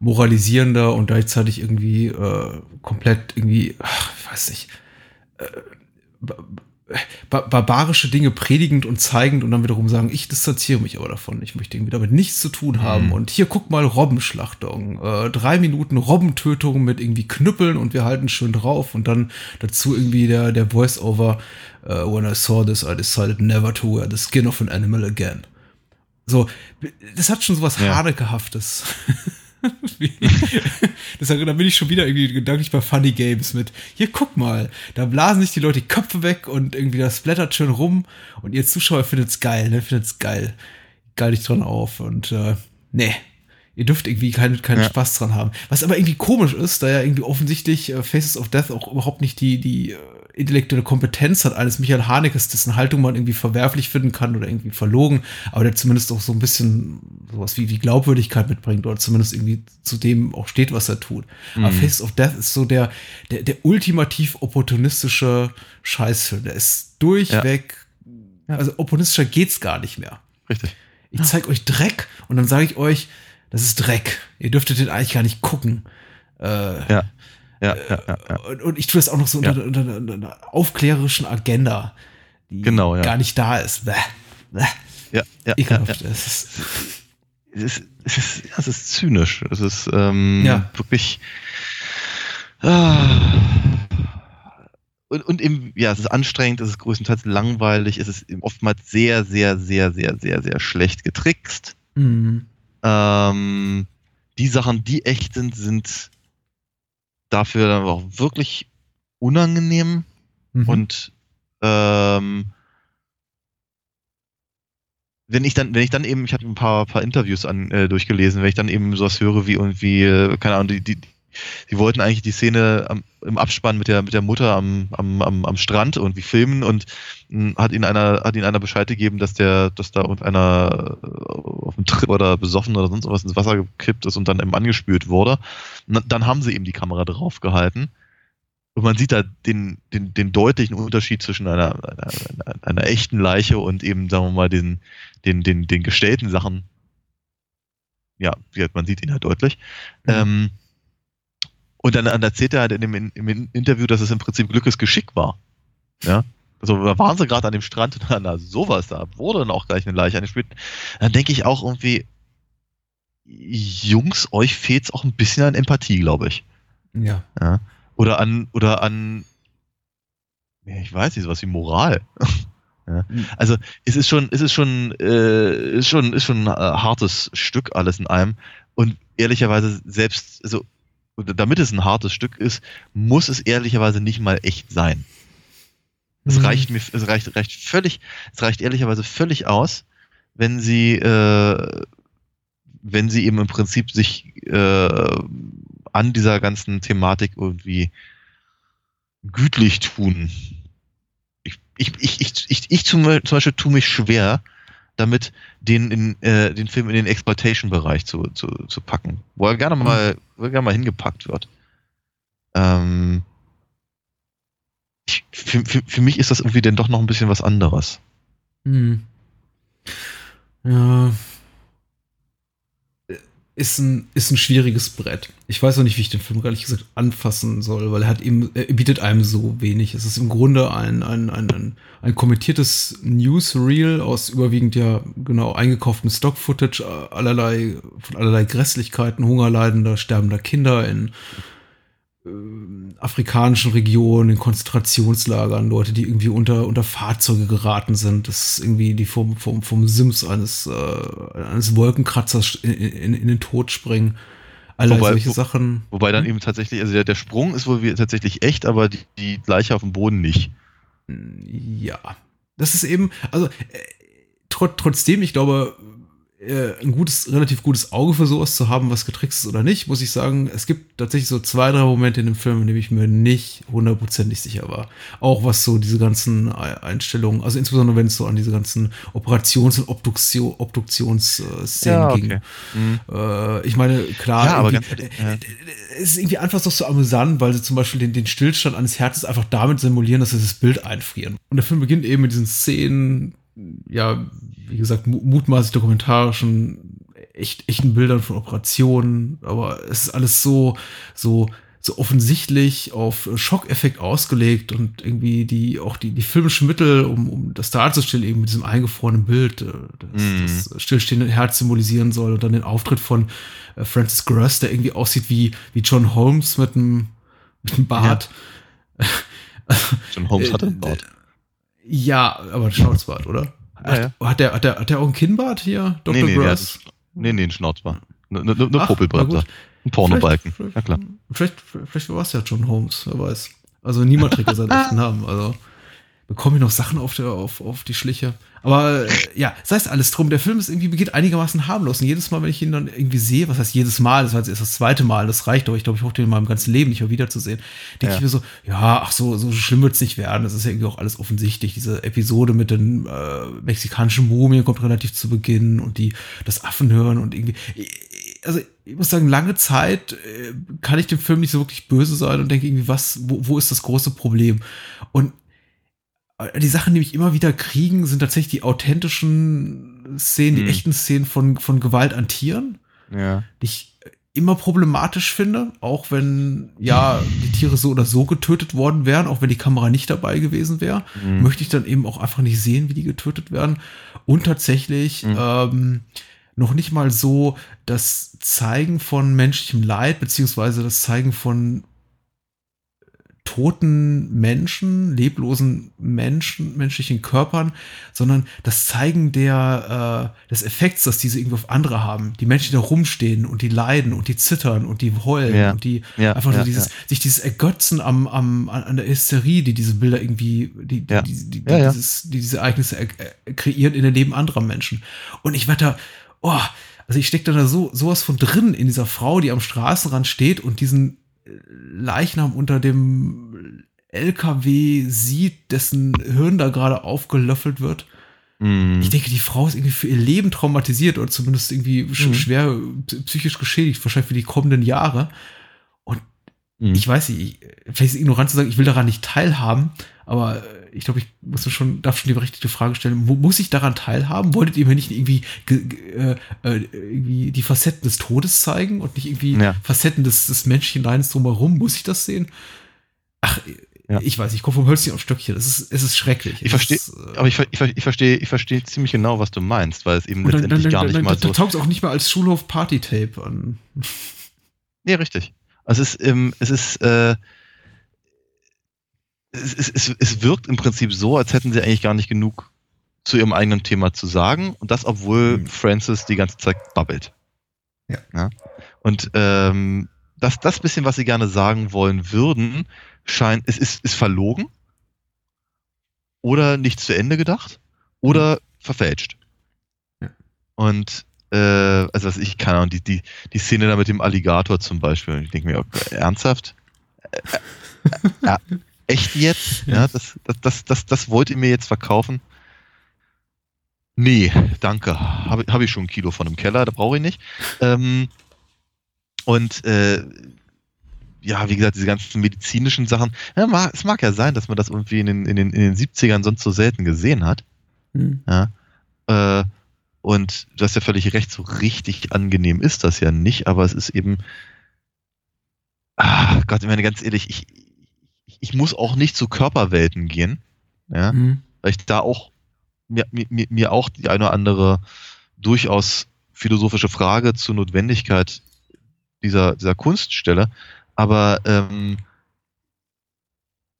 moralisierende und gleichzeitig irgendwie äh, komplett irgendwie, ach, ich weiß nicht, äh, barbarische Dinge predigend und zeigend und dann wiederum sagen, ich distanziere mich aber davon. Ich möchte irgendwie damit nichts zu tun haben. Mhm. Und hier guck mal Robbenschlachtung. Äh, drei Minuten Robbentötung mit irgendwie Knüppeln und wir halten schön drauf. Und dann dazu irgendwie der, der Voice-Over. Uh, when I saw this, I decided never to wear the skin of an animal again. So, das hat schon sowas ja. Hanekehaftes. das, da bin ich schon wieder irgendwie gedanklich bei Funny Games mit, hier guck mal, da blasen sich die Leute die Köpfe weg und irgendwie das blättert schön rum und ihr Zuschauer findet's geil, ne, findet's geil. Geil dich dran auf und äh, nee, ihr dürft irgendwie keinen keinen ja. Spaß dran haben. Was aber irgendwie komisch ist, da ja irgendwie offensichtlich äh, Faces of Death auch überhaupt nicht die, die äh, intellektuelle Kompetenz hat eines Michael Hanekes, dessen Haltung man irgendwie verwerflich finden kann oder irgendwie verlogen, aber der zumindest auch so ein bisschen sowas wie, wie Glaubwürdigkeit mitbringt oder zumindest irgendwie zu dem auch steht, was er tut. Mhm. Aber Face of Death ist so der, der, der ultimativ opportunistische Scheißfilm. Der ist durchweg, ja. also opportunistischer geht's gar nicht mehr. Richtig. Ich zeig euch Dreck und dann sage ich euch, das ist Dreck. Ihr dürftet den eigentlich gar nicht gucken. Äh, ja. Ja, ja, ja, ja. Und, und, ich tue das auch noch so unter, unter, unter, einer aufklärerischen Agenda, die genau, gar nicht da ist. Bäh, bäh. Ja, ja, Ekelhaft. Ja. Es, ist, es, ist, es, ist, es ist zynisch. Es ist ähm, wirklich. Ah, und, und eben, ja, es ist anstrengend, es ist größtenteils langweilig, es ist oftmals sehr, sehr, sehr, sehr, sehr, sehr schlecht getrickst. Mhm. Ähm, die Sachen, die echt sind, sind dafür dann auch wirklich unangenehm mhm. und ähm, wenn ich dann, wenn ich dann eben, ich habe ein paar, paar Interviews an, äh, durchgelesen, wenn ich dann eben sowas höre wie irgendwie, äh, keine Ahnung, die, die, die wollten eigentlich die Szene am, im Abspann mit der, mit der Mutter am, am, am, am Strand irgendwie filmen und mh, hm, hat ihnen einer, hat ihnen einer Bescheid gegeben, dass der, dass da irgendeiner äh, auf dem Trip oder besoffen oder sonst was ins Wasser gekippt ist und dann eben angespült wurde. Und dann haben sie eben die Kamera drauf gehalten. Und man sieht da den, den, den deutlichen Unterschied zwischen einer, einer, einer echten Leiche und eben, sagen wir mal, den, den, den, den gestellten Sachen. Ja, man sieht ihn halt deutlich. Mhm. Ähm, und dann, dann erzählt er halt in dem, im Interview, dass es im Prinzip Glückes Geschick war. Ja. Also da waren sie gerade an dem Strand und dann na, sowas, da wurde dann auch gleich eine Leiche angespielt. Dann denke ich auch irgendwie, Jungs, euch fehlt es auch ein bisschen an Empathie, glaube ich. Ja. ja. Oder an, oder an, ich weiß nicht, sowas wie Moral. ja. Hm. Also es ist schon, es ist schon, äh, ist schon, ist schon ein hartes Stück alles in einem. Und ehrlicherweise selbst, also damit es ein hartes Stück ist, muss es ehrlicherweise nicht mal echt sein. Es mhm. reicht mir, es reicht, reicht völlig, es reicht ehrlicherweise völlig aus, wenn sie, äh, wenn sie eben im Prinzip sich äh, an dieser ganzen Thematik irgendwie gütlich tun. Ich, ich, ich, ich, ich, ich zum, zum Beispiel tue mich schwer, damit den, in, äh, den Film in den Exploitation-Bereich zu, zu, zu packen, wo er gerne mal, wo er gerne mal hingepackt wird. Ähm, ich, für, für, für mich ist das irgendwie dann doch noch ein bisschen was anderes. Hm. Ja, ist ein, ist ein schwieriges Brett. Ich weiß auch nicht, wie ich den Film ehrlich gesagt anfassen soll, weil er hat eben, er bietet einem so wenig. Es ist im Grunde ein, ein, ein, ein, ein kommentiertes Newsreel aus überwiegend ja genau eingekauftem Stock-Footage allerlei, von allerlei Grässlichkeiten, Hungerleidender, sterbender Kinder in äh, afrikanischen Regionen, in Konzentrationslagern, Leute, die irgendwie unter, unter Fahrzeuge geraten sind. Das ist irgendwie die vom, vom, vom Sims eines, äh, eines Wolkenkratzers in, in, in den Tod springen. All wobei, solche Sachen. Wobei dann hm? eben tatsächlich, also der, der Sprung ist wohl tatsächlich echt, aber die, die Leiche auf dem Boden nicht. Ja. Das ist eben, also äh, trot, trotzdem, ich glaube, äh, ein gutes, relativ gutes Auge für sowas zu haben, was getrickst ist oder nicht, muss ich sagen, es gibt tatsächlich so zwei, drei Momente in dem Film, in denen ich mir nicht hundertprozentig sicher war. Auch was so diese ganzen Einstellungen, also insbesondere wenn es so an diese ganzen Operations- und Obduktion, Obduktionsszenen ja, okay. ging. Mhm. Äh, ich meine, klar, ja, aber ganz, äh, ja. es ist irgendwie einfach so, so amüsant, weil sie zum Beispiel den, den Stillstand eines Herzens einfach damit simulieren, dass sie das Bild einfrieren. Und der Film beginnt eben mit diesen Szenen, ja, wie gesagt, mutmaßlich dokumentarischen, echt, echten Bildern von Operationen, aber es ist alles so, so, so offensichtlich auf Schockeffekt ausgelegt und irgendwie die, auch die, die filmischen Mittel, um, um das darzustellen, eben mit diesem eingefrorenen Bild, äh, das, mm. das stillstehende Herz symbolisieren soll und dann den Auftritt von äh, Francis Gross, der irgendwie aussieht wie, wie John Holmes mit einem, mit einem Bart. Ja. John Holmes hatte einen Bart. Ja, aber ein Schnauzbart, oder? Ja, ja. Hat, der, hat, der, hat der auch ein Kinnbart hier, Dr. Nee, nee, Grass? Nee, nee, ein Schnauzbart. Nur ne, ne, Popelbart. Ein Pornobalken. Ja, klar. Vielleicht, vielleicht, vielleicht war es ja John Holmes, wer weiß. Also niemand trägt ja seinen echten Namen. Also bekomme ich noch Sachen auf, der, auf, auf die Schliche. Aber äh, ja, sei es alles drum. Der Film ist irgendwie begeht einigermaßen harmlos. Und jedes Mal, wenn ich ihn dann irgendwie sehe, was heißt jedes Mal, das war jetzt erst das zweite Mal, das reicht doch. Ich glaube, ich hoffe, den in meinem ganzen Leben nicht mehr wiederzusehen. Denke ja. ich mir so, ja, ach so, so schlimm wird es nicht werden. Das ist ja irgendwie auch alles offensichtlich. Diese Episode mit den äh, mexikanischen Mumien kommt relativ zu Beginn und die das Affen hören und irgendwie. Also ich muss sagen, lange Zeit äh, kann ich dem Film nicht so wirklich böse sein und denke irgendwie, was, wo, wo ist das große Problem? Und die Sachen, die mich immer wieder kriegen, sind tatsächlich die authentischen Szenen, die hm. echten Szenen von, von Gewalt an Tieren. Ja. Die ich immer problematisch finde, auch wenn ja die Tiere so oder so getötet worden wären, auch wenn die Kamera nicht dabei gewesen wäre, mhm. möchte ich dann eben auch einfach nicht sehen, wie die getötet werden. Und tatsächlich mhm. ähm, noch nicht mal so das Zeigen von menschlichem Leid, beziehungsweise das Zeigen von toten Menschen, leblosen Menschen, menschlichen Körpern, sondern das Zeigen der, äh, des Effekts, dass diese irgendwie auf andere haben. Die Menschen, die da rumstehen und die leiden und die zittern und die heulen Ja. und die Ja, einfach ja, nur dieses, sich dieses Ergötzen am, am, an der Hysterie, die diese Bilder irgendwie, die, die, die. Dieses, die diese Ereignisse er, er, kreieren in den Leben anderer Menschen. Und ich werde da, oh, also ich stecke da so sowas von drin in dieser Frau, die am Straßenrand steht und diesen Leichnam unter dem LKW sieht, dessen Hirn da gerade aufgelöffelt wird. Mhm. Ich denke, die Frau ist irgendwie für ihr Leben traumatisiert oder zumindest irgendwie Mhm. schwer psychisch geschädigt, wahrscheinlich für die kommenden Jahre. Mhm. Ich weiß nicht, ich, vielleicht ist es ignorant zu sagen, ich will daran nicht teilhaben, aber äh, ich glaube, ich muss schon, darf schon die berechtigte Frage stellen, mu- muss ich daran teilhaben? Wolltet ihr mir nicht irgendwie, ge, ge, äh, äh, irgendwie die Facetten des Todes zeigen und nicht irgendwie Ja. Facetten des, des menschlichen Leidens drumherum? Muss ich das sehen? Ach, Ja. ich weiß, ich komme vom Hölzchen auf Stöckchen. Es ist, es ist schrecklich. Ich verstehe, äh, aber ich, ich, ich verstehe, ich verstehe ziemlich genau, was du meinst, weil es eben und dann, dann, letztendlich dann, gar dann, nicht mal dann, so. dann taugt es auch nicht mehr als Schulhof-Party-Tape an. Nee, richtig. Also es ist, ähm, es ist, äh, es, es, es, es wirkt im Prinzip so, als hätten sie eigentlich gar nicht genug zu ihrem eigenen Thema zu sagen und das, obwohl Mhm. Francis die ganze Zeit babbelt. Ja. Und ähm, das, das bisschen, was sie gerne sagen wollen würden, scheint, es ist, ist verlogen oder nicht zu Ende gedacht oder verfälscht. Ja. Und äh, also was ich keine Ahnung, die, die, die Szene da mit dem Alligator zum Beispiel, ich denke mir, okay, ernsthaft? Äh, äh, äh, echt jetzt? Ja. Das, das, das, das, das wollt ihr mir jetzt verkaufen? Nee, danke. Habe hab ich schon ein Kilo von im Keller, da brauche ich nicht. Ähm, und äh, ja, wie gesagt, diese ganzen medizinischen Sachen. Ja, mag, es mag ja sein, dass man das irgendwie in den, in, den, in den 70ern sonst so selten gesehen hat. Hm. Ja. Äh, und du hast ja völlig recht, so richtig angenehm ist das ja nicht, aber es ist eben. Ah, Gott, ich meine, ganz ehrlich, ich, ich, muss auch nicht zu Körperwelten gehen, ja, Hm. weil ich da auch mir, mir, mir auch die eine oder andere durchaus philosophische Frage zur Notwendigkeit dieser, dieser Kunst stelle. Aber ähm,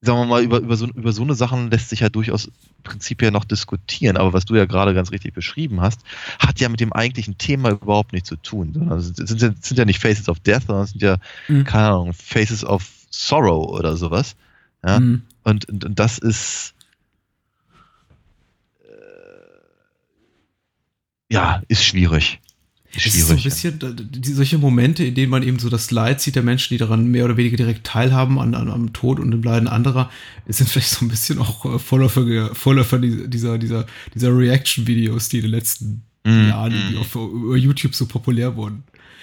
sagen wir mal, über, über, so, über so eine Sachen lässt sich ja durchaus prinzipiell noch diskutieren. Aber was du ja gerade ganz richtig beschrieben hast, hat ja mit dem eigentlichen Thema überhaupt nichts zu tun. Sondern es sind, sind ja nicht Faces of Death, sondern es sind ja, Mhm. keine Ahnung, Faces of Sorrow oder sowas. Ja? Hm. Und, und, und das ist. Äh, ja, ist schwierig. Es ist so ein schwierig. bisschen die, solche Momente, in denen man eben so das Leid sieht der Menschen, die daran mehr oder weniger direkt teilhaben an, an, am Tod und dem Leiden anderer, sind vielleicht so ein bisschen auch äh, Vorläufer, Vorläufer dieser, dieser, dieser Reaction-Videos, die in den letzten Mhm. Jahren irgendwie auf, über YouTube so populär wurden.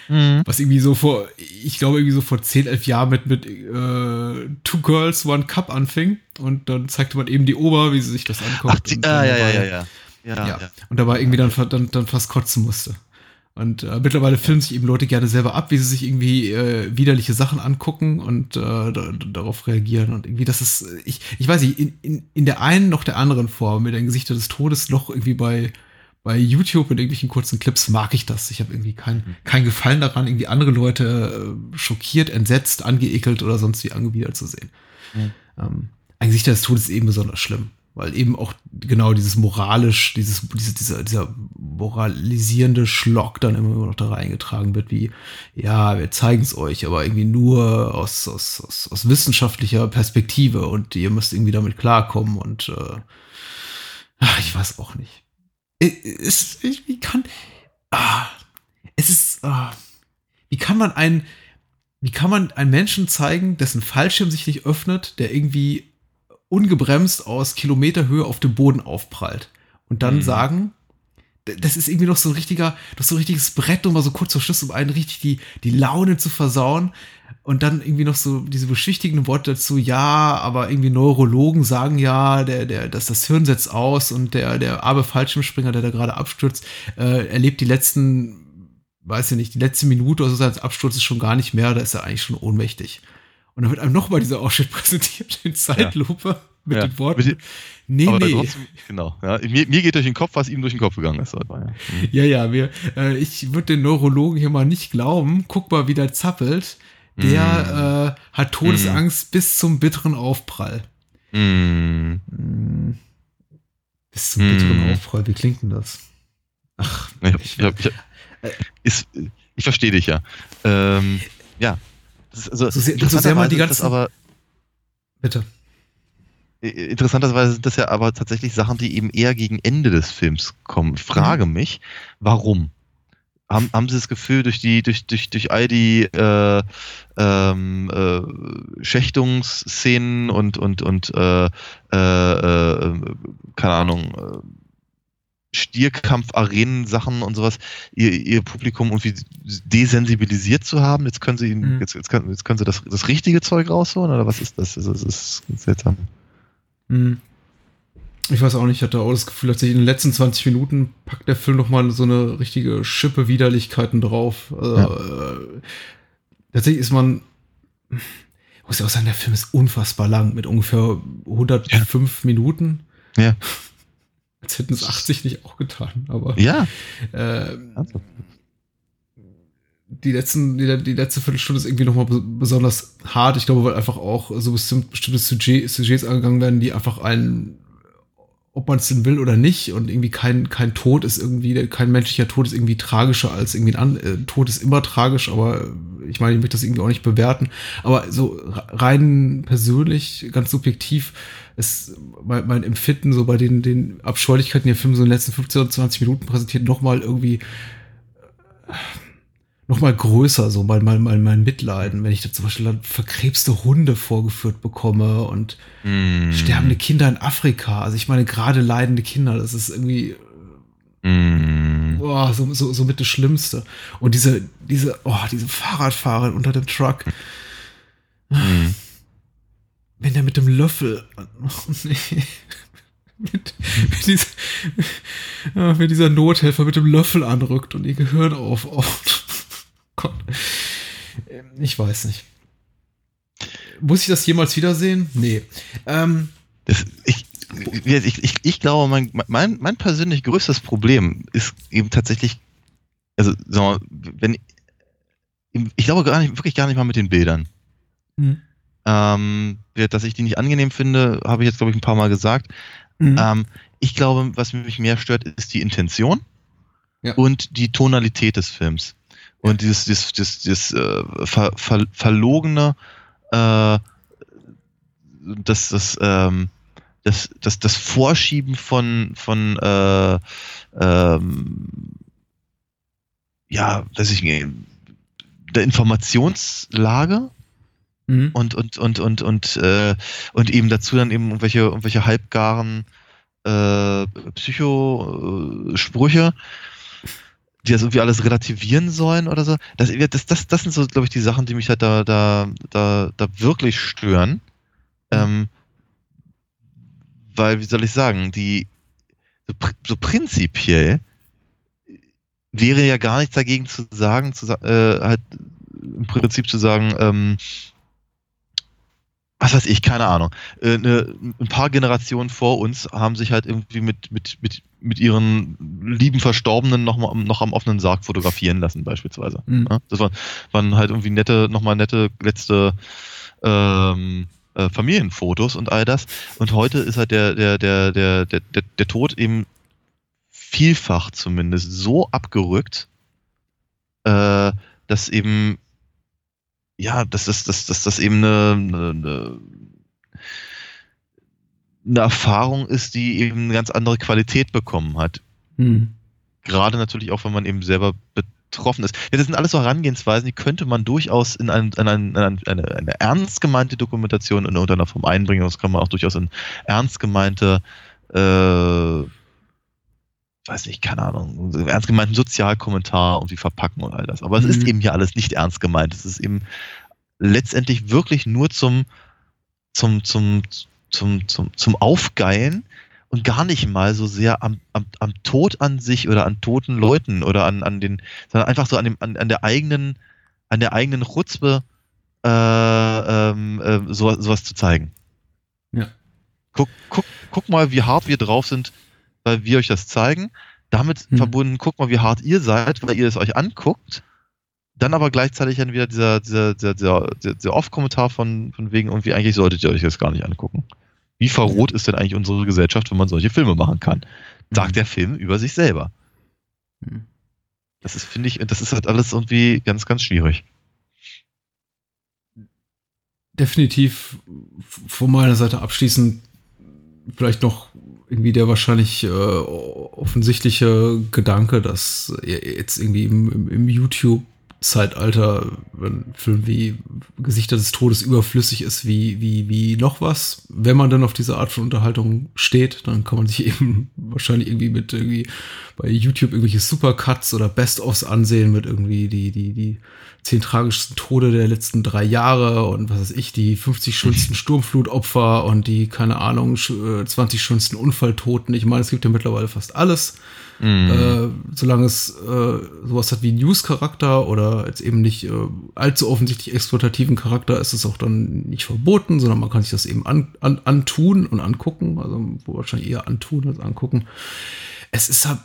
Mhm. Was irgendwie so vor, ich glaube irgendwie so vor 10, 11 Jahren mit, mit äh, Two Girls, One Cup anfing und dann zeigte man eben die Ober, wie sie sich das anguckt. Ach, die, und ah, ja, ja, ja, ja. Ja, ja. Und dabei irgendwie dann, dann, dann fast kotzen musste. Und äh, mittlerweile filmen sich eben Leute gerne selber ab, wie sie sich irgendwie äh, widerliche Sachen angucken und äh, da, da, darauf reagieren. Und irgendwie, das ist, ich, ich weiß nicht, in, in, in der einen noch der anderen Form, mit den Gesichter des Todes, noch irgendwie bei, bei YouTube mit irgendwelchen kurzen Clips mag ich das. Ich habe irgendwie keinen kein Gefallen daran, irgendwie andere Leute äh, schockiert, entsetzt, angeekelt oder sonst wie angewidert zu sehen. Mhm. Ähm, ein Gesichter des Todes ist eben besonders schlimm, weil eben auch genau dieses moralisch, dieses, diese, dieser, dieser moralisierende Schlock dann immer noch da reingetragen wird, wie, ja, wir zeigen es euch, aber irgendwie nur aus, aus, aus, aus wissenschaftlicher Perspektive und ihr müsst irgendwie damit klarkommen und äh, ach, ich weiß auch nicht. Es, ich, wie kann, ah, es ist, ah, wie kann man einen, wie kann man einen Menschen zeigen, dessen Fallschirm sich nicht öffnet, der irgendwie ungebremst aus Kilometerhöhe auf dem Boden aufprallt und dann Mhm. sagen, das ist irgendwie noch so ein richtiger, das ist so ein richtiges Brett, um mal so kurz vor Schluss, um einen richtig die, die Laune zu versauen. Und dann irgendwie noch so diese beschwichtigenden Worte dazu, ja, aber irgendwie Neurologen sagen ja, der, der, dass das Hirn setzt aus und der, der arme Fallschirmspringer, der da gerade abstürzt, äh, erlebt die letzten, weiß ich nicht, die letzte Minute oder so seines Absturzes schon gar nicht mehr, da ist er eigentlich schon ohnmächtig. Und dann wird einem nochmal dieser Ausschnitt präsentiert in Zeitlupe mit Ja. den Worten, Mit nee, Aber nee. trotzdem, genau. Ja. Mir, mir geht durch den Kopf, was ihm durch den Kopf gegangen ist. Ja. Mhm. Ja, ja, wir, äh, ich würde den Neurologen hier mal nicht glauben. Guck mal, wie der zappelt. der äh, hat Todesangst bis zum bitteren Aufprall. Mm. Mm. Bis zum bitteren Mm. Aufprall, wie klingt denn das? Ach, Ich, ich, ich, ich, ist, ich verstehe dich ja. Ähm, ja. Das ist, also, So sehr- so sehr man die aber bitte. Interessanterweise sind das ja aber tatsächlich Sachen, die eben eher gegen Ende des Films kommen. Ich frage Mhm. mich, warum? Haben, haben Sie das Gefühl, durch die, durch, durch, durch all die äh, ähm, äh, Schächtungsszenen und, und, und äh, äh, äh, keine Ahnung, äh, Stierkampf-Arenen-Sachen und sowas, ihr, ihr Publikum irgendwie desensibilisiert zu haben? Jetzt können Sie, ihn- Mhm. jetzt, jetzt können, jetzt können Sie das, das richtige Zeug rausholen oder was ist das? Das ist, das ist seltsam. Hm. Ich weiß auch nicht, ich hatte auch das Gefühl, dass sich in den letzten 20 Minuten packt der Film noch mal so eine richtige Schippe Widerlichkeiten drauf. Also, äh, tatsächlich ist man, muss ja auch sagen, der Film ist unfassbar lang, mit ungefähr 105 Minuten. Ja. Als hätten es 80 nicht auch getan, aber Ja. äh, die letzten, die, die letzte Viertelstunde ist irgendwie nochmal besonders hart. Ich glaube, weil einfach auch so bestimmt, bestimmte Sujet, Sujets angegangen werden, die einfach einen, ob man es denn will oder nicht, und irgendwie kein, kein Tod ist irgendwie, kein menschlicher Tod ist irgendwie tragischer als irgendwie ein äh, Tod ist immer tragisch, aber ich meine, ich möchte das irgendwie auch nicht bewerten. Aber so rein persönlich, ganz subjektiv, ist mein, mein Empfinden so bei den, den Abscheulichkeiten, die der Film so in den letzten 15 oder 20 Minuten präsentiert, nochmal irgendwie noch mal größer, so mein, mein, mein, mein Mitleiden, wenn ich da zum Beispiel dann verkrebste Hunde vorgeführt bekomme und Mm. sterbende Kinder in Afrika. Also ich meine, gerade leidende Kinder, das ist irgendwie Mm. boah, so, so, so mit das Schlimmste. Und diese, diese, oh, diese Fahrradfahrerin unter dem Truck, Mm. wenn der mit dem Löffel, oh nee, mit, mit, dieser, ja, wenn dieser Nothelfer mit dem Löffel anrückt und ihr Gehirn auf, auf Gott. Ähm, Ich weiß nicht. Muss ich das jemals wiedersehen? Nee. Ähm, Das, ich, ich, ich, ich glaube, mein, mein, mein persönlich größtes Problem ist eben tatsächlich, also mal, wenn ich glaube gar nicht, wirklich gar nicht mal mit den Bildern. hm, Ähm, dass ich die nicht angenehm finde, habe ich jetzt, glaube ich, ein paar Mal gesagt. hm, Ähm, ich glaube, was mich mehr stört, ist die Intention Ja. und die Tonalität des Films. Und dieses, dieses, dieses, dieses äh, ver, ver, verlogene, äh, das, das, ähm, das, das, das Vorschieben von, von äh, ähm, ja, weiß ich der Informationslage hm, und und und und und äh, und eben dazu dann eben irgendwelche irgendwelche halbgaren äh, Psychosprüche, die das irgendwie alles relativieren sollen oder so. Das, das, das, das sind so, glaube ich, die Sachen, die mich halt da, da, da, da wirklich stören. Ähm, weil, wie soll ich sagen, die so, so prinzipiell wäre ja gar nichts dagegen zu sagen, zu, äh, halt im Prinzip zu sagen, ähm, was weiß ich, keine Ahnung. Äh, ne, ein paar Generationen vor uns haben sich halt irgendwie mit, mit, mit, mit ihren lieben Verstorbenen noch, mal, noch am offenen Sarg fotografieren lassen, beispielsweise. hm. Ja, das waren, waren halt irgendwie nette, nochmal nette letzte ähm, äh, Familienfotos und all das. Und heute ist halt der, der, der, der, der, der, der Tod eben vielfach zumindest so abgerückt, äh, dass eben ja, dass das, dass, dass das eben eine, eine, eine eine Erfahrung ist, die eben eine ganz andere Qualität bekommen hat Hm. gerade natürlich auch, wenn man eben selber betroffen ist. Ja, das sind alles so Herangehensweisen, die könnte man durchaus in, ein, in, ein, in ein, eine, eine ernst gemeinte Dokumentation in irgendeiner Form einbringen. Das kann man auch durchaus in ernst gemeinte, äh, weiß nicht, keine Ahnung, ernst gemeinten Sozialkommentar irgendwie verpacken und all das. Aber es Mhm. ist eben hier alles nicht ernst gemeint. Es ist eben letztendlich wirklich nur zum, zum, zum, zum, zum, zum Aufgeilen und gar nicht mal so sehr am, am, am Tod an sich oder an toten Leuten oder an, an den, sondern einfach so an dem, an, an der eigenen, an der eigenen Chutzpe äh, ähm, äh, so, sowas zu zeigen. Ja. Guck, guck, guck mal, wie hart wir drauf sind, weil wir euch das zeigen. Damit Hm. verbunden, guck mal, wie hart ihr seid, weil ihr es euch anguckt. dann aber gleichzeitig dann wieder dieser, dieser, dieser, dieser, dieser Off-Kommentar von, von wegen, irgendwie eigentlich solltet ihr euch das gar nicht angucken. Wie verroht ist denn eigentlich unsere Gesellschaft, wenn man solche Filme machen kann? Sagt Mhm. der Film über sich selber. Mhm. Das ist, finde ich, das ist halt alles irgendwie ganz, ganz schwierig. definitiv von meiner Seite abschließend vielleicht noch irgendwie der wahrscheinlich äh, offensichtliche Gedanke, dass jetzt irgendwie im, im, im YouTube-Zeitalter ein Film wie Gesichter des Todes überflüssig ist wie, wie, wie noch was. Wenn man dann auf diese Art von Unterhaltung steht, dann kann man sich eben wahrscheinlich irgendwie mit irgendwie bei YouTube irgendwelche Supercuts oder Best-ofs ansehen mit irgendwie die, die, die zehn tragischsten Tode der letzten drei Jahre und was weiß ich, die 50 schönsten Sturmflutopfer und die, keine Ahnung, sch- äh, 20 schönsten Unfalltoten. Ich meine, es gibt ja mittlerweile fast alles. Mhm. Äh, solange es äh, sowas hat wie News-Charakter oder jetzt eben nicht äh, allzu offensichtlich exploitativen Charakter, ist es auch dann nicht verboten, sondern man kann sich das eben an, an, antun und angucken. Also wahrscheinlich eher antun als angucken. Es ist halt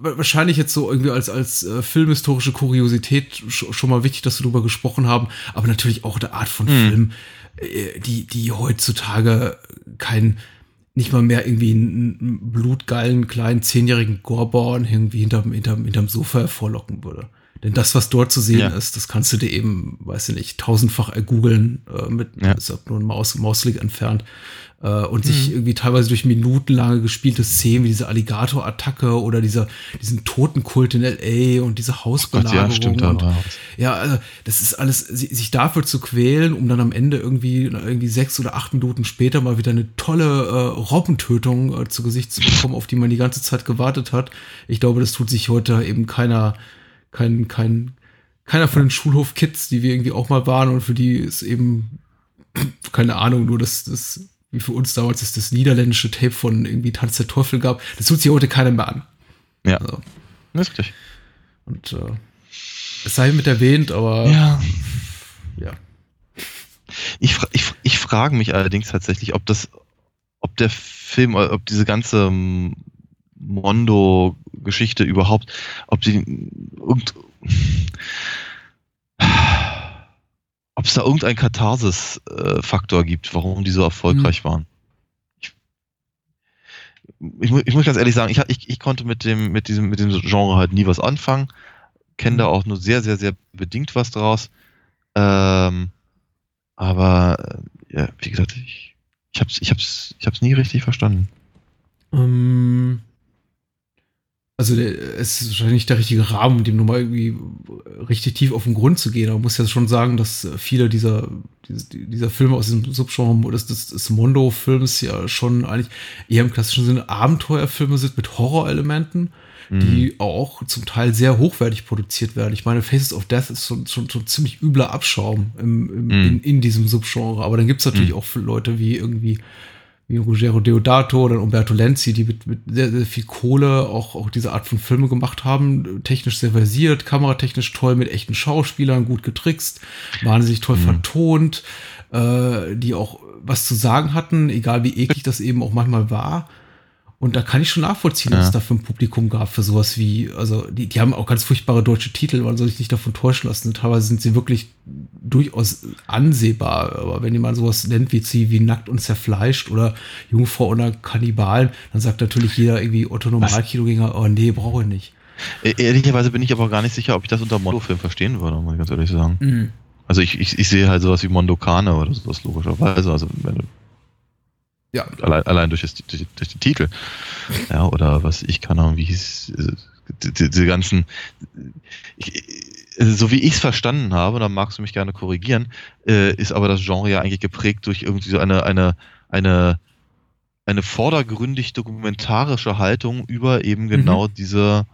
wahrscheinlich jetzt so irgendwie als, als äh, filmhistorische Kuriosität sch schon mal wichtig, dass wir darüber gesprochen haben, aber natürlich auch der Art von Mhm. Film, äh, die, die heutzutage kein, nicht mal mehr irgendwie einen, blutgeilen, kleinen, zehnjährigen Goreborn irgendwie hinterm, hinterm, hinterm Sofa hervorlocken würde. Denn das, was dort zu sehen Ja. ist, das kannst du dir eben, weiß ich nicht, tausendfach ergoogeln, äh, mit, Ja. ist nur ein Maus, Mausklick entfernt. Äh, und sich irgendwie teilweise durch minutenlange gespielte Szenen wie diese Alligator-Attacke oder dieser, diesen Totenkult in L.A. und diese Gott, Hausbelagerung. ja, stimmt. und, ja, also das ist alles, si- sich dafür zu quälen, um dann am Ende irgendwie, irgendwie sechs oder acht Minuten später mal wieder eine tolle äh, Robbentötung äh, zu Gesicht zu bekommen, auf die man die ganze Zeit gewartet hat. Ich glaube, das tut sich heute eben keiner, kein, kein, keiner von den Schulhof-Kids, die wir irgendwie auch mal waren und für die ist eben, keine Ahnung, nur das, das, wie für uns damals ist das niederländische Tape von irgendwie Tanz der Teufel gab. Das tut sich heute keiner mehr an. Ja. Also, Das ist richtig. und äh, es sei mit erwähnt, aber Ja. ja. Ich, ich, ich frage mich allerdings tatsächlich, ob das, ob der Film, äh, ob diese ganze ähm, Mondo-Geschichte überhaupt, ob sie irgend, ob es da irgendeinen Katharsis-Faktor gibt, warum die so erfolgreich waren. Ich, ich, ich muss ganz ehrlich sagen, ich, ich, konnte mit dem, mit diesem, mit dem Genre halt nie was anfangen, kenne da auch nur sehr, sehr, sehr bedingt was draus. Ähm, aber äh, ja, wie gesagt, ich, ich hab's, ich hab's, ich hab's nie richtig verstanden. Ähm, also es ist wahrscheinlich nicht der richtige Rahmen, um dem nur mal irgendwie richtig tief auf den Grund zu gehen. Aber man muss ja schon sagen, dass äh, viele dieser, diese- dieser Filme aus diesem Subgenre des, des, des Mondo-Films ja schon eigentlich eher im klassischen Sinne Abenteuerfilme sind mit Horrorelementen, Mhm. die auch zum Teil sehr hochwertig produziert werden. Ich meine, Faces of Death ist schon, schon, schon ziemlich übler Abschaum im, im, Mhm. in, in diesem Subgenre. Aber dann gibt es natürlich Mhm. auch für Leute wie irgendwie wie Ruggero Deodato oder Umberto Lenzi, die mit, mit sehr, sehr viel Kohle auch, auch diese Art von Filme gemacht haben. Technisch sehr versiert, kameratechnisch toll, mit echten Schauspielern, gut getrickst, wahnsinnig toll Mhm. vertont, äh, die auch was zu sagen hatten, egal wie eklig das eben auch manchmal war. Und da kann ich schon nachvollziehen, Ja. dass es dafür ein Publikum gab für sowas wie, also die, die haben auch ganz furchtbare deutsche Titel, man soll sich nicht davon täuschen lassen. Teilweise sind sie wirklich durchaus ansehbar. Aber wenn jemand sowas nennt wie sie wie nackt und zerfleischt oder Jungfrau oder Kannibalen, dann sagt natürlich jeder irgendwie Otto Normalkinogänger, oh nee, brauche ich nicht. E- Ehrlicherweise bin ich aber gar nicht sicher, ob ich das unter Mondo-Film verstehen würde, muss ich ganz ehrlich sagen. Mhm. Also ich, ich, ich sehe halt sowas wie Mondokane oder sowas logischerweise. Also wenn du Ja. allein, allein durch, das, durch, durch die Titel. Ja, oder was ich kann Ahnung, wie hieß äh, die- die- diese ganzen ich, also so wie ich es verstanden habe, da magst du mich gerne korrigieren, äh, ist aber das Genre ja eigentlich geprägt durch irgendwie so eine, eine, eine, eine vordergründig dokumentarische Haltung über eben genau diese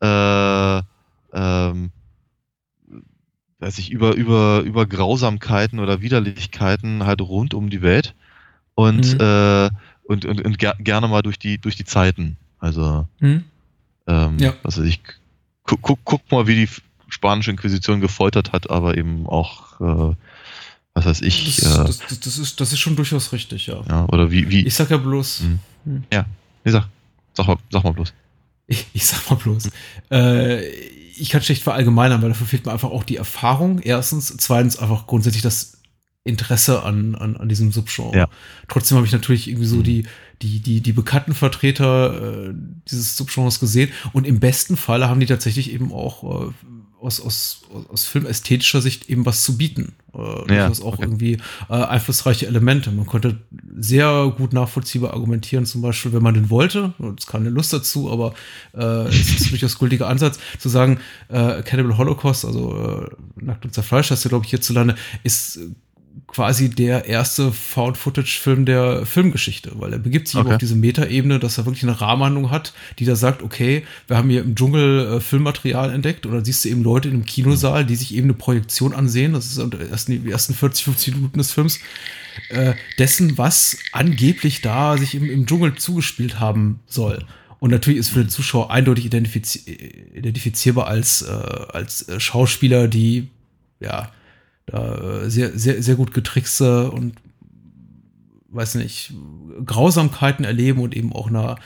äh, ähm, weiß ich, über, über, über Grausamkeiten oder Widerlichkeiten halt rund um die Welt und, Mhm. äh, und, und, und ger gerne mal durch die, durch die Zeiten. Also, Mhm. ähm, Ja. was weiß ich, guck, guck, guck mal, wie die spanische Inquisition gefoltert hat, aber eben auch, äh, was weiß ich, Das, äh, das, das, das, ist, das ist schon durchaus richtig, ja. ja, oder wie, wie, Ich sag ja bloß, Mhm. hm. nee, sag, sag mal, sag mal bloß. ich, ich sag mal bloß, äh, ich kann schlecht verallgemeinern, weil dafür fehlt mir einfach auch die Erfahrung. Erstens, zweitens einfach grundsätzlich das Interesse an, an, an diesem Subgenre. Ja. Trotzdem habe ich natürlich irgendwie so die, die, die, die bekannten Vertreter äh, dieses Subgenres gesehen und im besten Falle haben die tatsächlich eben auch äh, aus, aus, aus filmästhetischer Sicht eben was zu bieten. Äh, Ja, das auch okay. irgendwie äh, einflussreiche Elemente. Man konnte sehr gut nachvollziehbar argumentieren, zum Beispiel, wenn man den wollte, es keine Lust dazu, aber äh, es ist durchaus gültiger Ansatz, zu sagen, äh, Cannibal Holocaust, also äh, Nackt und Zerfleischt, das ist ja, glaube ich, hierzulande, ist quasi der erste Found-Footage-Film der Filmgeschichte, weil er begibt sich Okay. auf diese Metaebene, dass er wirklich eine Rahmenhandlung hat, die da sagt, okay, wir haben hier im Dschungel äh, Filmmaterial entdeckt oder siehst du eben Leute in einem Kinosaal, die sich eben eine Projektion ansehen, das ist erst die ersten 40, 50 Minuten des Films, äh, dessen, was angeblich da sich im, im Dschungel zugespielt haben soll. Und natürlich ist für den Zuschauer eindeutig identifizi identifizierbar als, äh, als äh, Schauspieler, die ja da äh, sehr, sehr, sehr gut getrickste und weiß nicht, Grausamkeiten erleben und eben auch einer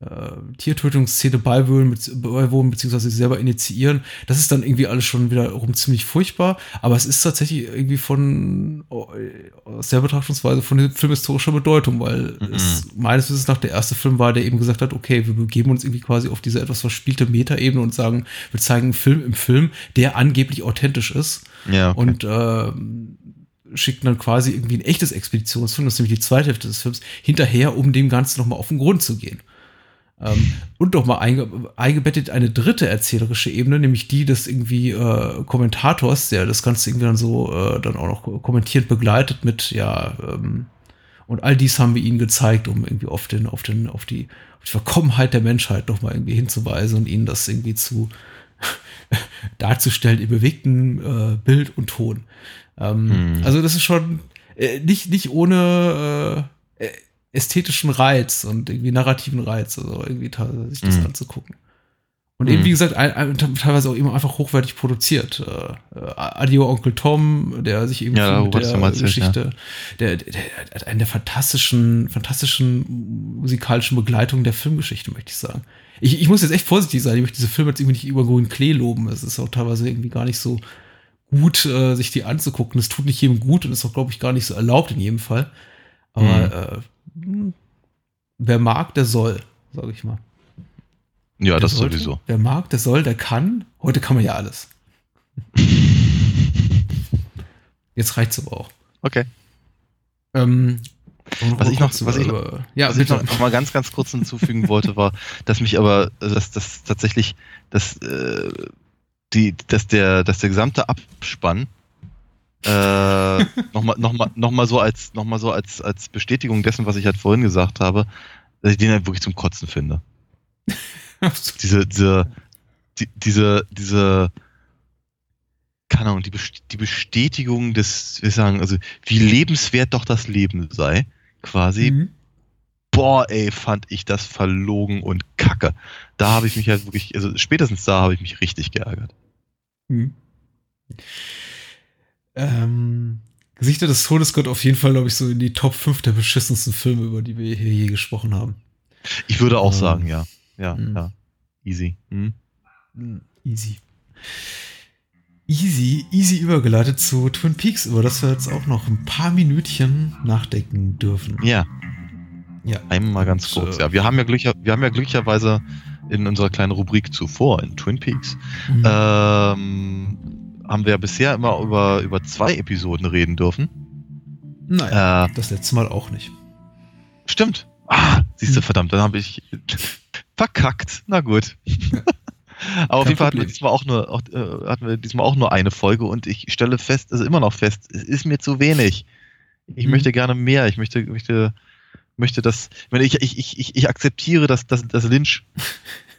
äh, Tiertötungsszene beiwohnen, beiwohnen beziehungsweise selber initiieren. Das ist dann irgendwie alles schon wiederum ziemlich furchtbar, aber es ist tatsächlich irgendwie von äh, aus der Betrachtungsweise von filmhistorischer Bedeutung, weil Mhm. es meines Wissens nach der erste Film war, der eben gesagt hat, okay, wir begeben uns irgendwie quasi auf diese etwas verspielte Metaebene und sagen, wir zeigen einen Film im Film, der angeblich authentisch ist Ja, okay. und ähm, schickten dann quasi irgendwie ein echtes Expeditionsfilm, das ist nämlich die zweite Hälfte des Films, hinterher, um dem Ganzen nochmal auf den Grund zu gehen. Ähm, und nochmal einge eingebettet eine dritte erzählerische Ebene, nämlich die des irgendwie äh, Kommentators, der das Ganze irgendwie dann so äh, dann auch noch kommentierend begleitet mit, ja, ähm, und all dies haben wir ihnen gezeigt, um irgendwie auf den, auf den, auf die, auf die Verkommenheit der Menschheit nochmal irgendwie hinzuweisen und ihnen das irgendwie zu darzustellen im bewegten äh, Bild und Ton. Ähm, Hm. Also das ist schon äh, nicht, nicht ohne äh, ästhetischen Reiz und irgendwie narrativen Reiz, also irgendwie sich das Hm. anzugucken. Und eben, Hm. wie gesagt, ein, ein, teilweise auch eben einfach hochwertig produziert. Äh, äh, Adio Onkel Tom, der sich eben Ja, mit der Geschichte, der, der, der hat eine der fantastischen, fantastischen musikalischen Begleitung der Filmgeschichte, möchte ich sagen. Ich, ich muss jetzt echt vorsichtig sein, ich möchte diese Filme jetzt irgendwie nicht über grünen Klee loben. Es ist auch teilweise irgendwie gar nicht so gut, äh, sich die anzugucken. Es tut nicht jedem gut und ist auch, glaube ich, gar nicht so erlaubt in jedem Fall. Aber äh, hm, wer mag, der soll, sage ich mal. ja, Der das sollte, sowieso. Wer mag, der soll, der kann. Heute kann man ja alles. Jetzt reicht's aber auch. Okay. Ähm, um Was ich noch- was ich noch- ja, Was ich noch, noch mal ganz, ganz kurz hinzufügen wollte, war, dass mich aber, dass das tatsächlich, dass äh, die, dass der, dass der gesamte Abspann äh, nochmal, noch mal, noch mal so als, noch mal so als, als Bestätigung dessen, was ich halt vorhin gesagt habe, dass ich den halt wirklich zum Kotzen finde. Diese, diese, die, diese, diese, keine Ahnung, die, die Bestätigung des, wir sagen, also wie lebenswert doch das Leben sei, quasi, Mhm. boah, ey, fand ich das verlogen und kacke. Da habe ich mich halt wirklich, also spätestens da habe ich mich richtig geärgert. Mhm. Ähm, Gesichter des Todes gehört auf jeden Fall, glaube ich, so in die Top 5 der beschissensten Filme, über die wir hier je gesprochen haben. Ich würde auch Ähm, sagen, ja. Ja, mhm. ja. Easy. Hm? Mhm. Easy. Easy, easy übergeleitet zu Twin Peaks, über das wir jetzt auch noch ein paar Minütchen nachdenken dürfen. Ja, Ja. einmal ganz Und, kurz. äh, Ja, wir haben ja, glücklicher, wir haben ja glücklicherweise in unserer kleinen Rubrik zuvor in Twin Peaks Mhm. ähm, haben wir ja bisher immer über, über zwei Episoden reden dürfen. Nein, Äh, das letzte Mal auch nicht. stimmt. Ah, siehst du, Hm. verdammt, dann habe ich verkackt. Na gut. Aber auf Kein jeden Fall hatten wir, diesmal auch nur, auch, äh, hatten wir diesmal auch nur eine Folge und ich stelle fest, also immer noch fest, es ist mir zu wenig. Ich Mhm. möchte gerne mehr. Ich möchte, möchte, möchte das. Ich, meine, ich, ich, ich, ich, akzeptiere, dass, dass, dass Lynch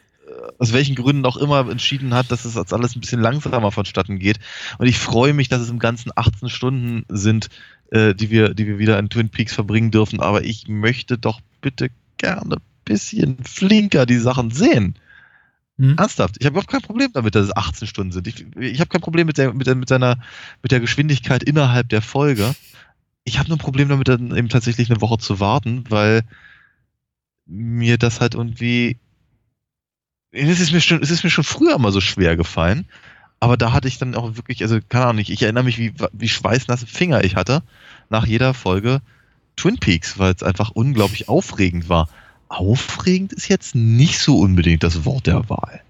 aus welchen Gründen auch immer entschieden hat, dass es als alles ein bisschen langsamer vonstatten geht. Und ich freue mich, dass es im Ganzen 18 Stunden sind, äh, die wir, die wir wieder in Twin Peaks verbringen dürfen. Aber ich möchte doch bitte gerne ein bisschen flinker die Sachen sehen. Mhm. Ernsthaft, ich habe überhaupt kein Problem damit, dass es 18 Stunden sind. Ich, ich habe kein Problem mit der, mit, der, mit, seiner, mit der Geschwindigkeit innerhalb der Folge. Ich habe nur ein Problem damit, dann eben tatsächlich eine Woche zu warten, weil mir das halt irgendwie es ist mir schon, es ist mir schon früher mal so schwer gefallen. Aber da hatte ich dann auch wirklich, also keine Ahnung, ich erinnere mich, wie, wie schweißnasse Finger ich hatte nach jeder Folge Twin Peaks, weil es einfach unglaublich aufregend war. Aufregend ist jetzt nicht so unbedingt das Wort der Wahl.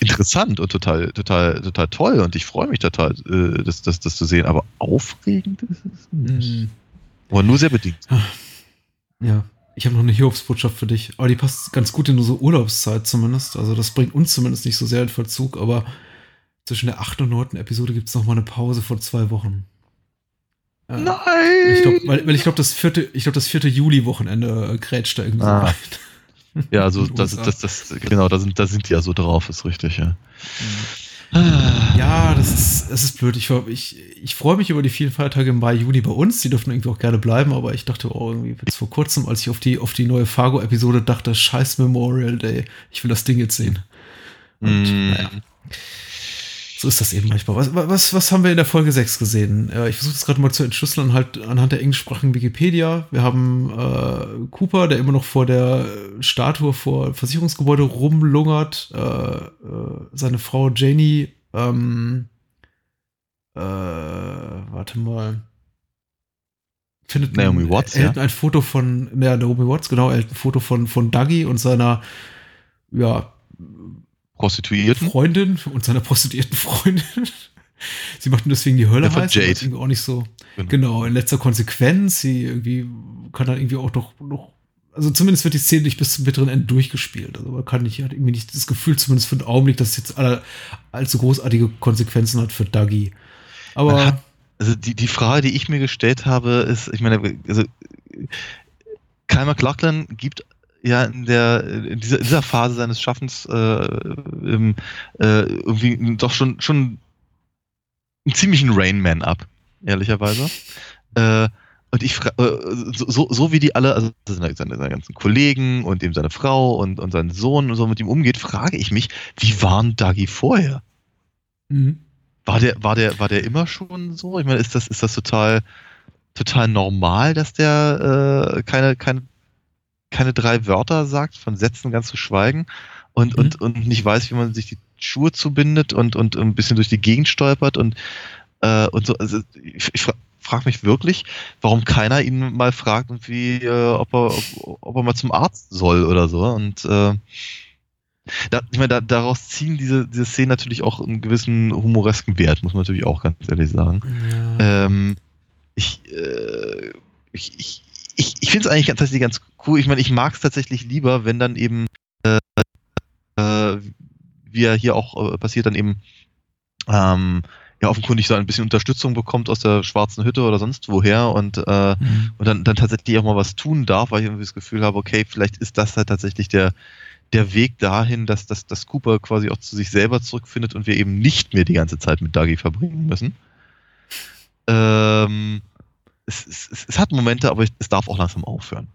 Interessant und total, total, total toll und ich freue mich total, äh, das, das, das zu sehen, aber aufregend ist es nicht. Mm. Aber nur sehr bedingt. Ja, ich habe noch eine Hiobsbotschaft für dich, aber die passt ganz gut in unsere Urlaubszeit zumindest. Also das bringt uns zumindest nicht so sehr in Vollzug, aber zwischen der 8. und 9. Episode gibt es noch mal eine Pause von zwei Wochen. Äh, Nein! Ich glaub, weil, weil ich glaube, das vierte, ich glaube, das vierte Juli-Wochenende äh, grätscht da irgendwie ah. so rein. Ja, also das, das, das, genau, da sind, da sind die ja so drauf, ist richtig, ja. Ja, das ist, das ist blöd. Ich, ich, ich freue mich über die vielen Feiertage im Mai, Juni bei uns. Die dürfen irgendwie auch gerne bleiben, aber ich dachte auch irgendwie jetzt vor kurzem, als ich auf die, auf die neue Fargo-Episode dachte, scheiß Memorial Day, ich will das Ding jetzt sehen. Und mm. naja. So ist das eben manchmal. Was, was, was haben wir in der Folge 6 gesehen? Äh, ich versuche das gerade mal zu entschlüsseln, halt anhand der englischsprachigen Wikipedia. Wir haben äh, Cooper, der immer noch vor der Statue vor Versicherungsgebäude rumlungert. Äh, äh, seine Frau Janie, ähm, äh, warte mal. Findet Naomi ein, Watts, er, ja. ein Foto von, ja, Naomi Watts, genau, er hält ein Foto von, von Dougie und seiner, ja, Prostituierten. Freundin und seiner prostituierten Freundin. sie macht ihm deswegen die Hölle ja, heiß. Jade. Auch nicht so. Genau. genau. in letzter Konsequenz. Sie irgendwie kann dann irgendwie auch doch noch. Also zumindest wird die Szene nicht bis zum bitteren Ende durchgespielt. Also man kann nicht, hat irgendwie nicht das Gefühl, zumindest für den Augenblick, dass es jetzt alle, allzu großartige Konsequenzen hat für Dougie. Aber. Hat, also die, die Frage, die ich mir gestellt habe, ist, ich meine, also Kyle McLachlan gibt ja in der in dieser, dieser Phase seines Schaffens äh, äh, irgendwie doch schon schon einen ziemlichen Rainman ab, ehrlicherweise. Äh, und ich äh, so, so wie die alle, also seine, seine, ganzen Kollegen und eben seine Frau und, und sein Sohn und so mit ihm umgeht, frage ich mich, wie waren Dagi vorher? Mhm. War der, war der, war der immer schon so? Ich meine, ist das, ist das total, total normal, dass der äh, keine, keine keine drei Wörter sagt, von Sätzen ganz zu schweigen und, mhm. und, und nicht weiß, wie man sich die Schuhe zubindet und, und ein bisschen durch die Gegend stolpert und, äh, und so. Also ich, ich frage mich wirklich, warum keiner ihn mal fragt, wie, äh, ob, er, ob, ob, er mal zum Arzt soll oder so. Und äh, da, ich meine, da, daraus ziehen diese, diese Szenen natürlich auch einen gewissen humoresken Wert, muss man natürlich auch ganz ehrlich sagen. Ja. Ähm, ich, äh, ich, ich, ich, ich finde es eigentlich tatsächlich ganz cool. Ich meine, ich mag es tatsächlich lieber, wenn dann eben, äh, äh, wie er hier auch äh, passiert, dann eben ähm, ja offenkundig so ein bisschen Unterstützung bekommt aus der schwarzen Hütte oder sonst woher und, äh, mhm. und dann, dann tatsächlich auch mal was tun darf, weil ich irgendwie das Gefühl habe, okay, vielleicht ist das halt tatsächlich der, der Weg dahin, dass, dass, dass Cooper quasi auch zu sich selber zurückfindet und wir eben nicht mehr die ganze Zeit mit Dougie verbringen müssen. Ähm, es, es, es hat Momente, aber es darf auch langsam aufhören.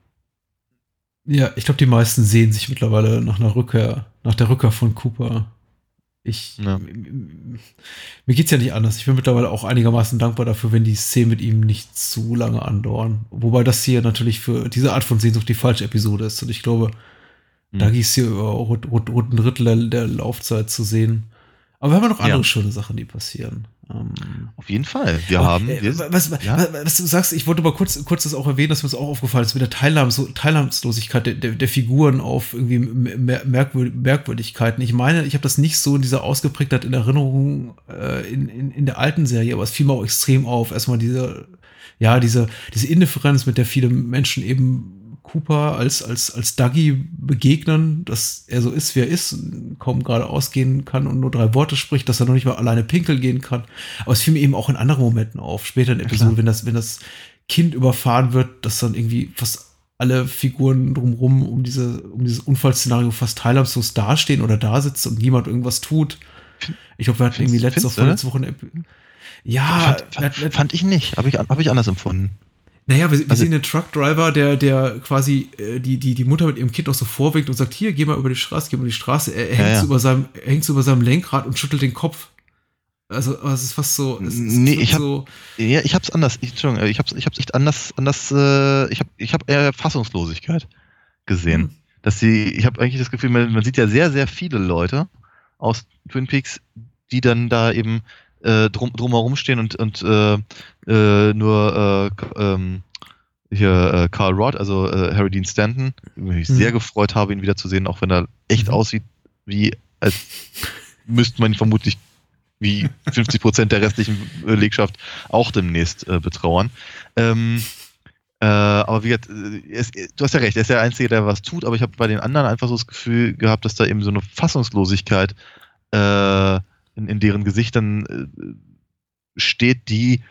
Ja, ich glaube, die meisten sehen sich mittlerweile nach einer Rückkehr, nach der Rückkehr von Cooper. Ich, ja. mir geht's ja nicht anders. Ich bin mittlerweile auch einigermaßen dankbar dafür, wenn die Szenen mit ihm nicht zu lange andauern. Wobei das hier natürlich für diese Art von Sehnsucht die falsche Episode ist. Und ich glaube, mhm. da gießt hier über rund ein Drittel der Laufzeit zu sehen. Aber wir haben ja noch andere ja. schöne Sachen, die passieren. Ähm, Auf jeden Fall. Wir haben. Äh, wir, was, ja? was, was, du sagst, ich wollte mal kurz, kurz das auch erwähnen, dass mir das auch aufgefallen ist mit der Teilnahms Teilnahmslosigkeit der, der, der, Figuren auf irgendwie Merkwür Merkwürdigkeiten. Ich meine, ich habe das nicht so in dieser Ausgeprägtheit in Erinnerung äh, in, in, in der alten Serie, aber es fiel mir auch extrem auf. Erstmal diese, ja, diese, diese Indifferenz, mit der viele Menschen eben Cooper als, als, als Dougie begegnen, dass er so ist, wie er ist, kaum gerade ausgehen kann und nur drei Worte spricht, dass er noch nicht mal alleine pinkeln gehen kann. Aber es fiel mir eben auch in anderen Momenten auf, später in Episoden, wenn das, wenn das Kind überfahren wird, dass dann irgendwie fast alle Figuren drumherum um diese, um dieses Unfallszenario fast teilnahmslos dastehen oder da sitzen und niemand irgendwas tut. Ich glaube, wir hatten irgendwie letzte, vorletzte Woche eine Ja, fand, fand, fand ich nicht, habe ich, hab ich anders empfunden. Naja, wir, wir also, sehen den Truckdriver, der, der quasi äh, die, die, die Mutter mit ihrem Kind noch so vorwinkt und sagt, hier, geh mal über die Straße, geh mal über die Straße. Er, er ja, hängt, ja. Über seinem, er hängt über seinem Lenkrad und schüttelt den Kopf. Also, es ist fast so. Es, nee, ich habe so ja, ich hab's anders. Ich, Entschuldigung, äh, ich hab's, ich hab's echt anders, anders. Äh, ich habe, ich habe eher Fassungslosigkeit gesehen. Hm. Dass sie, ich habe eigentlich das Gefühl, man, man, sieht ja sehr, sehr viele Leute aus Twin Peaks, die dann da eben äh, drum, drumherum stehen und, und äh, äh, nur äh, ähm, hier äh, Carl Roth, also äh, Harry Dean Stanton, mich mhm. sehr gefreut habe, ihn wiederzusehen, auch wenn er echt mhm. aussieht, wie als müsste man ihn vermutlich wie 50 Prozent der restlichen Belegschaft auch demnächst äh, betrauern. Ähm, äh, aber wie gesagt, es, du hast ja recht, er ist der Einzige, der was tut, aber ich habe bei den anderen einfach so das Gefühl gehabt, dass da eben so eine Fassungslosigkeit äh, in, in deren Gesichtern äh, steht, die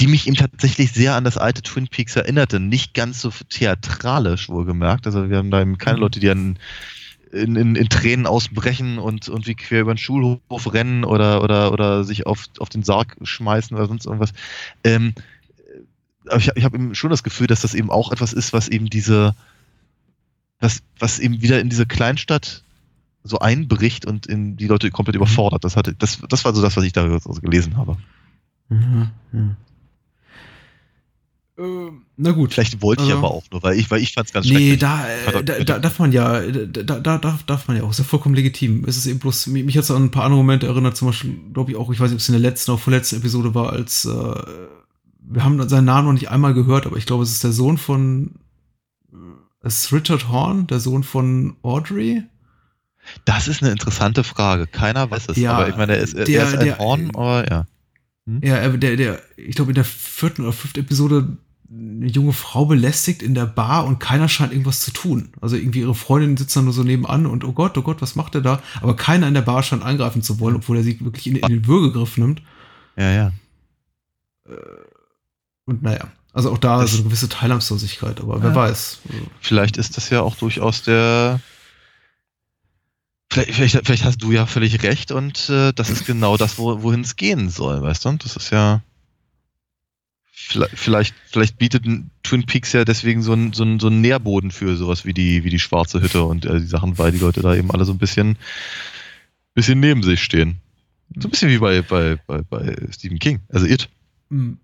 die mich eben tatsächlich sehr an das alte Twin Peaks erinnerte. Nicht ganz so theatralisch, wohlgemerkt. Also wir haben da eben keine mhm. Leute, die an in, in, in Tränen ausbrechen und irgendwie quer über den Schulhof rennen oder, oder, oder sich auf, auf den Sarg schmeißen oder sonst irgendwas. Ähm, aber ich, ich habe eben schon das Gefühl, dass das eben auch etwas ist, was eben diese, was, was eben wieder in diese Kleinstadt so einbricht und in die Leute komplett überfordert. Das hatte, das, das war so das, was ich da gelesen habe. Mhm. mhm. Äh, na gut. Vielleicht wollte ich also, aber auch nur, weil ich, weil ich fand es ganz nee, da, äh, da, da, darf man ja, da, da darf, darf man ja auch, ist ja vollkommen legitim. Es ist eben bloß, mich, mich hat es an ein paar andere Momente erinnert, zum Beispiel, glaube ich auch, ich weiß nicht, ob es in der letzten oder vorletzten Episode war, als, äh, wir haben seinen Namen noch nicht einmal gehört, aber ich glaube, es ist der Sohn von, äh, es ist Richard Horn, der Sohn von Audrey. Das ist eine interessante Frage. Keiner weiß es. Ja, aber ich meine, er ist, der, er ist ein der, Horn, aber ja. Hm? Ja, der, der, ich glaube, in der vierten oder fünften Episode eine junge Frau belästigt in der Bar und keiner scheint irgendwas zu tun. Also irgendwie ihre Freundin sitzt dann nur so nebenan und oh Gott, oh Gott, was macht er da? Aber keiner in der Bar scheint eingreifen zu wollen, obwohl er sie wirklich in, in den Würgegriff nimmt. Ja, ja. Äh, und naja, also auch da das ist eine gewisse Teilnahmslosigkeit, aber ja. wer weiß. Vielleicht ist das ja auch durchaus der. Vielleicht, vielleicht, vielleicht hast du ja völlig recht und äh, das ist genau das, wo, wohin es gehen soll, weißt du? Das ist ja. Vielleicht, vielleicht bietet Twin Peaks ja deswegen so einen so so einen Nährboden für sowas wie die, wie die schwarze Hütte und äh, die Sachen, weil die Leute da eben alle so ein bisschen, bisschen neben sich stehen. So ein bisschen wie bei, bei, bei, bei Stephen King, also It. Mhm.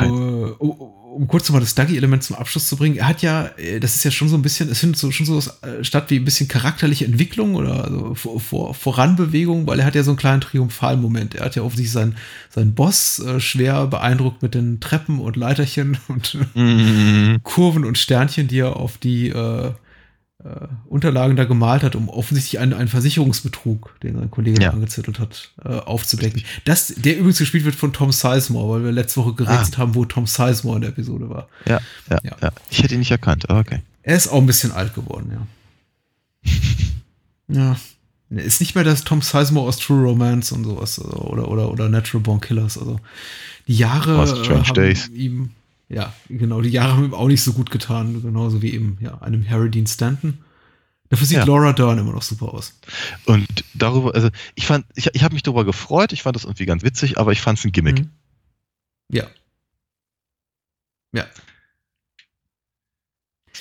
Uh, um kurz nochmal das Dougie-Element zum Abschluss zu bringen, er hat ja, äh, das ist ja schon so ein bisschen, es findet so, schon so äh, statt wie ein bisschen charakterliche Entwicklung oder also vor, vor, Voranbewegung, weil er hat ja so einen kleinen Triumphalmoment. Er hat ja offensichtlich seinen, seinen Boss äh, schwer beeindruckt mit den Treppen und Leiterchen und mhm. Kurven und Sternchen, die er auf die äh, äh, Unterlagen da gemalt hat, um offensichtlich einen, einen Versicherungsbetrug, den sein Kollege ja. angezettelt hat, äh, aufzudecken. Das, der übrigens gespielt wird von Tom Sizemore, weil wir letzte Woche gerätselt ah. haben, wo Tom Sizemore in der Episode war. Ja, ja, ja, ja. Ich hätte ihn nicht erkannt, aber okay. Er ist auch ein bisschen alt geworden, ja. ja. Ist nicht mehr das Tom Sizemore aus True Romance und sowas, also, oder, oder, oder Natural Born Killers, also die Jahre äh, haben Days. ihm ja, genau, die Jahre haben ihm auch nicht so gut getan, genauso wie eben ja, einem Harry Dean Stanton. Dafür sieht ja. Laura Dern immer noch super aus. Und darüber, also ich fand, ich, ich habe mich darüber gefreut, ich fand das irgendwie ganz witzig, aber ich fand es ein Gimmick. Mhm. Ja. Ja.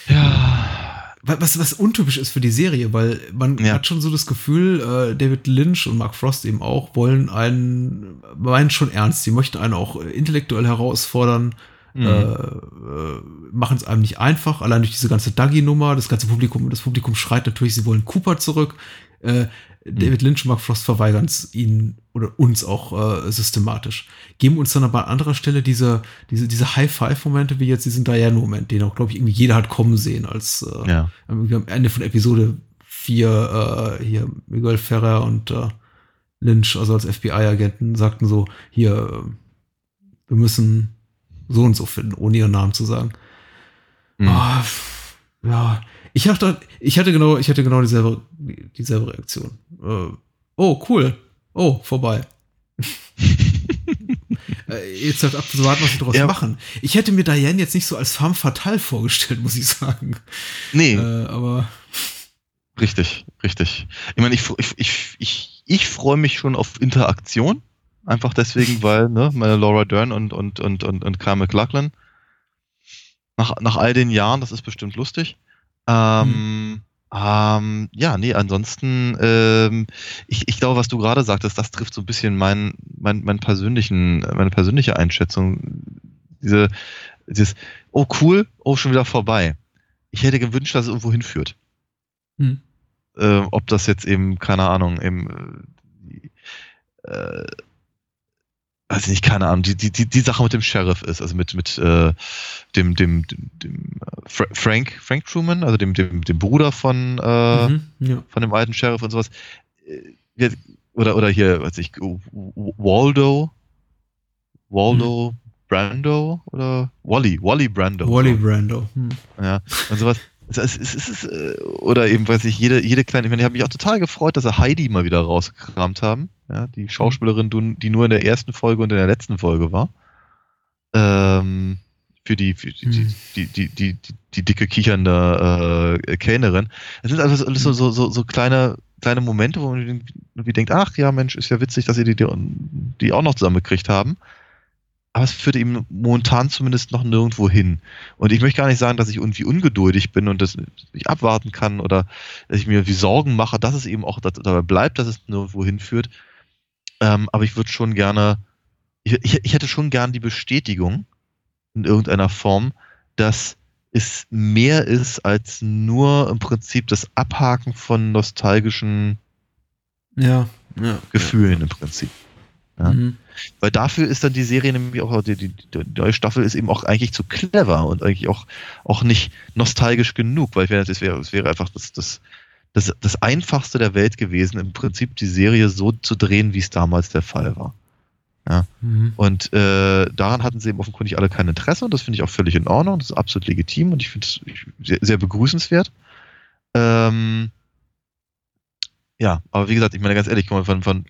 Ja. Was, was untypisch ist für die Serie, weil man ja. hat schon so das Gefühl, äh, David Lynch und Mark Frost eben auch wollen einen, meinen schon ernst, die möchten einen auch intellektuell herausfordern Mhm. Äh, äh, machen es einem nicht einfach, allein durch diese ganze Dougie-Nummer, das ganze Publikum, das Publikum schreit natürlich, sie wollen Cooper zurück. Äh, David mhm. Lynch und Mark Frost verweigern es ihnen oder uns auch äh, systematisch. Geben uns dann aber an anderer Stelle diese, diese, diese High-Five-Momente, wie jetzt diesen Diane-Moment, den auch, glaube ich, irgendwie jeder hat kommen sehen, als äh, ja. am Ende von Episode 4 äh, hier Miguel Ferrer und äh, Lynch, also als FBI-Agenten, sagten so, hier, äh, wir müssen so und so finden, ohne ihren Namen zu sagen. Mhm. Oh, ja, ich hatte, ich hatte genau, ich hatte genau dieselbe, dieselbe Reaktion. Äh, oh, cool. Oh, vorbei. Äh, jetzt halt abzuwarten, was sie daraus ja. machen. Ich hätte mir Diane jetzt nicht so als femme fatale vorgestellt, muss ich sagen. Nee. Äh, aber. Richtig, richtig. Ich meine, ich, ich, ich, ich, ich freue mich schon auf Interaktion. Einfach deswegen, weil, ne, meine Laura Dern und, und, und, und, und Kyle McLachlan. Nach, nach all den Jahren, das ist bestimmt lustig. Ähm, hm. ähm, ja, nee, ansonsten, ähm, ich, ich glaube, was du gerade sagtest, das trifft so ein bisschen mein, mein, mein persönlichen, meine persönliche Einschätzung. Diese, dieses, oh cool, oh, schon wieder vorbei. ich hätte gewünscht, dass es irgendwo hinführt. Hm. Äh, ob das jetzt eben, keine Ahnung, eben, äh, weiß ich nicht, keine Ahnung, die, die, die, die Sache mit dem Sheriff ist, also mit, mit äh, dem, dem, dem, dem äh, Fra Frank, Frank Truman, also dem, dem, dem Bruder von, äh, Mhm, ja. von dem alten Sheriff und sowas. Äh, Oder, oder hier, weiß ich, Waldo, Waldo Brando oder Wally, Wally Brando. Wally Brando. Hm. Ja, und sowas. Es ist, es ist, es ist, äh, oder eben, weiß ich, jede, jede kleine, ich meine, ich habe mich auch total gefreut, dass sie Heidi mal wieder rausgekramt haben. Ja, die Schauspielerin, du- die nur in der ersten Folge und in der letzten Folge war. Ähm, für die, für die, Hm. die, die, die, die, die dicke kichernde äh, Kellnerin. Es sind also alles so, so, so, so kleine, kleine Momente, wo man irgendwie denkt, ach ja, Mensch, ist ja witzig, dass sie die, die auch noch zusammengekriegt haben. Aber es führt eben momentan zumindest noch nirgendwo hin. Und ich möchte gar nicht sagen, dass ich irgendwie ungeduldig bin und das nicht abwarten kann oder dass ich mir wie Sorgen mache, dass es eben auch da- dabei bleibt, dass es nirgendwo hinführt. Ähm, aber ich würde schon gerne, ich, ich, hätte schon gern die Bestätigung in irgendeiner Form, dass es mehr ist als nur im Prinzip das Abhaken von nostalgischen Ja, ja. Gefühlen im Prinzip. Ja. Mhm. Weil dafür ist dann die Serie nämlich auch, die, die, die neue Staffel ist eben auch eigentlich zu clever und eigentlich auch, auch nicht nostalgisch genug, weil ich wäre, das wäre, das wäre einfach das, das, das, das einfachste der Welt gewesen, im Prinzip die Serie so zu drehen, wie es damals der Fall war. Mhm. Und äh, daran hatten sie eben offenkundig alle kein Interesse und das finde ich auch völlig in Ordnung, das ist absolut legitim und ich finde es sehr, sehr begrüßenswert. Ähm, ja, aber wie gesagt, ich meine ganz ehrlich, von, von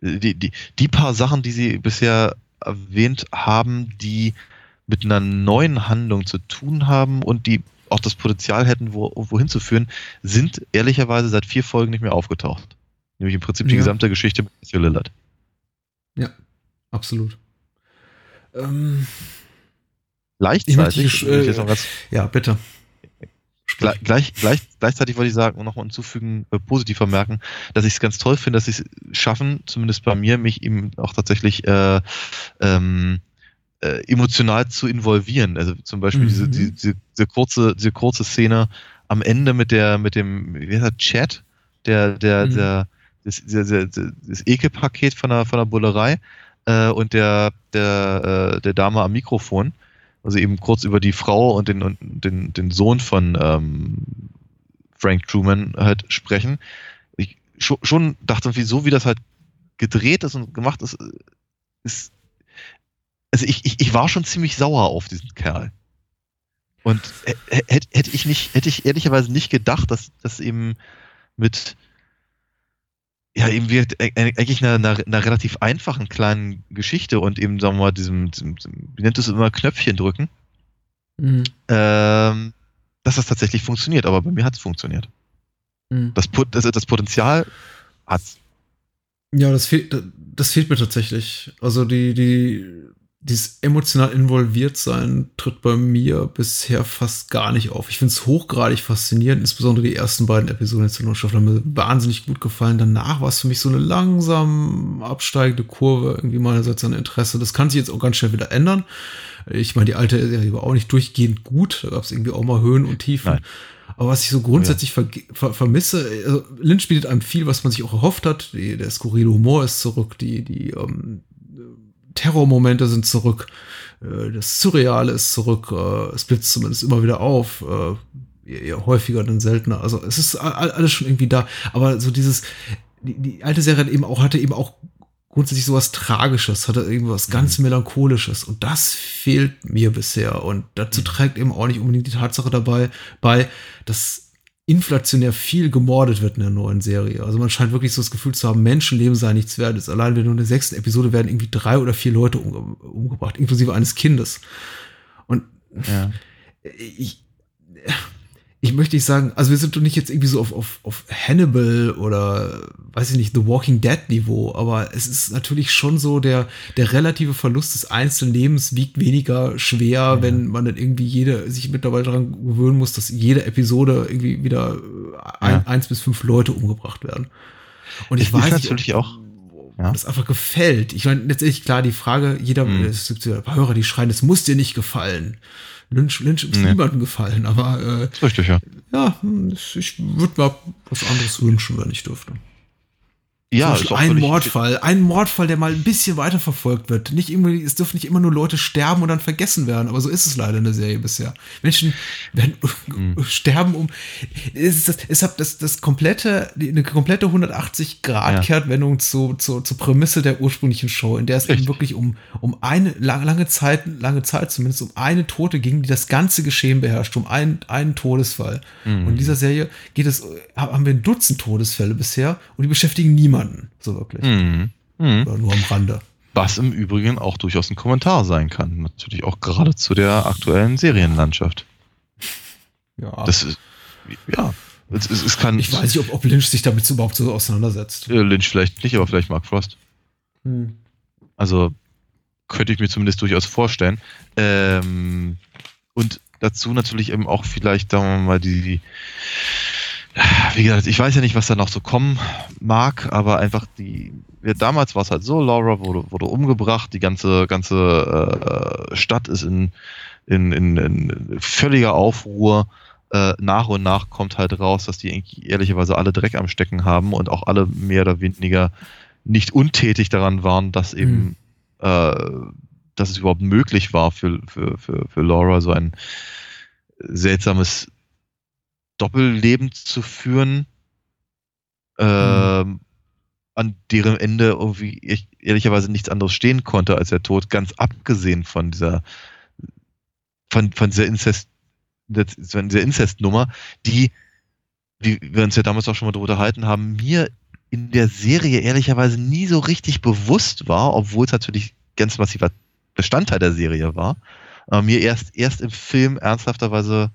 die, die, die paar Sachen, die sie bisher erwähnt haben, die mit einer neuen Handlung zu tun haben und die auch das Potenzial hätten, wo, wohin zu führen, sind ehrlicherweise seit vier Folgen nicht mehr aufgetaucht. Nämlich im Prinzip die Ja. gesamte Geschichte mit Matthew Lillard. Absolut. Ähm, Gleichzeitig, Ich möchte, äh, jetzt noch ganz ja, bitte. Gleich, gleich, gleich, gleichzeitig wollte ich sagen und noch hinzufügen, äh, positiv vermerken, dass ich es ganz toll finde, dass sie es schaffen, zumindest bei mir, mich eben auch tatsächlich äh, ähm, äh, emotional zu involvieren. Also zum Beispiel Mhm. diese, diese, diese, kurze, diese kurze Szene am Ende mit der, mit dem, wie heißt der, Chat, der, der, Mhm. der, das, der, der, das Ekelpaket von der, von der Bullerei äh, und der, der, äh, der Dame am Mikrofon. Also eben kurz über die Frau und den, und den, den Sohn von ähm, Frank Truman halt sprechen. Ich schon, schon dachte, wie so wie das halt gedreht ist und gemacht ist, ist also ich, ich, ich war schon ziemlich sauer auf diesen Kerl. Und hätte hätte ich nicht, hätte ich ehrlicherweise nicht gedacht, dass das eben mit ja, eben wie eigentlich einer, einer, einer relativ einfachen kleinen Geschichte und eben, sagen wir mal, diesem, diesem, wie nennt es immer, Knöpfchen drücken, Mhm. ähm, dass das tatsächlich funktioniert. Aber bei mir hat es funktioniert. Mhm. Das, Pot- das, das Potenzial hat's. Ja, das fehlt, das fehlt mir tatsächlich. Also die, die, dieses emotional involviert sein tritt bei mir bisher fast gar nicht auf. Ich finde es hochgradig faszinierend, insbesondere die ersten beiden Episoden der Staffel haben mir wahnsinnig gut gefallen. Danach war es für mich so eine langsam absteigende Kurve, irgendwie meinerseits an Interesse. Das kann sich jetzt auch ganz schnell wieder ändern. Ich meine, die alte Serie war auch nicht durchgehend gut. Da gab es irgendwie auch mal Höhen und Tiefen. Nein. Aber was ich so grundsätzlich verge- ver vermisse, also Lynch bietet einem viel, was man sich auch erhofft hat. Die, der skurrile Humor ist zurück, die, die ähm, Terrormomente sind zurück, äh, das Surreale ist zurück, äh, es blitzt zumindest immer wieder auf, äh, eher, häufiger denn seltener. Also es ist alles schon irgendwie da. Aber so dieses, die, die alte Serie hat eben auch, hatte eben auch grundsätzlich sowas Tragisches, hatte irgendwas ganz Melancholisches. Und das fehlt mir bisher. Und dazu trägt eben auch nicht unbedingt die Tatsache dabei bei, dass inflationär viel gemordet wird in der neuen Serie. Also man scheint wirklich so das Gefühl zu haben, Menschenleben sei nichts wert. Jetzt allein wenn nur in der sechsten Episode werden irgendwie drei oder vier Leute umge umgebracht, inklusive eines Kindes. Und Ja. ich, ich möchte nicht sagen, also wir sind doch nicht jetzt irgendwie so auf, auf, auf Hannibal oder weiß ich nicht, The Walking Dead Niveau, aber es ist natürlich schon so, der, der relative Verlust des einzelnen Lebens wiegt weniger schwer, wenn man dann irgendwie jede, sich mittlerweile daran gewöhnen muss, dass jede Episode irgendwie wieder ein, Ja. eins bis fünf Leute umgebracht werden. Und ich ist weiß nicht, natürlich auch- ja. das einfach gefällt. Ich meine, letztendlich klar, die Frage, jeder, Mhm. es gibt ja Hörer, die schreien, es muss dir nicht gefallen. Lynch, Lynch ist Nee. niemandem gefallen, aber äh, richtig, ja. ja, hm, ich würde mir was anderes wünschen, wenn ich dürfte. Ja, Zum Beispiel ein Mordfall, ein Mordfall, der mal ein bisschen weiterverfolgt wird. Nicht irgendwie, es dürfen nicht immer nur Leute sterben und dann vergessen werden, aber so ist es leider in der Serie bisher. Menschen werden Hm. sterben um. Es ist das, es hat das, das komplette, eine komplette 180 Grad Ja. Kehrtwendung zu, zu, zur Prämisse der ursprünglichen Show, in der es eben wirklich um, um eine lange, lange Zeit, lange Zeit zumindest um eine Tote ging, die das ganze Geschehen beherrscht, um einen, einen Todesfall. Mhm. Und in dieser Serie geht es, haben wir ein Dutzend Todesfälle bisher und die beschäftigen niemanden, so wirklich. Mhm. Mhm. Oder nur am Rande. Was im Übrigen auch durchaus ein Kommentar sein kann. Natürlich auch gerade zu der aktuellen Serienlandschaft. Ja. Das ist, ja, es, es, es kann ich weiß nicht, ob, ob Lynch sich damit überhaupt so auseinandersetzt. äh, Lynch vielleicht nicht, aber vielleicht Mark Frost. Hm. Also könnte ich mir zumindest durchaus vorstellen. Ähm, und dazu natürlich eben auch vielleicht, sagen wir mal, die, wie gesagt, ich weiß ja nicht, was da noch so kommen mag, aber einfach die, ja, damals war es halt so, Laura wurde, wurde umgebracht, die ganze, ganze äh, Stadt ist in, in, in, in völliger Aufruhr. Äh, nach und nach kommt halt raus, dass die ehrlicherweise alle Dreck am Stecken haben und auch alle mehr oder weniger nicht untätig daran waren, dass eben, äh, dass es überhaupt möglich war für, für, für, für Laura so ein seltsames Doppelleben zu führen, ähm, an deren Ende irgendwie ich, ehrlicherweise nichts anderes stehen konnte als der Tod, ganz abgesehen von dieser von, von dieser Inzest, von dieser Inzestnummer, die, wie wir uns ja damals auch schon mal darüber unterhalten haben, mir in der Serie ehrlicherweise nie so richtig bewusst war, obwohl es natürlich ganz massiver Bestandteil der Serie war, aber mir erst, erst im Film ernsthafterweise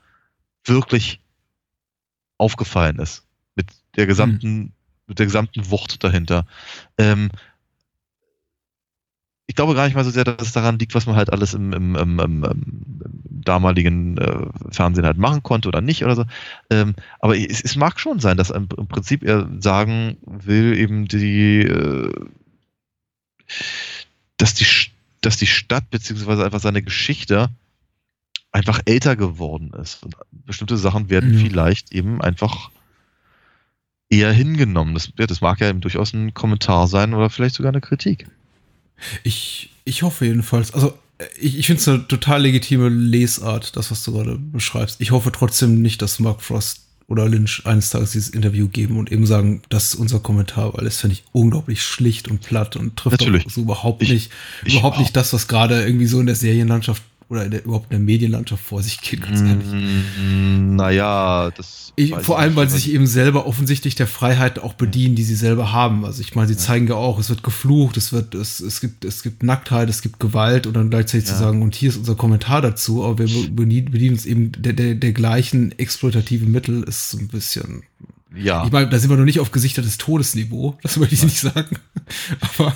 wirklich aufgefallen ist. Mit der gesamten, mit der gesamten Wucht dahinter. Ähm, ich glaube gar nicht mal so sehr, dass es daran liegt, was man halt alles im, im, im, im, damaligen äh, Fernsehen halt machen konnte oder nicht oder so. Ähm, aber es, es mag schon sein, dass im, im Prinzip er sagen will, eben die, äh, dass die, dass die Stadt beziehungsweise einfach seine Geschichte einfach älter geworden ist. Und bestimmte Sachen werden Mhm. vielleicht eben einfach eher hingenommen. Das, das mag ja eben durchaus ein Kommentar sein oder vielleicht sogar eine Kritik. Ich, ich hoffe jedenfalls. Also, äh, ich, ich finde es eine total legitime Lesart, das, was du gerade beschreibst. Ich hoffe trotzdem nicht, dass Mark Frost oder Lynch eines Tages dieses Interview geben und eben sagen, das ist unser Kommentar, weil das finde ich unglaublich schlicht und platt und trifft so überhaupt Ich- nicht, ich überhaupt nicht das, was gerade irgendwie so in der Serienlandschaft oder in der, überhaupt in der Medienlandschaft vor sich geht, ganz ehrlich. Mm, naja, das. Ich, vor allem, weil sie sich eben selber offensichtlich der Freiheit auch bedienen, die sie selber haben. Also ich meine, sie zeigen ja auch, es wird geflucht, es wird, es, es gibt, es gibt Nacktheit, es gibt Gewalt und dann gleichzeitig zu Ja. sagen, und hier ist unser Kommentar dazu, aber wir be- bedienen, uns eben der, der, der gleichen exploitativen Mittel, ist so ein bisschen. Ja, Ich meine, da sind wir noch nicht auf Gesichter des Todesniveau, das möchte ich nicht sagen. Aber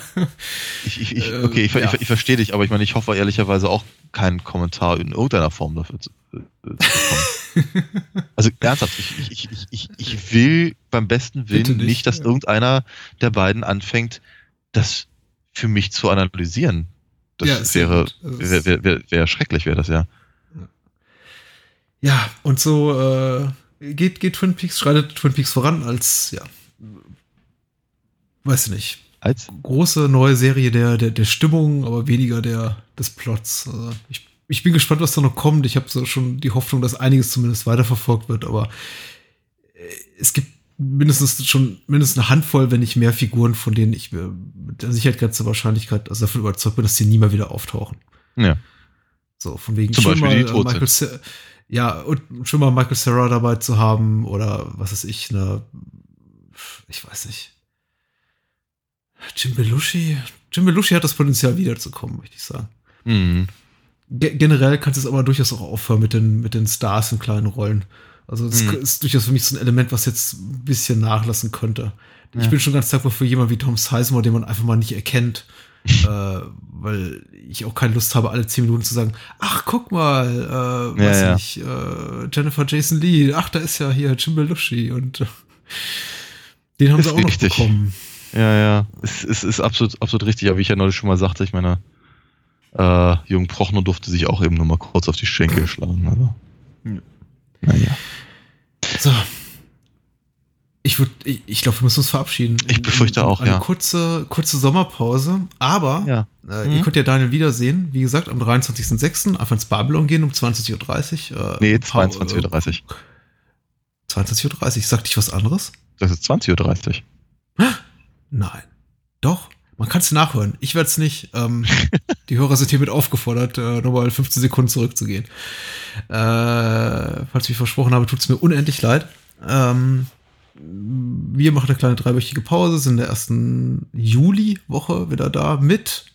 ich, ich, ich, äh, okay, ich, ja. ich, ich verstehe dich, aber ich meine, ich hoffe ehrlicherweise auch keinen Kommentar in irgendeiner Form dafür zu, äh, zu bekommen. also ernsthaft, ich, ich, ich, ich, ich will beim besten Willen nicht, nicht, dass ja. irgendeiner der beiden anfängt, das für mich zu analysieren. Das Ja, wäre, wäre, wäre, wäre, wäre schrecklich, wäre das ja. ja, und so äh, geht, geht Twin Peaks, schreitet Twin Peaks voran als, ja, weiß nicht, Als, große neue Serie der, der, der Stimmung, aber weniger der, des Plots. Also ich, ich bin gespannt, was da noch kommt. Ich habe so schon die Hoffnung, dass einiges zumindest weiterverfolgt wird, aber äh, es gibt mindestens schon mindestens eine Handvoll, wenn nicht mehr Figuren, von denen ich mir mit der Sicherheit ganze Wahrscheinlichkeit, also davon überzeugt bin, dass die nie mehr wieder auftauchen. ja. So, von wegen Zum Beispiel mal, die äh, Michael ja, und schon mal Michael Sarah dabei zu haben oder was weiß ich, eine, ich weiß nicht. Jim Belushi? Jim Belushi hat das Potenzial wiederzukommen, möchte ich sagen. Mhm. Ge generell kannst du es aber durchaus auch aufhören mit den, mit den Stars in kleinen Rollen. Also das Mhm. ist durchaus für mich so ein Element, was jetzt ein bisschen nachlassen könnte. Ich Ja. bin schon ganz dankbar für jemanden wie Tom Sizemore, den man einfach mal nicht erkennt. Äh, weil ich auch keine Lust habe, alle zehn Minuten zu sagen, ach, guck mal, äh, Ja, weiß ja. nicht, äh, Jennifer Jason Lee, ach, da ist ja hier Jim Belushi und äh, den haben Ist sie auch noch richtig. bekommen. Ja, ja. Es, es ist absolut, absolut richtig, aber wie ich ja neulich schon mal sagte, ich meine, Äh, Jürgen Prochnow durfte sich auch eben nur mal kurz auf die Schenkel schlagen. Also. Ja. Naja. So. Ich würde, ich, ich glaube, wir müssen uns verabschieden. Ich befürchte auch, Eine ja. kurze, kurze Sommerpause, aber Ja. äh, Mhm. ihr könnt ja Daniel wiedersehen. Wie gesagt, am 23.06. einfach ins Babylon gehen um 20.30 Uhr. Äh, Nee, Pa- 22.30 Uhr. 22.30 Uhr. Sagt ich was anderes? Das ist 20.30 Uhr. Nein. Doch. Man kann es nachhören. Ich werde es nicht. Ähm, die Hörer sind hiermit aufgefordert, äh, nochmal 15 Sekunden zurückzugehen. Äh, falls ich mich versprochen habe, tut es mir unendlich leid. Ähm, wir machen eine kleine dreiwöchige Pause, sind in der ersten Juli-Woche wieder da mit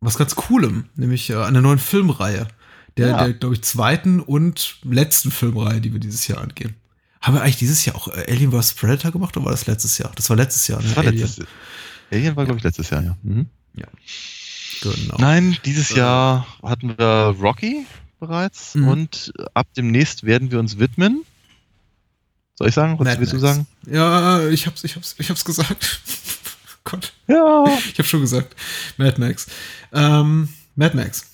was ganz Coolem, nämlich äh, einer neuen Filmreihe. Der, Ja. der glaube ich, zweiten und letzten Filmreihe, die wir dieses Jahr angehen. Haben wir eigentlich dieses Jahr auch äh, Alien vs. Predator gemacht oder war das letztes Jahr? Das war letztes Jahr, ne? Das war Alien. letztes Alien war, glaube ich, letztes Jahr, ja. Mhm. Genau. Nein, dieses Äh. Jahr hatten wir Rocky bereits Mhm. und ab demnächst werden wir uns widmen. Soll ich sagen? Was willst du sagen? Ja, ich hab's, ich hab's, ich hab's gesagt. Gott, Ja. ich hab schon gesagt. Mad Max. Ähm, Mad Max.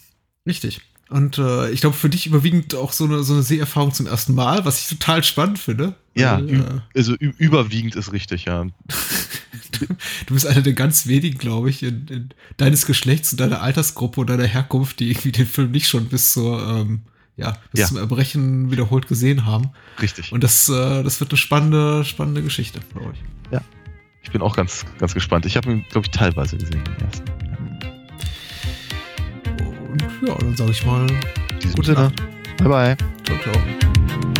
Richtig. Und äh, ich glaube, für dich überwiegend auch so eine, so eine Seherfahrung zum ersten Mal, was ich total spannend finde. Ja, Weil, äh, also überwiegend ist richtig, ja. du bist einer der ganz wenigen, glaube ich, in, in deines Geschlechts und deiner Altersgruppe und deiner Herkunft, die irgendwie den Film nicht schon bis zur, ähm, ja, bis Ja. zum Erbrechen wiederholt gesehen haben. Richtig. Und das, äh, das wird eine spannende, spannende Geschichte für euch. Ich bin auch ganz, ganz gespannt. Ich habe ihn, glaube ich, teilweise gesehen. Den ersten. Und ja, dann sage ich mal, Gute. Nacht. Bye, bye. ciao, ciao.